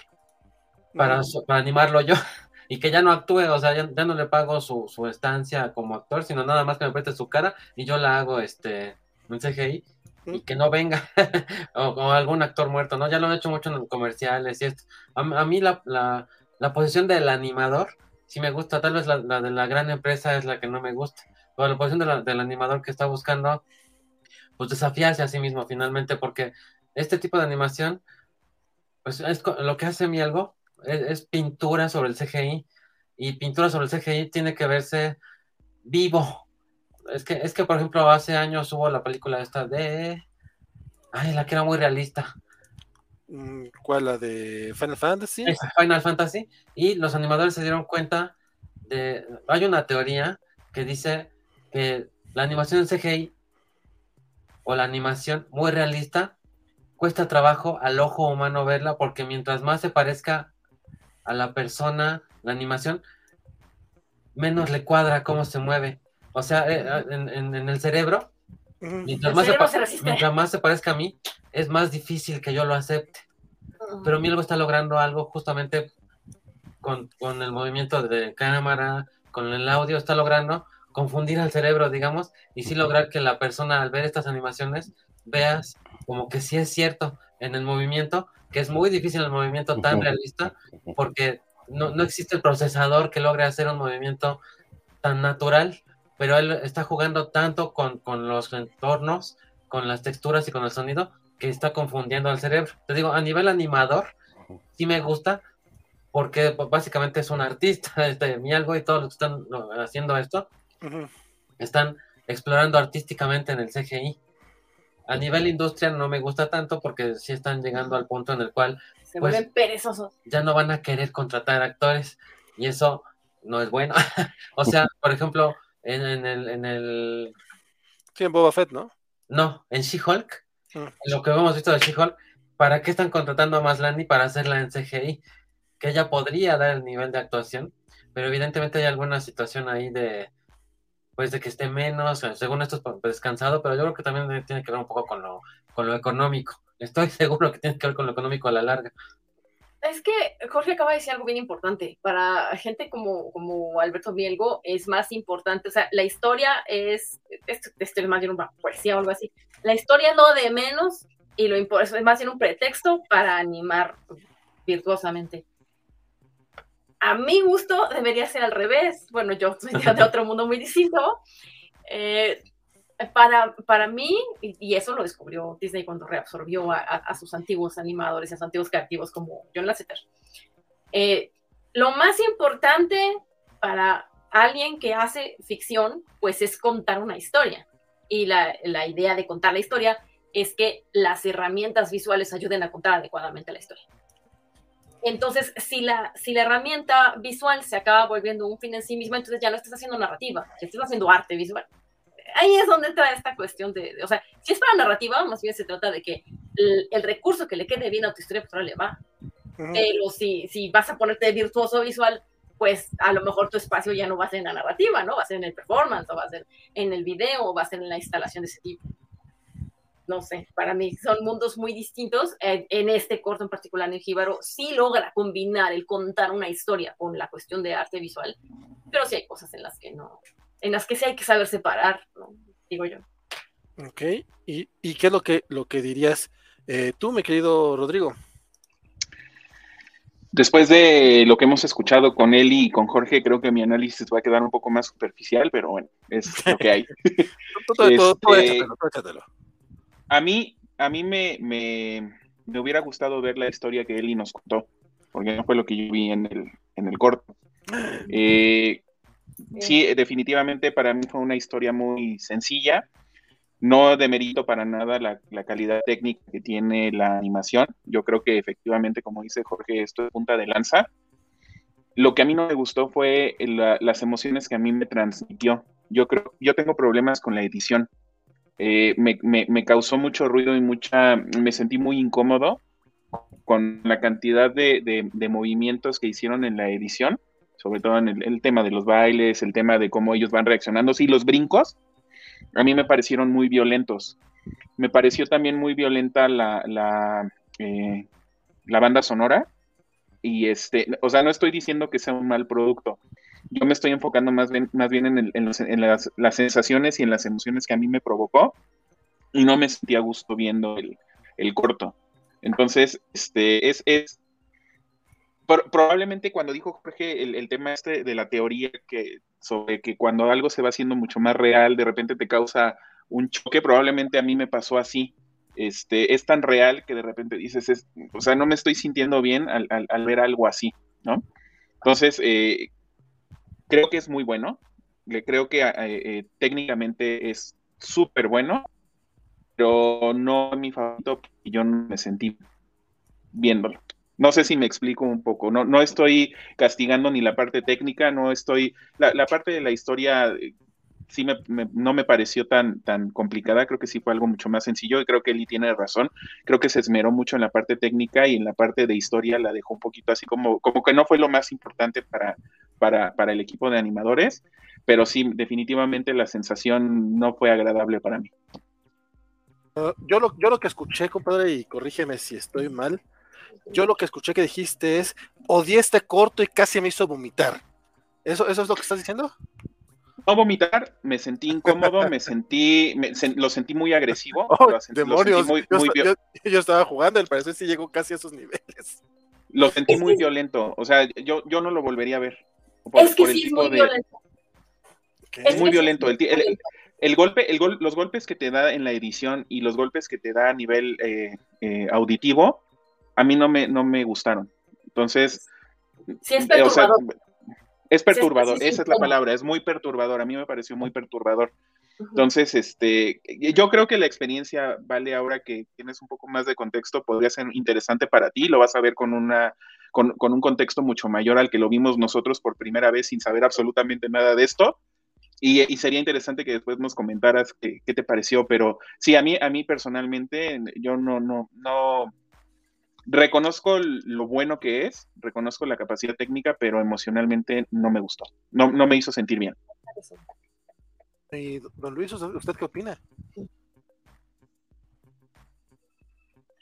para, para animarlo yo y que ya no actúe, o sea, ya, no le pago su, estancia como actor, sino nada más que me preste su cara y yo la hago este, en CGI y que no venga, o, algún actor muerto, ¿no? Ya lo han hecho mucho en comerciales y esto. A, mí la, la, la, posición del animador sí me gusta, tal vez la, de la gran empresa es la que no me gusta, pero la posición del animador que está buscando, pues desafiarse a sí mismo finalmente, porque este tipo de animación, pues es lo que hace mi algo, es, pintura sobre el CGI, y pintura sobre el CGI tiene que verse vivo. Es que, es que, por ejemplo, hace años hubo la película esta de... Ay, la que era muy realista. Mm, ¿Cuál? ¿La de Final Fantasy? Final Fantasy. Y los animadores se dieron cuenta de... Hay una teoría que dice que la animación en CGI o la animación muy realista cuesta trabajo al ojo humano verla porque mientras más se parezca a la persona la animación, menos le cuadra cómo se mueve. O sea, eh, eh, en, el cerebro, mientras, más se, parezca a mí, es más difícil que yo lo acepte. Pero Mielgo está logrando algo justamente con, con, el movimiento de cámara, con el audio, está logrando confundir al cerebro, digamos, y sí lograr que la persona al ver estas animaciones veas como que sí es cierto en el movimiento, que es muy difícil el movimiento tan realista, porque no, no existe el procesador que logre hacer un movimiento tan natural, pero él está jugando tanto con, con, los entornos, con las texturas y con el sonido, que está confundiendo al cerebro. Te digo, a nivel animador, sí me gusta, porque básicamente es un artista, este, mi algo y todos los que están haciendo esto, están explorando artísticamente en el CGI. A nivel industria no me gusta tanto porque sí están llegando al punto en el cual se pues, vuelven perezosos. Ya no van a querer contratar actores y eso no es bueno. o sea, por ejemplo, en, el, en el... Sí, en Boba Fett, ¿no? No, en She-Hulk, mm. lo que hemos visto de She-Hulk, ¿para qué están contratando a Maslany para hacerla en CGI? Que ella podría dar el nivel de actuación, pero evidentemente hay alguna situación ahí de, pues de que esté menos, según esto es descansado, pero yo creo que también tiene que ver un poco con lo, con lo económico. Estoy seguro que tiene que ver con lo económico a la larga. Es que Jorge acaba de decir algo bien importante. Para gente como, como Alberto Mielgo es más importante, o sea, la historia es, esto, es más bien una poesía o algo así. La historia es lo de menos y lo es más bien un pretexto para animar virtuosamente a mi gusto debería ser al revés. Bueno, yo soy de otro mundo muy distinto. Eh, para, para mí, y, eso lo descubrió Disney cuando reabsorbió a, sus antiguos animadores, a sus antiguos creativos como John Lasseter, eh, lo más importante para alguien que hace ficción, pues es contar una historia. Y la, la idea de contar la historia es que las herramientas visuales ayuden a contar adecuadamente la historia. Entonces, si la, si la herramienta visual se acaba volviendo un fin en sí misma, entonces ya no estás haciendo narrativa, estás haciendo arte visual. Ahí es donde entra esta cuestión de, o sea, si es para narrativa, más bien se trata de que el, recurso que le quede bien a tu historia, pues le va. Pero si, si vas a ponerte virtuoso visual, pues a lo mejor tu espacio ya no va a ser en la narrativa, ¿no? Va a ser en el performance, o va a ser en el video, o va a ser en la instalación de ese tipo no sé, para mí son mundos muy distintos. En, este corto en particular, en Jíbaro, sí logra combinar el contar una historia con la cuestión de arte visual, pero sí hay cosas en las que no, en las que sí hay que saber separar, ¿no? digo yo. Ok, ¿y, qué es lo que, lo que dirías eh, tú, mi querido Rodrigo? Después de lo que hemos escuchado con él y con Jorge, creo que mi análisis va a quedar un poco más superficial, pero bueno, es lo que hay. todo, todo, este, a mí, a mí me, me, hubiera gustado ver la historia que Eli nos contó, porque no fue lo que yo vi en el, en el corto. Eh, sí, definitivamente para mí fue una historia muy sencilla. No demerito para nada la, calidad técnica que tiene la animación. Yo creo que efectivamente, como dice Jorge, esto es punta de lanza. Lo que a mí no me gustó fue las emociones que a mí me transmitió. Yo creo, yo tengo problemas con la edición. Eh, me, causó mucho ruido y mucha, me sentí muy incómodo con la cantidad de, movimientos que hicieron en la edición, sobre todo en el, tema de los bailes, el tema de cómo ellos van reaccionando, sí, los brincos, a mí me parecieron muy violentos. Me pareció también muy violenta la, la, eh, la banda sonora, y este, o sea, no estoy diciendo que sea un mal producto, yo me estoy enfocando más bien, más bien en, las, sensaciones y en las emociones que a mí me provocó. y no me sentía a gusto viendo el, el corto. Entonces, este, es, es probablemente cuando dijo Jorge el, el, tema este de la teoría que sobre que cuando algo se va haciendo mucho más real, de repente te causa un choque, probablemente a mí me pasó así. Este, es tan real que de repente dices, o sea, no me estoy sintiendo bien al, al, ver algo así, ¿no? Entonces, eh, creo que es muy bueno, le creo que eh, eh, técnicamente es súper bueno, pero no mi favorito yo no me sentí viéndolo. No sé si me explico un poco, no, no estoy castigando ni la parte técnica, no estoy, la, la parte de la historia eh, sí me, no me pareció tan, tan complicada, creo que sí fue algo mucho más sencillo y creo que Eli tiene razón, creo que se esmeró mucho en la parte técnica y en la parte de historia la dejó un poquito así como, como que no fue lo más importante para, para, para el equipo de animadores, pero sí, definitivamente la sensación no fue agradable para mí. Ah, yo, lo, yo lo que escuché, compadre, y corrígeme si estoy mal, yo lo que escuché que dijiste es, odié este corto y casi me hizo vomitar. ¿Eso, eso es lo que estás diciendo? No vomitar, me sentí incómodo, me sentí, lo sentí muy agresivo. Oh, demonios, yo, estaba jugando, al parecer sí llegó casi a esos niveles. Lo sentí muy violento, o sea, yo, yo no lo volvería a ver. es que sí, es muy violento. Es muy violento. El, golpe, el los golpes que te da en la edición y los golpes que te da a nivel eh, eh, auditivo a mí no me, no me gustaron. Entonces, sí, es perturbador. es perturbador, esa es la palabra, es muy perturbador, a mí me pareció muy perturbador. Entonces, este, yo creo que la experiencia vale ahora que tienes un poco más de contexto, podría ser interesante para ti, lo vas a ver con una, con, un contexto mucho mayor al que lo vimos nosotros por primera vez sin saber absolutamente nada de esto. Y, y, sería interesante que después nos comentaras qué, qué, te pareció, pero sí, a mí, a mí personalmente, yo no, no, no, reconozco lo bueno que es, reconozco la capacidad técnica, pero emocionalmente no me gustó, no, no me hizo sentir bien. Y don Luis, ¿usted qué opina?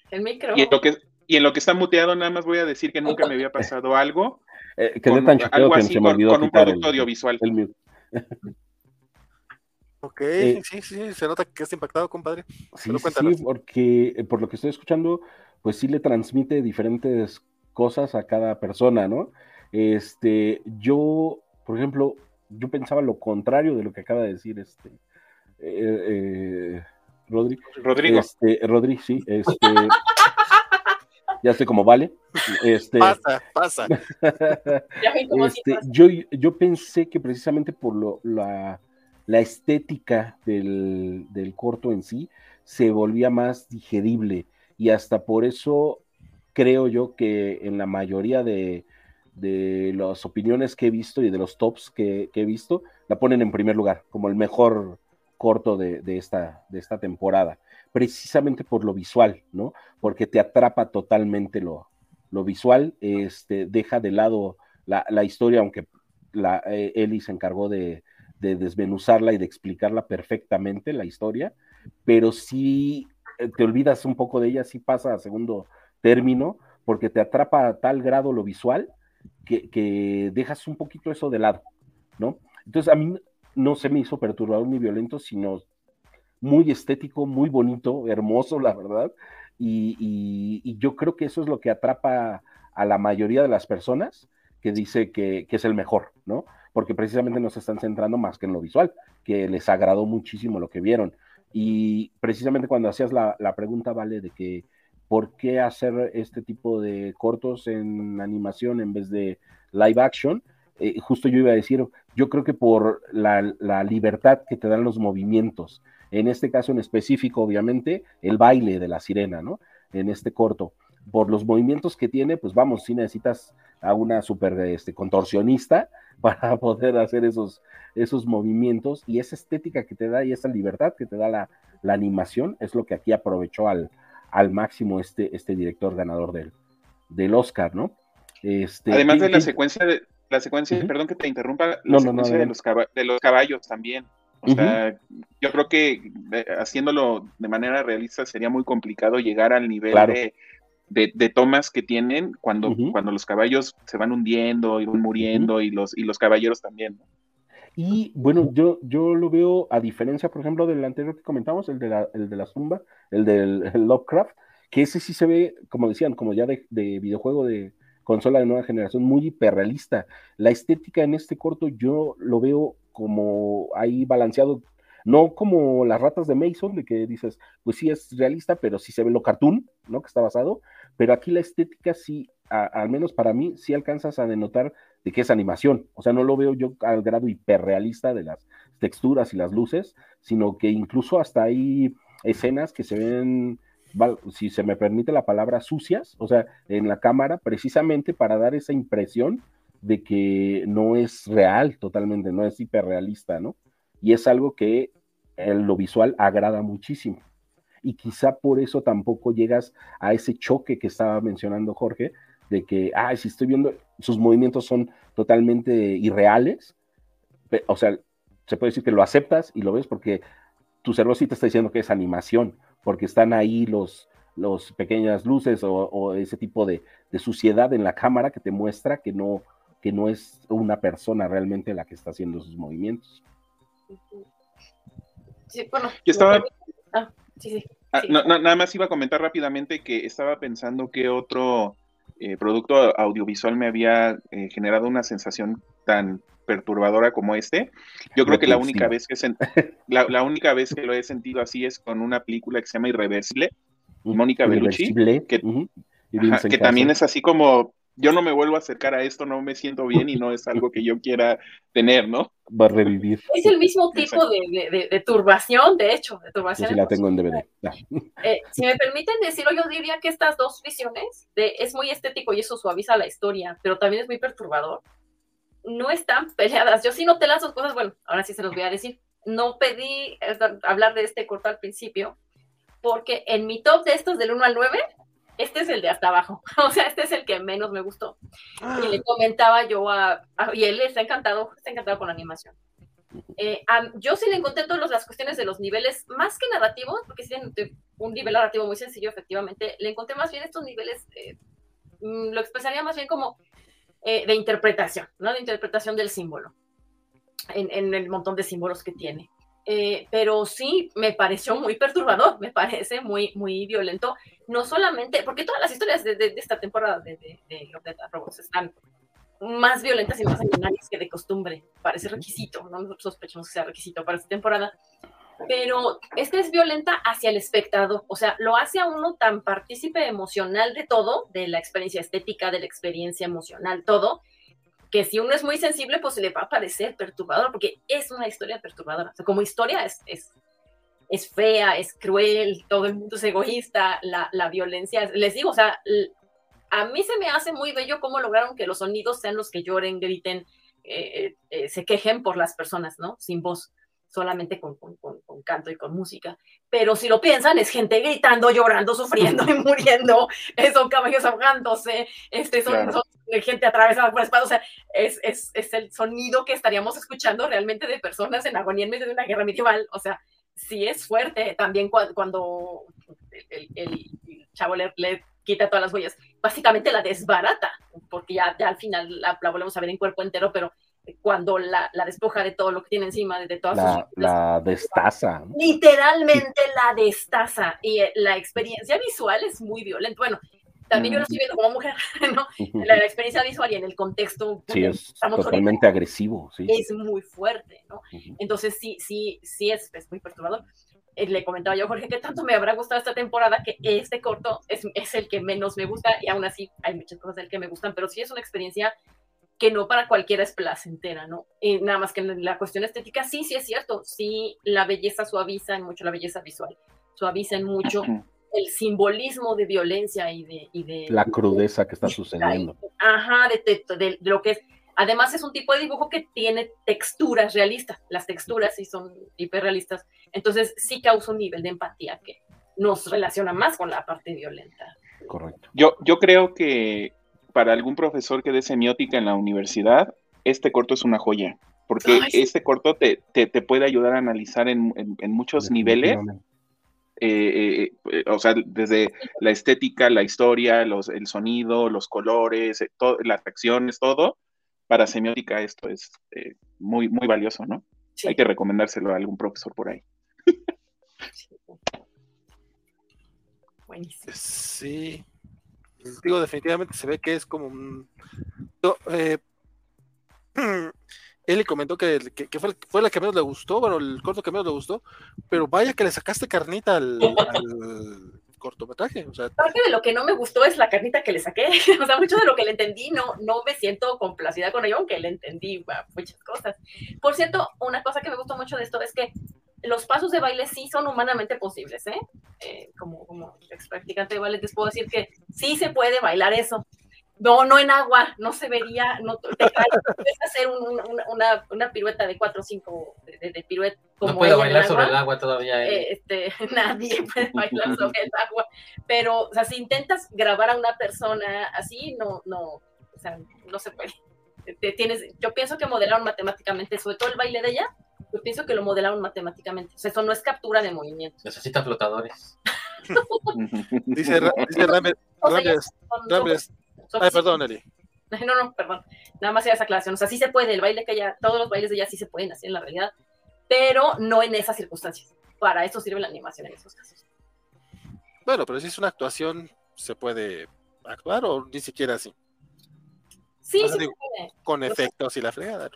El micro. Y en lo que, y en lo que está muteado, nada más voy a decir que nunca me había pasado algo. Eh, que con, tan algo así con, un producto audiovisual. ok, eh, sí, sí, se nota que está impactado, compadre. Sí, sí, porque eh, por lo que estoy escuchando, pues sí le transmite diferentes cosas a cada persona, ¿no? Este, yo, por ejemplo, yo pensaba lo contrario de lo que acaba de decir este eh, eh, Rodrigo. Rodrigo. Este, Rodrigo, sí, este. ya sé cómo vale. Este, pasa, pasa. este, yo, yo pensé que precisamente por lo, la, la estética del, del, corto en sí se volvía más digerible y hasta por eso creo yo que en la mayoría de, las opiniones que he visto y de los tops que, he visto, la ponen en primer lugar, como el mejor corto de, esta, de esta temporada, precisamente por lo visual, ¿no? Porque te atrapa totalmente lo, lo visual, este, deja de lado la, historia, aunque la, eh, Eli se encargó de, de desmenuzarla y de explicarla perfectamente, la historia, pero sí te olvidas un poco de ella, sí pasa a segundo término, porque te atrapa a tal grado lo visual que, dejas un poquito eso de lado, ¿no? Entonces a mí no se me hizo perturbador ni violento, sino muy estético, muy bonito, hermoso, la verdad. Y, yo creo que eso es lo que atrapa a la mayoría de las personas que dice que, que, es el mejor, ¿no? Porque precisamente no se están centrando más que en lo visual, que les agradó muchísimo lo que vieron. Y precisamente cuando hacías la, pregunta, Vale, de que por qué hacer este tipo de cortos en animación en vez de live action, eh, justo yo iba a decir, yo creo que por la, libertad que te dan los movimientos, en este caso en específico, obviamente, el baile de la sirena, ¿no? En este corto, por los movimientos que tiene, pues vamos, si necesitas a una super este, contorsionista para poder hacer esos, esos movimientos y esa estética que te da y esa libertad que te da la, animación es lo que aquí aprovechó al, al máximo este, este director ganador del, del Oscar, ¿no? Este, Además de la secuencia de la secuencia, perdón que te interrumpa, la secuencia de, los de los caballos también. O sea, yo creo que eh, haciéndolo de manera realista sería muy complicado llegar al nivel de, de, tomas que tienen cuando, cuando los caballos se van hundiendo y van muriendo y, los, y los caballeros también. Y bueno, yo, yo lo veo a diferencia, por ejemplo, del anterior que comentamos, el de la, el de la Zumba, el del Lovecraft, que ese sí se ve, como decían, como ya de, de videojuego de consola de nueva generación, muy hiperrealista. La estética en este corto yo lo veo como ahí balanceado, no como las ratas de Mason, de que dices, pues sí es realista, pero sí se ve lo cartoon, ¿no? Que está basado, pero aquí la estética sí, al menos para mí, sí alcanzas a denotar de que es animación, o sea, no lo veo yo al grado hiperrealista de las texturas y las luces, sino que incluso hasta hay escenas que se ven si se me permite la palabra, sucias, o sea, en la cámara, precisamente para dar esa impresión de que no es real totalmente, no es hiperrealista, ¿no? Y es algo que en lo visual agrada muchísimo. Y quizá por eso tampoco llegas a ese choque que estaba mencionando Jorge, de que, ah, si estoy viendo, sus movimientos son totalmente irreales, o sea, se puede decir que lo aceptas y lo ves porque tu cerebro sí te está diciendo que es animación, porque están ahí los, los pequeñas luces o, ese tipo de, suciedad en la cámara que te muestra que no, que no es una persona realmente la que está haciendo sus movimientos. Sí, bueno, yo estaba... Ah, ah, nada más iba a comentar rápidamente que estaba pensando que otro eh, producto audiovisual me había eh, generado una sensación tan perturbadora como este. Yo creo que la única vez que la, única vez que lo he sentido así es con una película que se llama Irreversible, Mónica Bellucci, que, que también es así como yo no me vuelvo a acercar a esto, no me siento bien y no es algo que yo quiera tener, ¿no? Va a revivir. Es el mismo tipo de, turbación, de hecho, de turbación. Sí, la tengo en DVD. Eh, si me permiten decirlo, yo diría que estas dos visiones de, es muy estético y eso suaviza la historia, pero también es muy perturbador no están peleadas. Yo sí noté las dos cosas, bueno, ahora sí se los voy a decir. No pedí eh, hablar de este corto al principio, porque en mi top de estos del 1 al 9, este es el de hasta abajo. O sea, este es el que menos me gustó. Y le comentaba yo a, y él está encantado, está encantado con la animación. Eh, yo sí le encontré todas las cuestiones de los niveles, más que narrativos, porque sí un nivel narrativo muy sencillo, efectivamente, le encontré más bien estos niveles, eh, mm, lo expresaría más bien como eh, de interpretación, ¿no? De interpretación del símbolo, en, el montón de símbolos que tiene. Eh, pero sí me pareció muy perturbador, me parece muy, muy violento, no solamente, porque todas las historias de, esta temporada de, de, de Robots están más violentas y más sanguinarias que de costumbre, parece requisito, no nosotros sospechamos que sea requisito para esta temporada, pero esta es violenta hacia el espectador, o sea, lo hace a uno tan partícipe emocional de todo, de la experiencia estética, de la experiencia emocional, todo, que si uno es muy sensible, pues le va a parecer perturbador, porque es una historia perturbadora. O sea, como historia es, es, es fea, es cruel, todo el mundo es egoísta, la, la violencia, les digo, o sea, a mí se me hace muy bello cómo lograron que los sonidos sean los que lloren, griten, eh, eh, se quejen por las personas, ¿no? Sin voz solamente con, con, con, canto y con música. Pero si lo piensan, es gente gritando, llorando, sufriendo y muriendo, son caballos ahogándose, este, son, gente atravesada por la espada, o sea, es, es, es, el sonido que estaríamos escuchando realmente de personas en agonía en medio de una guerra medieval, o sea, sí es fuerte. También cuando, el, el, chavo le, quita todas las huellas, básicamente la desbarata, porque ya, ya al final la, la volvemos a ver en cuerpo entero, pero cuando la, la, despoja de todo lo que tiene encima, de, todas la, sus... La destaza. Literalmente la destaza. Y eh, la experiencia visual es muy violenta. Bueno, también yo lo estoy viendo como mujer, ¿no? La, experiencia visual y en el contexto... Sí, es totalmente agresivo, sí. Es muy fuerte, ¿no? Entonces sí, sí, sí es, es muy perturbador. Eh, le comentaba yo, Jorge, que tanto me habrá gustado esta temporada que este corto es, es el que menos me gusta y aún así hay muchas cosas del que me gustan, pero sí es una experiencia que no para cualquiera es placentera, ¿no? Y nada más que la cuestión estética, sí, sí es cierto, sí, la belleza suaviza en mucho la belleza visual, suaviza en mucho el simbolismo de violencia y de... Y de la crudeza que está sucediendo. Ajá, de, de, lo que es... Además es un tipo de dibujo que tiene texturas realistas, las texturas sí son hiperrealistas, entonces sí causa un nivel de empatía que nos relaciona más con la parte violenta. Correcto. Yo, yo creo que para algún profesor que dé semiótica en la universidad, este corto es una joya, porque este corto te, te, puede ayudar a analizar en, en, muchos niveles. Eh, eh, eh, o sea, desde la estética, la historia, los, el sonido, los colores, las acciones, todo. Para semiótica esto es muy, muy valioso, ¿no? Hay que recomendárselo a algún profesor por ahí. Buenísimo. Sí. Digo, definitivamente se ve que es como un. Eh, Eli comentó que, fue, fue, la que menos le gustó, bueno, el corto que menos le gustó, pero vaya que le sacaste carnita al, cortometraje. O sea, parte de lo que no me gustó es la carnita que le saqué. O sea, mucho de lo que le entendí no, no me siento complacida con ello, aunque le entendí muchas cosas. Por cierto, una cosa que me gustó mucho de esto es que los pasos de baile sí son humanamente posibles, ¿eh? eh como, como ex practicante de baile, les puedo decir que sí se puede bailar eso. No, no en agua, no se vería, no te puedes hacer una, una, pirueta de 4 o 5 de, de, pirueta. Como no puedo bailar sobre el agua todavía. Eh. Eh, este, nadie puede bailar sobre el agua, pero, o sea, si intentas grabar a una persona así, no, no, o sea, no se puede. Te tienes, yo pienso que modelaron matemáticamente, sobre todo el baile de ella, yo pienso que lo modelaron matemáticamente. O sea, eso no es captura de movimiento. Necesita flotadores. dice dice Rames, Ay, perdón, Eli. No, no, perdón. Nada más era esa aclaración. O sea, sí se puede, el baile que ella, todos los bailes de ella sí se pueden hacer en la realidad, pero no en esas circunstancias. Para eso sirve la animación en esos casos. Bueno, pero si es una actuación, ¿se puede actuar o ni siquiera así? Sí, sí puede. Con efectos y la fregada,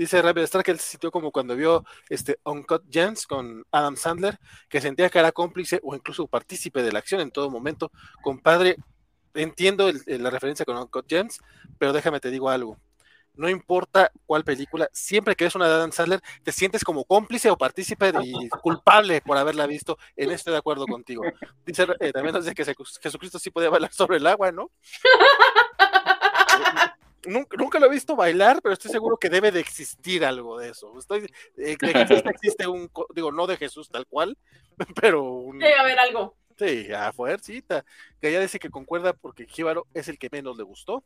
Dice Rapid Star que él se sintió como cuando vio este Uncut Gems con Adam Sandler, que sentía que era cómplice o incluso partícipe de la acción en todo momento. Compadre, entiendo la referencia con Uncut Gems, pero déjame te digo algo. No importa cuál película, siempre que ves una de Adam Sandler, te sientes como cómplice o partícipe y culpable por haberla visto. En esto de acuerdo contigo. Dice, eh, también que Jesucristo sí podía bailar sobre el agua, ¿no? Nunca, lo he visto bailar, pero estoy seguro que debe de existir algo de eso. Estoy, eh, existe un, digo, no de Jesús tal cual, pero un, debe haber algo. Sí, a fuercita. Que ya dice que concuerda porque Jíbaro es el que menos le gustó.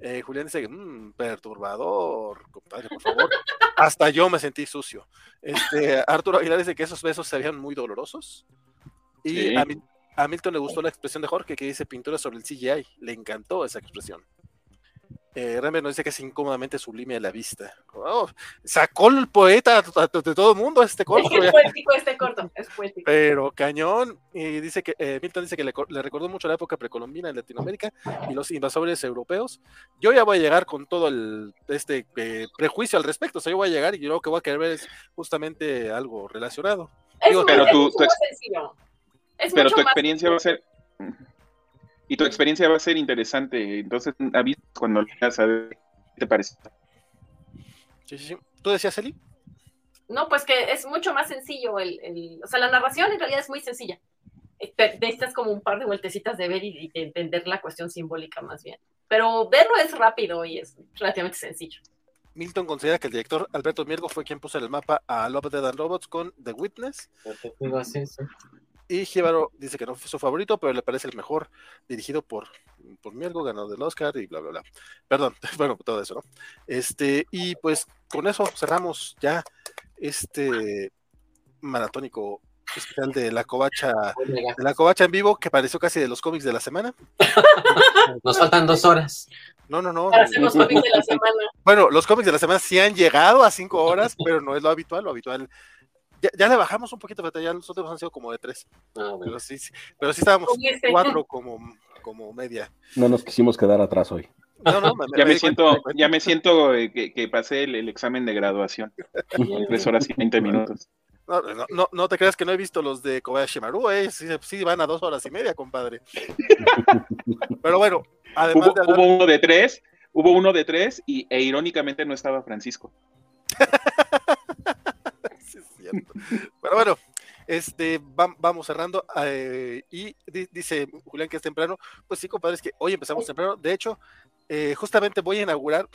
Eh, Julián dice, mmm, perturbador, compadre, por favor. Hasta yo me sentí sucio. Este, Arturo Aguilar dice que esos besos se veían muy dolorosos. Y a, a, Milton le gustó la expresión de Jorge que dice pintura sobre el CGI. Le encantó esa expresión. Eh, nos dice que es incómodamente sublime a la vista. Oh, sacó el poeta de todo el mundo este corto. Es poético este corto, es poético. Pero cañón. Y dice que eh, Milton dice que le, recordó mucho la época precolombina en Latinoamérica y los invasores europeos. Yo ya voy a llegar con todo el este eh, prejuicio al respecto. O sea, yo voy a llegar y yo lo que voy a querer ver es justamente algo relacionado. pero tu, pero tu experiencia va a ser y tu experiencia va a ser interesante. Entonces, aviso cuando leas a ver qué te parece. Sí, sí, sí. ¿Tú decías, Eli? No, pues que es mucho más sencillo. El, o sea, la narración en realidad es muy sencilla. Necesitas como un par de vueltecitas de ver y, de entender la cuestión simbólica más bien. Pero verlo es rápido y es relativamente sencillo. Milton considera que el director Alberto Miergo fue quien puso en el mapa a Love, Dead and Robots con The Witness. Sí, sí. Y Jíbaro dice que no fue su favorito, pero le parece el mejor, dirigido por, por Mielgo, ganador del Oscar y bla, bla, bla. Perdón, bueno, todo eso, ¿no? Este, y pues con eso cerramos ya este maratónico especial de la covacha, de la covacha en vivo, que pareció casi de los cómics de la semana. Nos faltan dos horas. No, no, no. Para hacer los cómics de la semana. Bueno, los cómics de la semana sí han llegado a cinco horas, pero no es lo habitual. Lo habitual ya, le bajamos un poquito, pero ya nosotros han sido como de tres. Ah, pero, sí, pero sí estábamos cuatro como, como media. No nos quisimos quedar atrás hoy. No, no, ya, me siento, ya me siento que, que pasé el, examen de graduación. tres horas y veinte minutos. No, no, no, te creas que no he visto los de Kobayashi Maru, eh. sí, van a dos horas y media, compadre. Pero bueno, además hubo, de hubo uno de tres, hubo uno de tres y e irónicamente no estaba Francisco. Pero bueno, este, vamos cerrando. Eh, y dice Julián que es temprano. Pues sí, compadre, es que hoy empezamos temprano. De hecho, eh, justamente voy a inaugurar.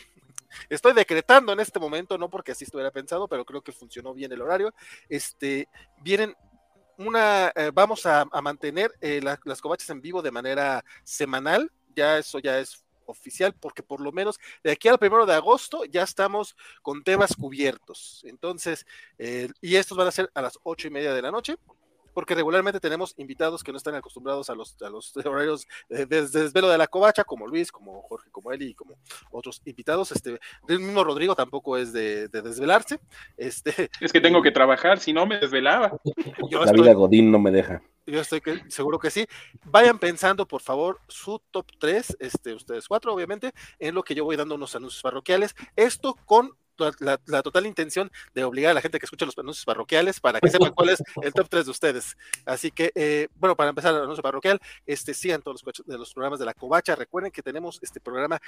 Estoy decretando en este momento, no porque así estuviera pensado, pero creo que funcionó bien el horario. Este, vienen una, eh, vamos a, mantener las covachas en vivo de manera semanal. Ya eso ya es oficial, porque por lo menos de aquí al primero de agosto ya estamos con temas cubiertos. Entonces, eh, y estos van a ser a las ocho y media de la noche. Porque regularmente tenemos invitados que no están acostumbrados a los, a los horarios de, desvelo de la covacha, como Luis, como Jorge, como Eli y como otros invitados. Este, el mismo Rodrigo tampoco es de, desvelarse. Este, es que tengo que trabajar, si no me desvelaba. la vida Godín no me deja. Yo estoy seguro que sí. Vayan pensando, por favor, su top 3, este, ustedes cuatro, obviamente, en lo que yo voy dando unos anuncios parroquiales. Esto con la, total intención de obligar a la gente que escucha los anuncios parroquiales para que sepan cuál es el top 3 de ustedes. Así que, eh, bueno, para empezar el anuncio parroquial, este, sigan todos los, de los programas de la Covacha. Recuerden que tenemos este programa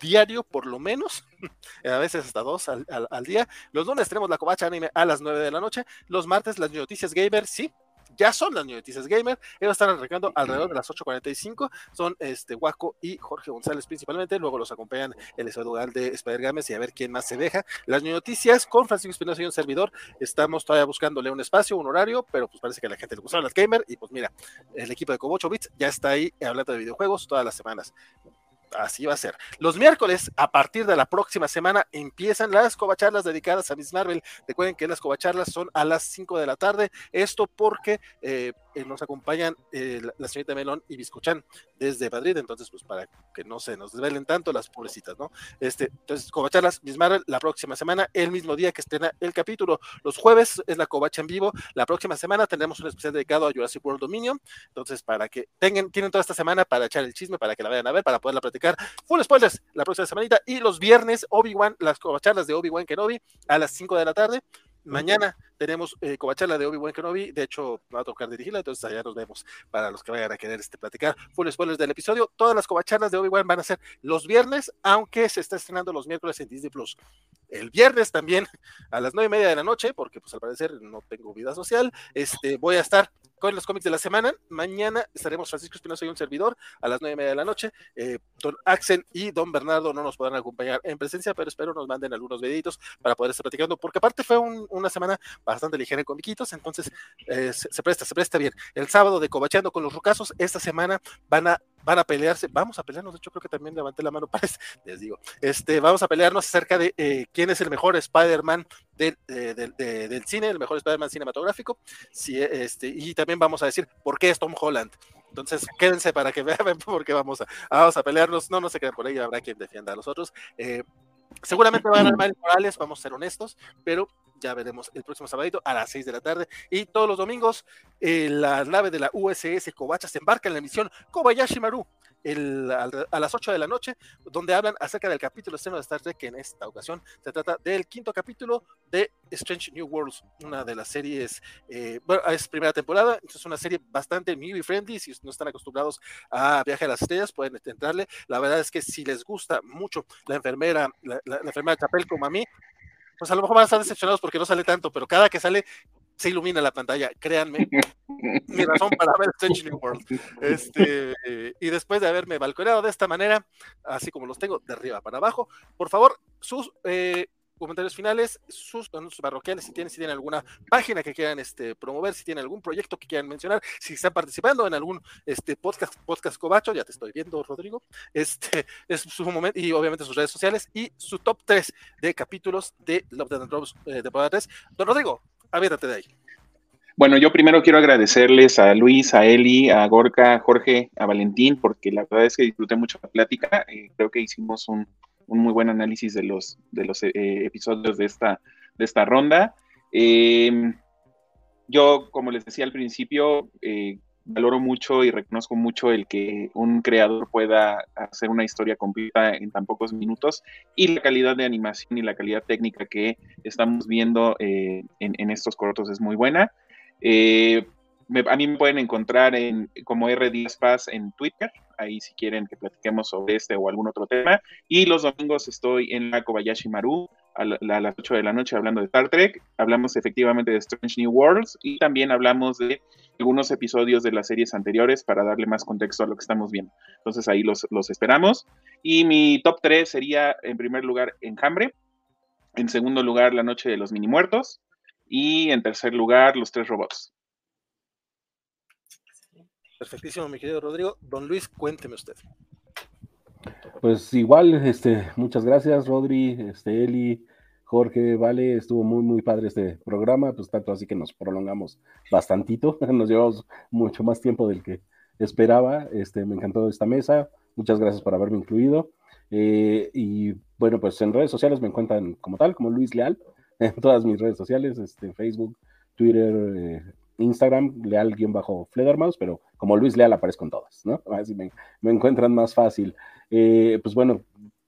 diario, por lo menos, a veces hasta dos al, al día. Los lunes tenemos la Covacha Anime a las 9 de la noche. Los martes, las noticias gamer, sí, ya son las noticias gamer. Ellos están arrancando alrededor de las 8.45. Son este Waco y Jorge González principalmente. Luego los acompañan el Eduardo de Spider Games y a ver quién más se deja. Las noticias con Francisco Espinosa y un servidor. Estamos todavía buscándole un espacio, un horario, pero pues parece que a la gente le gustaron las gamer. Y pues mira, el equipo de Cobocho Bits ya está ahí hablando de videojuegos todas las semanas así va a ser. Los miércoles, a partir de la próxima semana, empiezan las covacharlas dedicadas a Miss Marvel. Recuerden que las covacharlas son a las 5 de la tarde. Esto porque eh, eh, nos acompañan eh, la, señorita Melón y Biscochan desde Madrid, entonces pues para que no se nos desvelen tanto las pobrecitas, ¿no? Este, entonces, Covacharlas Miss Marvel la próxima semana, el mismo día que estrena el capítulo. Los jueves es la Covacha en vivo, la próxima semana tendremos un especial dedicado a Jurassic World Dominion, entonces para que tengan, tienen toda esta semana para echar el chisme, para que la vayan a ver, para poderla platicar. Full spoilers la próxima semanita y los viernes Obi-Wan, las Covacharlas de Obi-Wan Kenobi a las 5 de la tarde. Mañana tenemos eh, Covacharla de Obi-Wan Kenobi. De hecho, va a tocar dirigirla, entonces allá nos vemos para los que vayan a querer este, platicar full spoilers del episodio. Todas las Covacharlas de Obi-Wan van a ser los viernes, aunque se está estrenando los miércoles en Disney Plus. El viernes también a las nueve y media de la noche, porque pues al parecer no tengo vida social, este, voy a estar con los cómics de la semana. Mañana estaremos Francisco Espinosa y un servidor a las nueve y media de la noche. Eh, don Axel y don Bernardo no nos podrán acompañar en presencia, pero espero nos manden algunos videitos para poder estar platicando, porque aparte fue una semana bastante ligera en comiquitos, entonces eh, se, presta, se presta bien. El sábado de Cobacheando con los Rucasos, esta semana van a van a pelearse, vamos a pelearnos, de hecho creo que también levanté la mano para, les digo, este, vamos a pelearnos acerca de eh, quién es el mejor Spider-Man del, del, cine, el mejor Spider-Man cinematográfico, sí, este, y también vamos a decir por qué es Tom Holland. Entonces, quédense para que vean porque vamos a, vamos a pelearnos. No, no se queden por ahí, habrá quien defienda a los otros. Eh, seguramente van a ganar Miles Morales, vamos a ser honestos, pero ya veremos el próximo sábado a las 6 de la tarde. Y todos los domingos, eh, la nave de la USS Kobacha se embarca en la misión Kobayashi Maru a las 8 de la noche, donde hablan acerca del capítulo estreno de Star Trek, que en esta ocasión se trata del quinto capítulo de Strange New Worlds, una de las series, eh, bueno, es primera temporada, es una serie bastante movie friendly, si no están acostumbrados a Viaje a las Estrellas, pueden entrarle. La verdad es que si les gusta mucho la enfermera, la, la, la enfermera Chapel como a mí, pues a lo mejor van a estar decepcionados porque no sale tanto, pero cada que sale se ilumina la pantalla, créanme. mi razón para ver Strange New World. Este, y después de haberme balconeado de esta manera, así como los tengo de arriba para abajo, por favor, sus eh, comentarios finales, sus anuncios parroquiales, si tienen, si tienen alguna página que quieran este, promover, si tienen algún proyecto que quieran mencionar, si están participando en algún este, podcast, podcast Cobacho, ya te estoy viendo, Rodrigo, este, es su momento, y obviamente sus redes sociales, y su top 3 de capítulos de Love, Dead and Robes de temporada 3. Don Rodrigo, aviéntate de ahí. Bueno, yo primero quiero agradecerles a Luis, a Eli, a Gorka, a Jorge, a Valentín, porque la verdad es que disfruté mucho la plática. Eh, creo que hicimos un, un muy buen análisis de los, de los eh, episodios de esta, de esta ronda. Eh, yo, como les decía al principio, valoro mucho y reconozco mucho el que un creador pueda hacer una historia completa en tan pocos minutos y la calidad de animación y la calidad técnica que estamos viendo en, en, estos cortos es muy buena. a mí me pueden encontrar en, como R. Díaz Paz en Twitter, ahí si quieren que platiquemos sobre este o algún otro tema. Y los domingos estoy en la Kobayashi Maru a, las 8 de la noche hablando de Star Trek. Hablamos efectivamente de Strange New Worlds y también hablamos de algunos episodios de las series anteriores para darle más contexto a lo que estamos viendo. Entonces ahí los, los esperamos. Y mi top 3 sería en primer lugar Enjambre, en segundo lugar La Noche de los Mini Muertos y en tercer lugar Los Tres Robots. Perfectísimo, mi querido Rodrigo. Don Luis, cuénteme usted. Pues igual, este, muchas gracias, Rodri, este, Eli, Jorge, vale, estuvo muy, muy padre este programa, pues tanto así que nos prolongamos bastantito, nos llevamos mucho más tiempo del que esperaba, este, me encantó esta mesa, muchas gracias por haberme incluido, eh, y bueno, pues en redes sociales me encuentran como tal, como Luis Leal, en todas mis redes sociales, este, Facebook, Twitter, eh, Instagram, leal-fledermouse, pero como Luis Leal aparezco en todas, ¿no? Así me encuentran más fácil. Eh, pues bueno,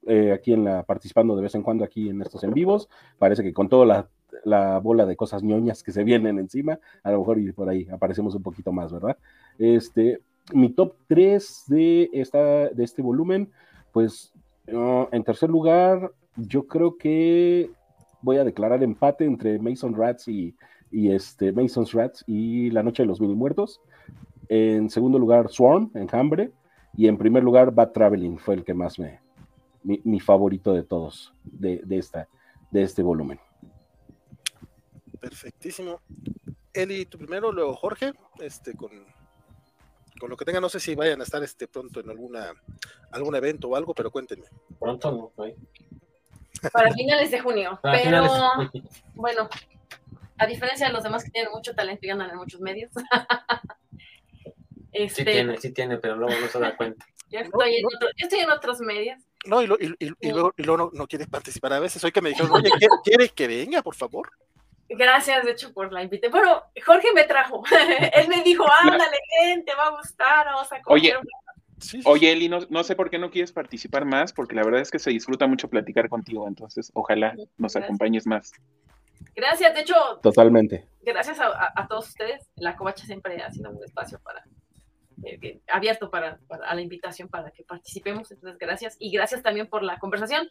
eh, aquí en la, participando de vez en cuando aquí en estos en vivos, parece que con toda la, la, bola de cosas ñoñas que se vienen encima, a lo mejor y por ahí aparecemos un poquito más, ¿verdad? Este, mi top 3 de, esta, de este volumen, pues en tercer lugar, yo creo que voy a declarar empate entre Mason Rats y, este, Mason's Rats y La Noche de los Mini Muertos. En segundo lugar, Swarm, Enjambre. Y en primer lugar, Bad Traveling fue el que más me. Mi, favorito de todos, de, de, esta, de este volumen. Perfectísimo. Eli, tú primero, luego Jorge, este, con, con lo que tenga, no sé si vayan a estar este pronto en alguna algún evento o algo, pero cuéntenme. Pronto no, Para finales de junio. pero bueno, a diferencia de los demás que tienen mucho talento y andan en muchos medios. este, sí tiene, sí tiene, pero luego no se da cuenta. Yo estoy, en, otro, estoy en otros medios. No, y, lo, y, y, luego, y luego no, no, quieres participar a veces. Hoy que me dijeron, oye, ¿quiere que venga, por favor? Gracias, de hecho, por la invitación. Bueno, Jorge me trajo. Él me dijo, ándale, te va a gustar, vamos a comer. Oye, Oye, Eli, no, no, sé por qué no quieres participar más, porque la verdad es que se disfruta mucho platicar contigo, entonces ojalá nos acompañes más. Gracias, de hecho. Totalmente. Gracias a, todos ustedes. La Covacha siempre ha sido un espacio para, eh, abierto para, a la invitación para que participemos. Entonces, gracias. Y gracias también por la conversación.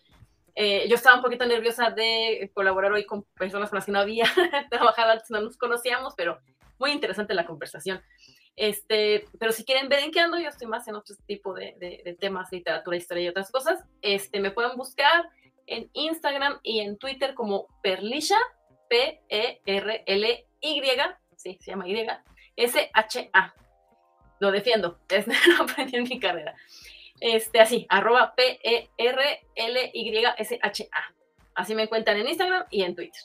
Eh, yo estaba un poquito nerviosa de colaborar hoy con personas con las que no había trabajado antes, no nos conocíamos, pero muy interesante la conversación. Este, pero si quieren ver en qué ando, yo estoy más en otro tipo de, de, temas, literatura, historia y otras cosas. Este, me pueden buscar en Instagram y en Twitter como Perlisha, P-E-R-L-Y, sí, se llama Y, S-H-A. Lo defiendo, es, lo aprendí en mi carrera. Este, así, arroba P-E-R-L-Y-S-H-A. Así me encuentran en Instagram y en Twitter.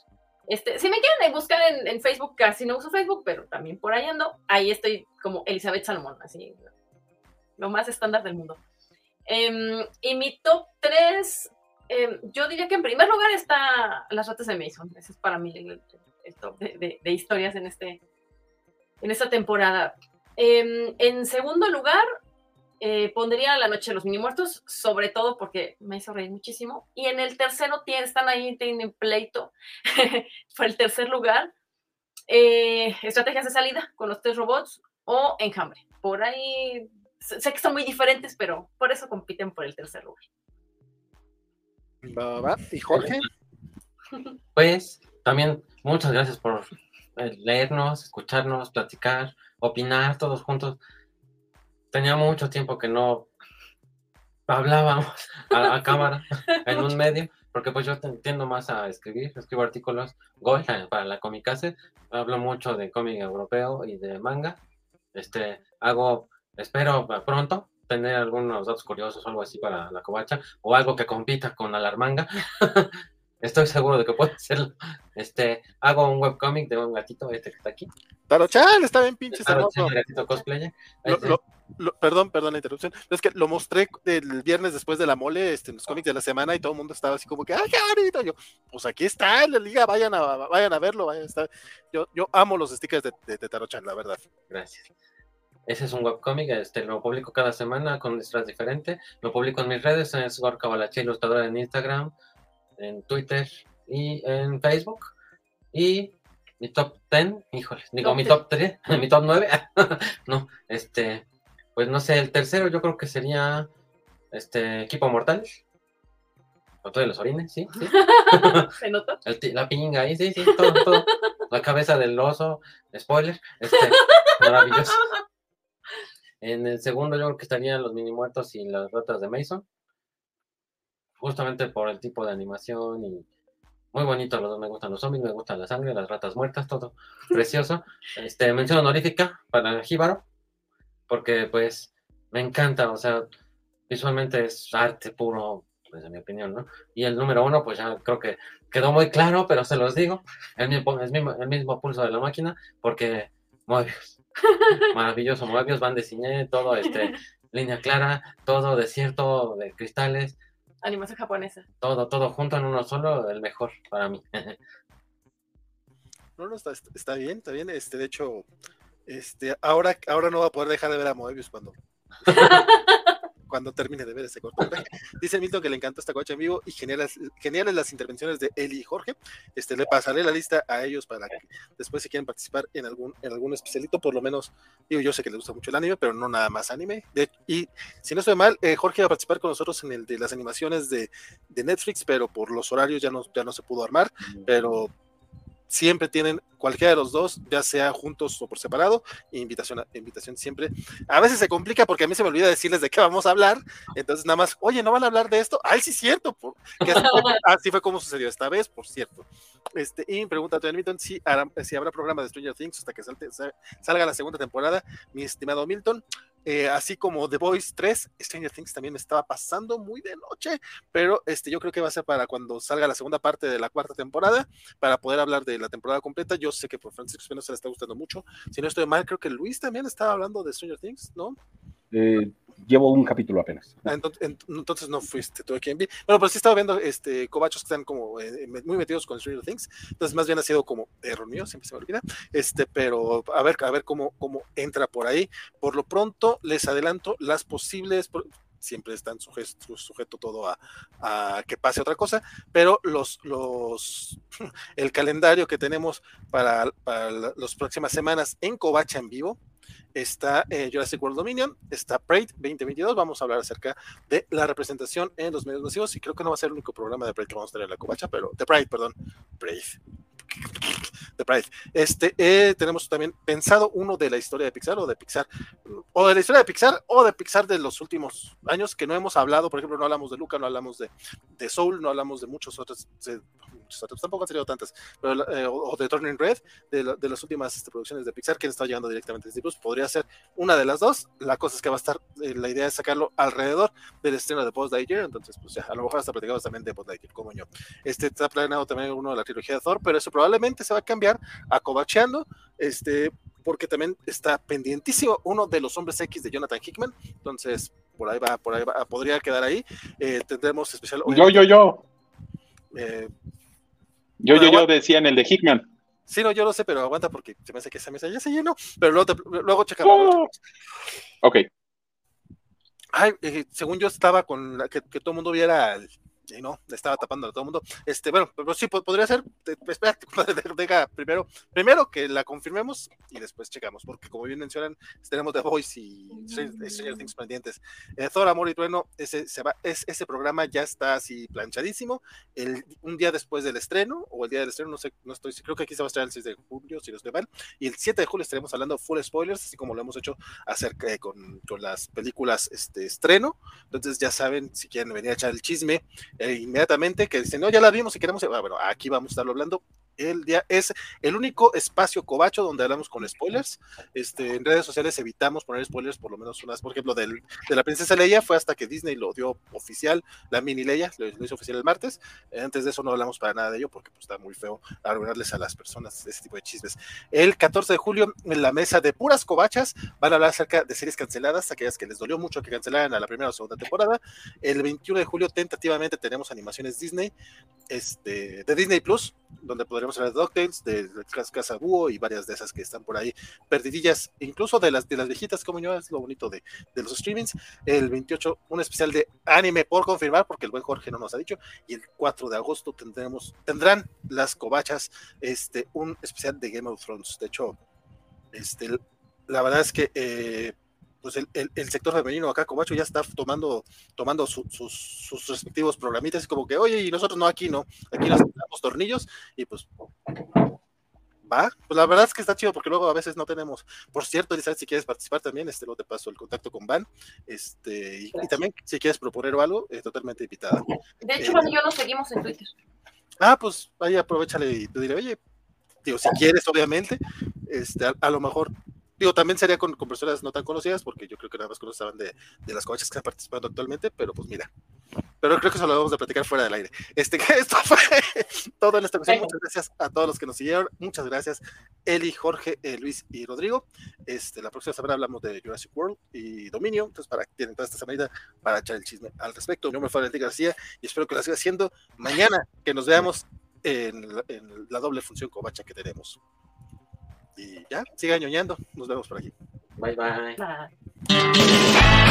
Este, si me quieren buscar en, Facebook, casi no uso Facebook, pero también por ahí ando. Ahí estoy como Elizabeth Salomón, así, lo más estándar del mundo. Em, y mi top 3 Em, yo diría que en primer lugar está Las ratas de Mason. Ese es para mí el, top de, historias en, este, en esta temporada. Em, en segundo lugar, eh, pondría La Noche de los Mini Muertos, sobre todo porque me hizo reír muchísimo. Y en el tercero están ahí, tienen pleito por el tercer lugar. Eh, estrategias de salida con los tres robots o Enjambre. Por ahí sé que son muy diferentes, pero por eso compiten por el tercer lugar. ¿Y Jorge? Pues también muchas gracias por eh, leernos, escucharnos, platicar, opinar todos juntos. Tenía mucho tiempo que no hablábamos a, cámara en un medio, porque pues yo entiendo más a escribir, escribo artículos Gold para la Comicase, hablo mucho de cómic europeo y de manga. Este, hago, espero pronto tener algunos datos curiosos o algo así para la covacha, o algo que compita con Alarmanga. Estoy seguro de que puede hacerlo. Este, hago un webcomic de un gatito, este que está aquí. Tarochan, está bien pinche hermoso. gatito cosplayer. perdón, perdón la interrupción. Es que lo mostré el viernes después de la mole, este, en los cómics de la semana, y todo el mundo estaba así como que, ¡ay, qué bonito! Yo, pues aquí está en la liga, vayan a, vayan a verlo, vayan a estar. Yo, yo amo los stickers de, de, de Tarochan, la verdad. Gracias. Ese es un webcomic, este, lo publico cada semana con disfraz diferente. Lo publico en mis redes, es Gorka Balache, ilustradora en Instagram, en Twitter y en Facebook. Y mi top 10, híjole, digo mi top 3, mi top 9, no, este, pues no sé, el tercero yo creo que sería este Equipo Mortal. Con de los orines, sí, sí. ¿Se nota? la pinga ahí, sí, sí, todo, todo. La cabeza del oso, spoiler, este, maravilloso. En el segundo yo creo que estarían los mini muertos y las ratas de Mason. Justamente por el tipo de animación y muy bonito, los dos me gustan los zombies, me gustan la sangre, las ratas muertas, todo precioso. Este, mención honorífica para Jíbaro, porque pues me encanta, o sea, visualmente es arte puro, desde mi opinión, ¿no? Y el número uno, pues ya creo que quedó muy claro, pero se los digo, el mismo, el mismo, pulso de la máquina, porque Moebius, maravilloso Moebius, van de cine, todo, este, línea clara, todo desierto de cristales. Animación japonesa. Todo, todo junto en uno solo, el mejor para mí. no, no, está, está bien, está bien, este, de hecho, este, ahora, ahora no va a poder dejar de ver a Moebius cuando cuando termine de ver ese cortometraje. Dice Milton que le encantó esta coche en vivo y geniales, geniales las intervenciones de Eli y Jorge. Este, le pasaré la lista a ellos para que después si quieren participar en algún, en algún especialito, por lo menos, digo, yo sé que les gusta mucho el anime, pero no nada más anime. y si no estoy mal, eh, Jorge va a participar con nosotros en el de las animaciones de, de Netflix, pero por los horarios ya no, ya no se pudo armar, pero siempre tienen cualquiera de los dos, ya sea juntos o por separado, invitación, invitación siempre. A veces se complica porque a mí se me olvida decirles de qué vamos a hablar, entonces nada más, oye, ¿no van a hablar de esto? Ay, sí, cierto, así, fue, como sucedió esta vez, por cierto. Este, y pregunta a Milton si, si habrá programa de Stranger Things hasta que salga la segunda temporada, mi estimado Milton. Eh, así como The Voice 3, Stranger Things también me estaba pasando muy de noche, pero este, yo creo que va a ser para cuando salga la segunda parte de la cuarta temporada, para poder hablar de la temporada completa. Yo sé que por Francisco Espinosa le está gustando mucho. Si no estoy mal, creo que Luis también estaba hablando de Stranger Things, ¿no? Eh, llevo un capítulo apenas. Ah, entonces, no fuiste tú quien vi. Bueno, pero sí estaba viendo este cobachos que están como eh, muy metidos con Stranger Things. Entonces, más bien ha sido como error mío, siempre se me olvida. Este, pero a ver, a ver cómo, cómo entra por ahí. Por lo pronto, les adelanto las posibles. Siempre están sujeto todo a, que pase otra cosa, pero los, los, el calendario que tenemos para, para las próximas semanas en Covacha en vivo, está eh, Jurassic World Dominion, está Pride 2022, vamos a hablar acerca de la representación en los medios masivos y creo que no va a ser el único programa de Pride que vamos a tener en la covacha, pero de Pride, perdón, Pride. De Pride. Este, eh, tenemos también pensado uno de la historia de Pixar o de Pixar, o de la historia de Pixar o de Pixar de los últimos años que no hemos hablado, por ejemplo, no hablamos de Luca, no hablamos de, de Soul, no hablamos de muchos otros, tampoco han salido tantas, pero, eh, o, de Turning Red, de, de las últimas este, producciones de Pixar que han estado llegando directamente desde Plus, podría ser una de las dos. La cosa es que va a estar, eh, la idea es sacarlo alrededor del estreno de Post Lightyear, entonces, pues ya, a lo mejor hasta platicamos también de Post Lightyear, como yo. Este está planeado también uno de la trilogía de Thor, pero eso probablemente se va a cambiar a Covacheando, este, porque también está pendientísimo uno de los hombres X de Jonathan Hickman, entonces por ahí va, por ahí va, podría quedar ahí. Eh, tendremos especial. Yo, yo, yo. Eh, yo, yo, yo decía en el de Hickman. Sí, no, yo lo sé, pero aguanta porque se me hace que esa mesa ya se llenó. Pero luego, luego checamos. Oh. Ok. Ay, eh, según yo estaba con que, que todo el mundo viera el, y no, le estaba tapando a todo el mundo. Este, bueno, pero sí, podría ser, espérate, deja primero, primero que la confirmemos y después checamos, porque como bien mencionan, tenemos The Voice y Stranger Things pendientes. Eh, Thor, Amor y Trueno, ese, se va, es, ese programa ya está así planchadísimo, el, un día después del estreno, o el día del estreno, no sé, no estoy, creo que aquí se va a estrenar el 6 de julio, si no estoy mal, y el 7 de julio estaremos hablando full spoilers, así como lo hemos hecho acerca con, con las películas este estreno, entonces ya saben, si quieren venir a echar el chisme, eh, inmediatamente que dicen, no, ya la vimos y queremos, ah, bueno, aquí vamos a estarlo hablando el día es el único espacio cobacho donde hablamos con spoilers. Este, en redes sociales evitamos poner spoilers, por lo menos unas, por ejemplo, del, de la princesa Leia fue hasta que Disney lo dio oficial, la mini Leia, lo, hizo oficial el martes. Antes de eso no hablamos para nada de ello porque pues, está muy feo arruinarles a las personas ese tipo de chismes. El 14 de julio, en la mesa de puras cobachas, van a hablar acerca de series canceladas, aquellas que les dolió mucho que cancelaran a la primera o segunda temporada. El 21 de julio, tentativamente, tenemos animaciones Disney, este, de Disney Plus, donde podremos podremos hablar de de, Casa Búho y varias de esas que están por ahí perdidillas, incluso de las, de las viejitas, como yo, es lo bonito de, de los streamings. El 28, un especial de anime por confirmar, porque el buen Jorge no nos ha dicho, y el 4 de agosto tendremos, tendrán las cobachas este, un especial de Game of Thrones. De hecho, este, la verdad es que eh, pues el, el, sector femenino acá, Comacho, ya está tomando, tomando sus, sus, respectivos programitas, como que, oye, y nosotros no, aquí no, aquí nos damos tornillos, y pues va, pues la verdad es que está chido, porque luego a veces no tenemos, por cierto, Elizabeth, si quieres participar también, este, luego te paso el contacto con Van, este, y, también si quieres proponer algo, es totalmente invitada. De hecho, eh, yo nos seguimos en Twitter. Ah, pues ahí aprovechale y te diré, oye, digo, si quieres, obviamente, este, a lo mejor Digo, también sería con, personas no tan conocidas, porque yo creo que nada más conocían de, de las coachas que están participando actualmente, pero pues mira, pero creo que eso lo vamos a platicar fuera del aire. Este, esto fue todo en esta ocasión. Muchas gracias a todos los que nos siguieron. Muchas gracias, Eli, Jorge, eh, Luis y Rodrigo. Este, la próxima semana hablamos de Jurassic World y Dominio. Entonces, para que tienen toda esta semana para echar el chisme al respecto. Mi nombre fue Valentín García y espero que lo siga haciendo mañana, que nos veamos en, en la doble función covacha que tenemos. Y ya, sigan ñoñando. Nos vemos por aquí. bye. bye. bye.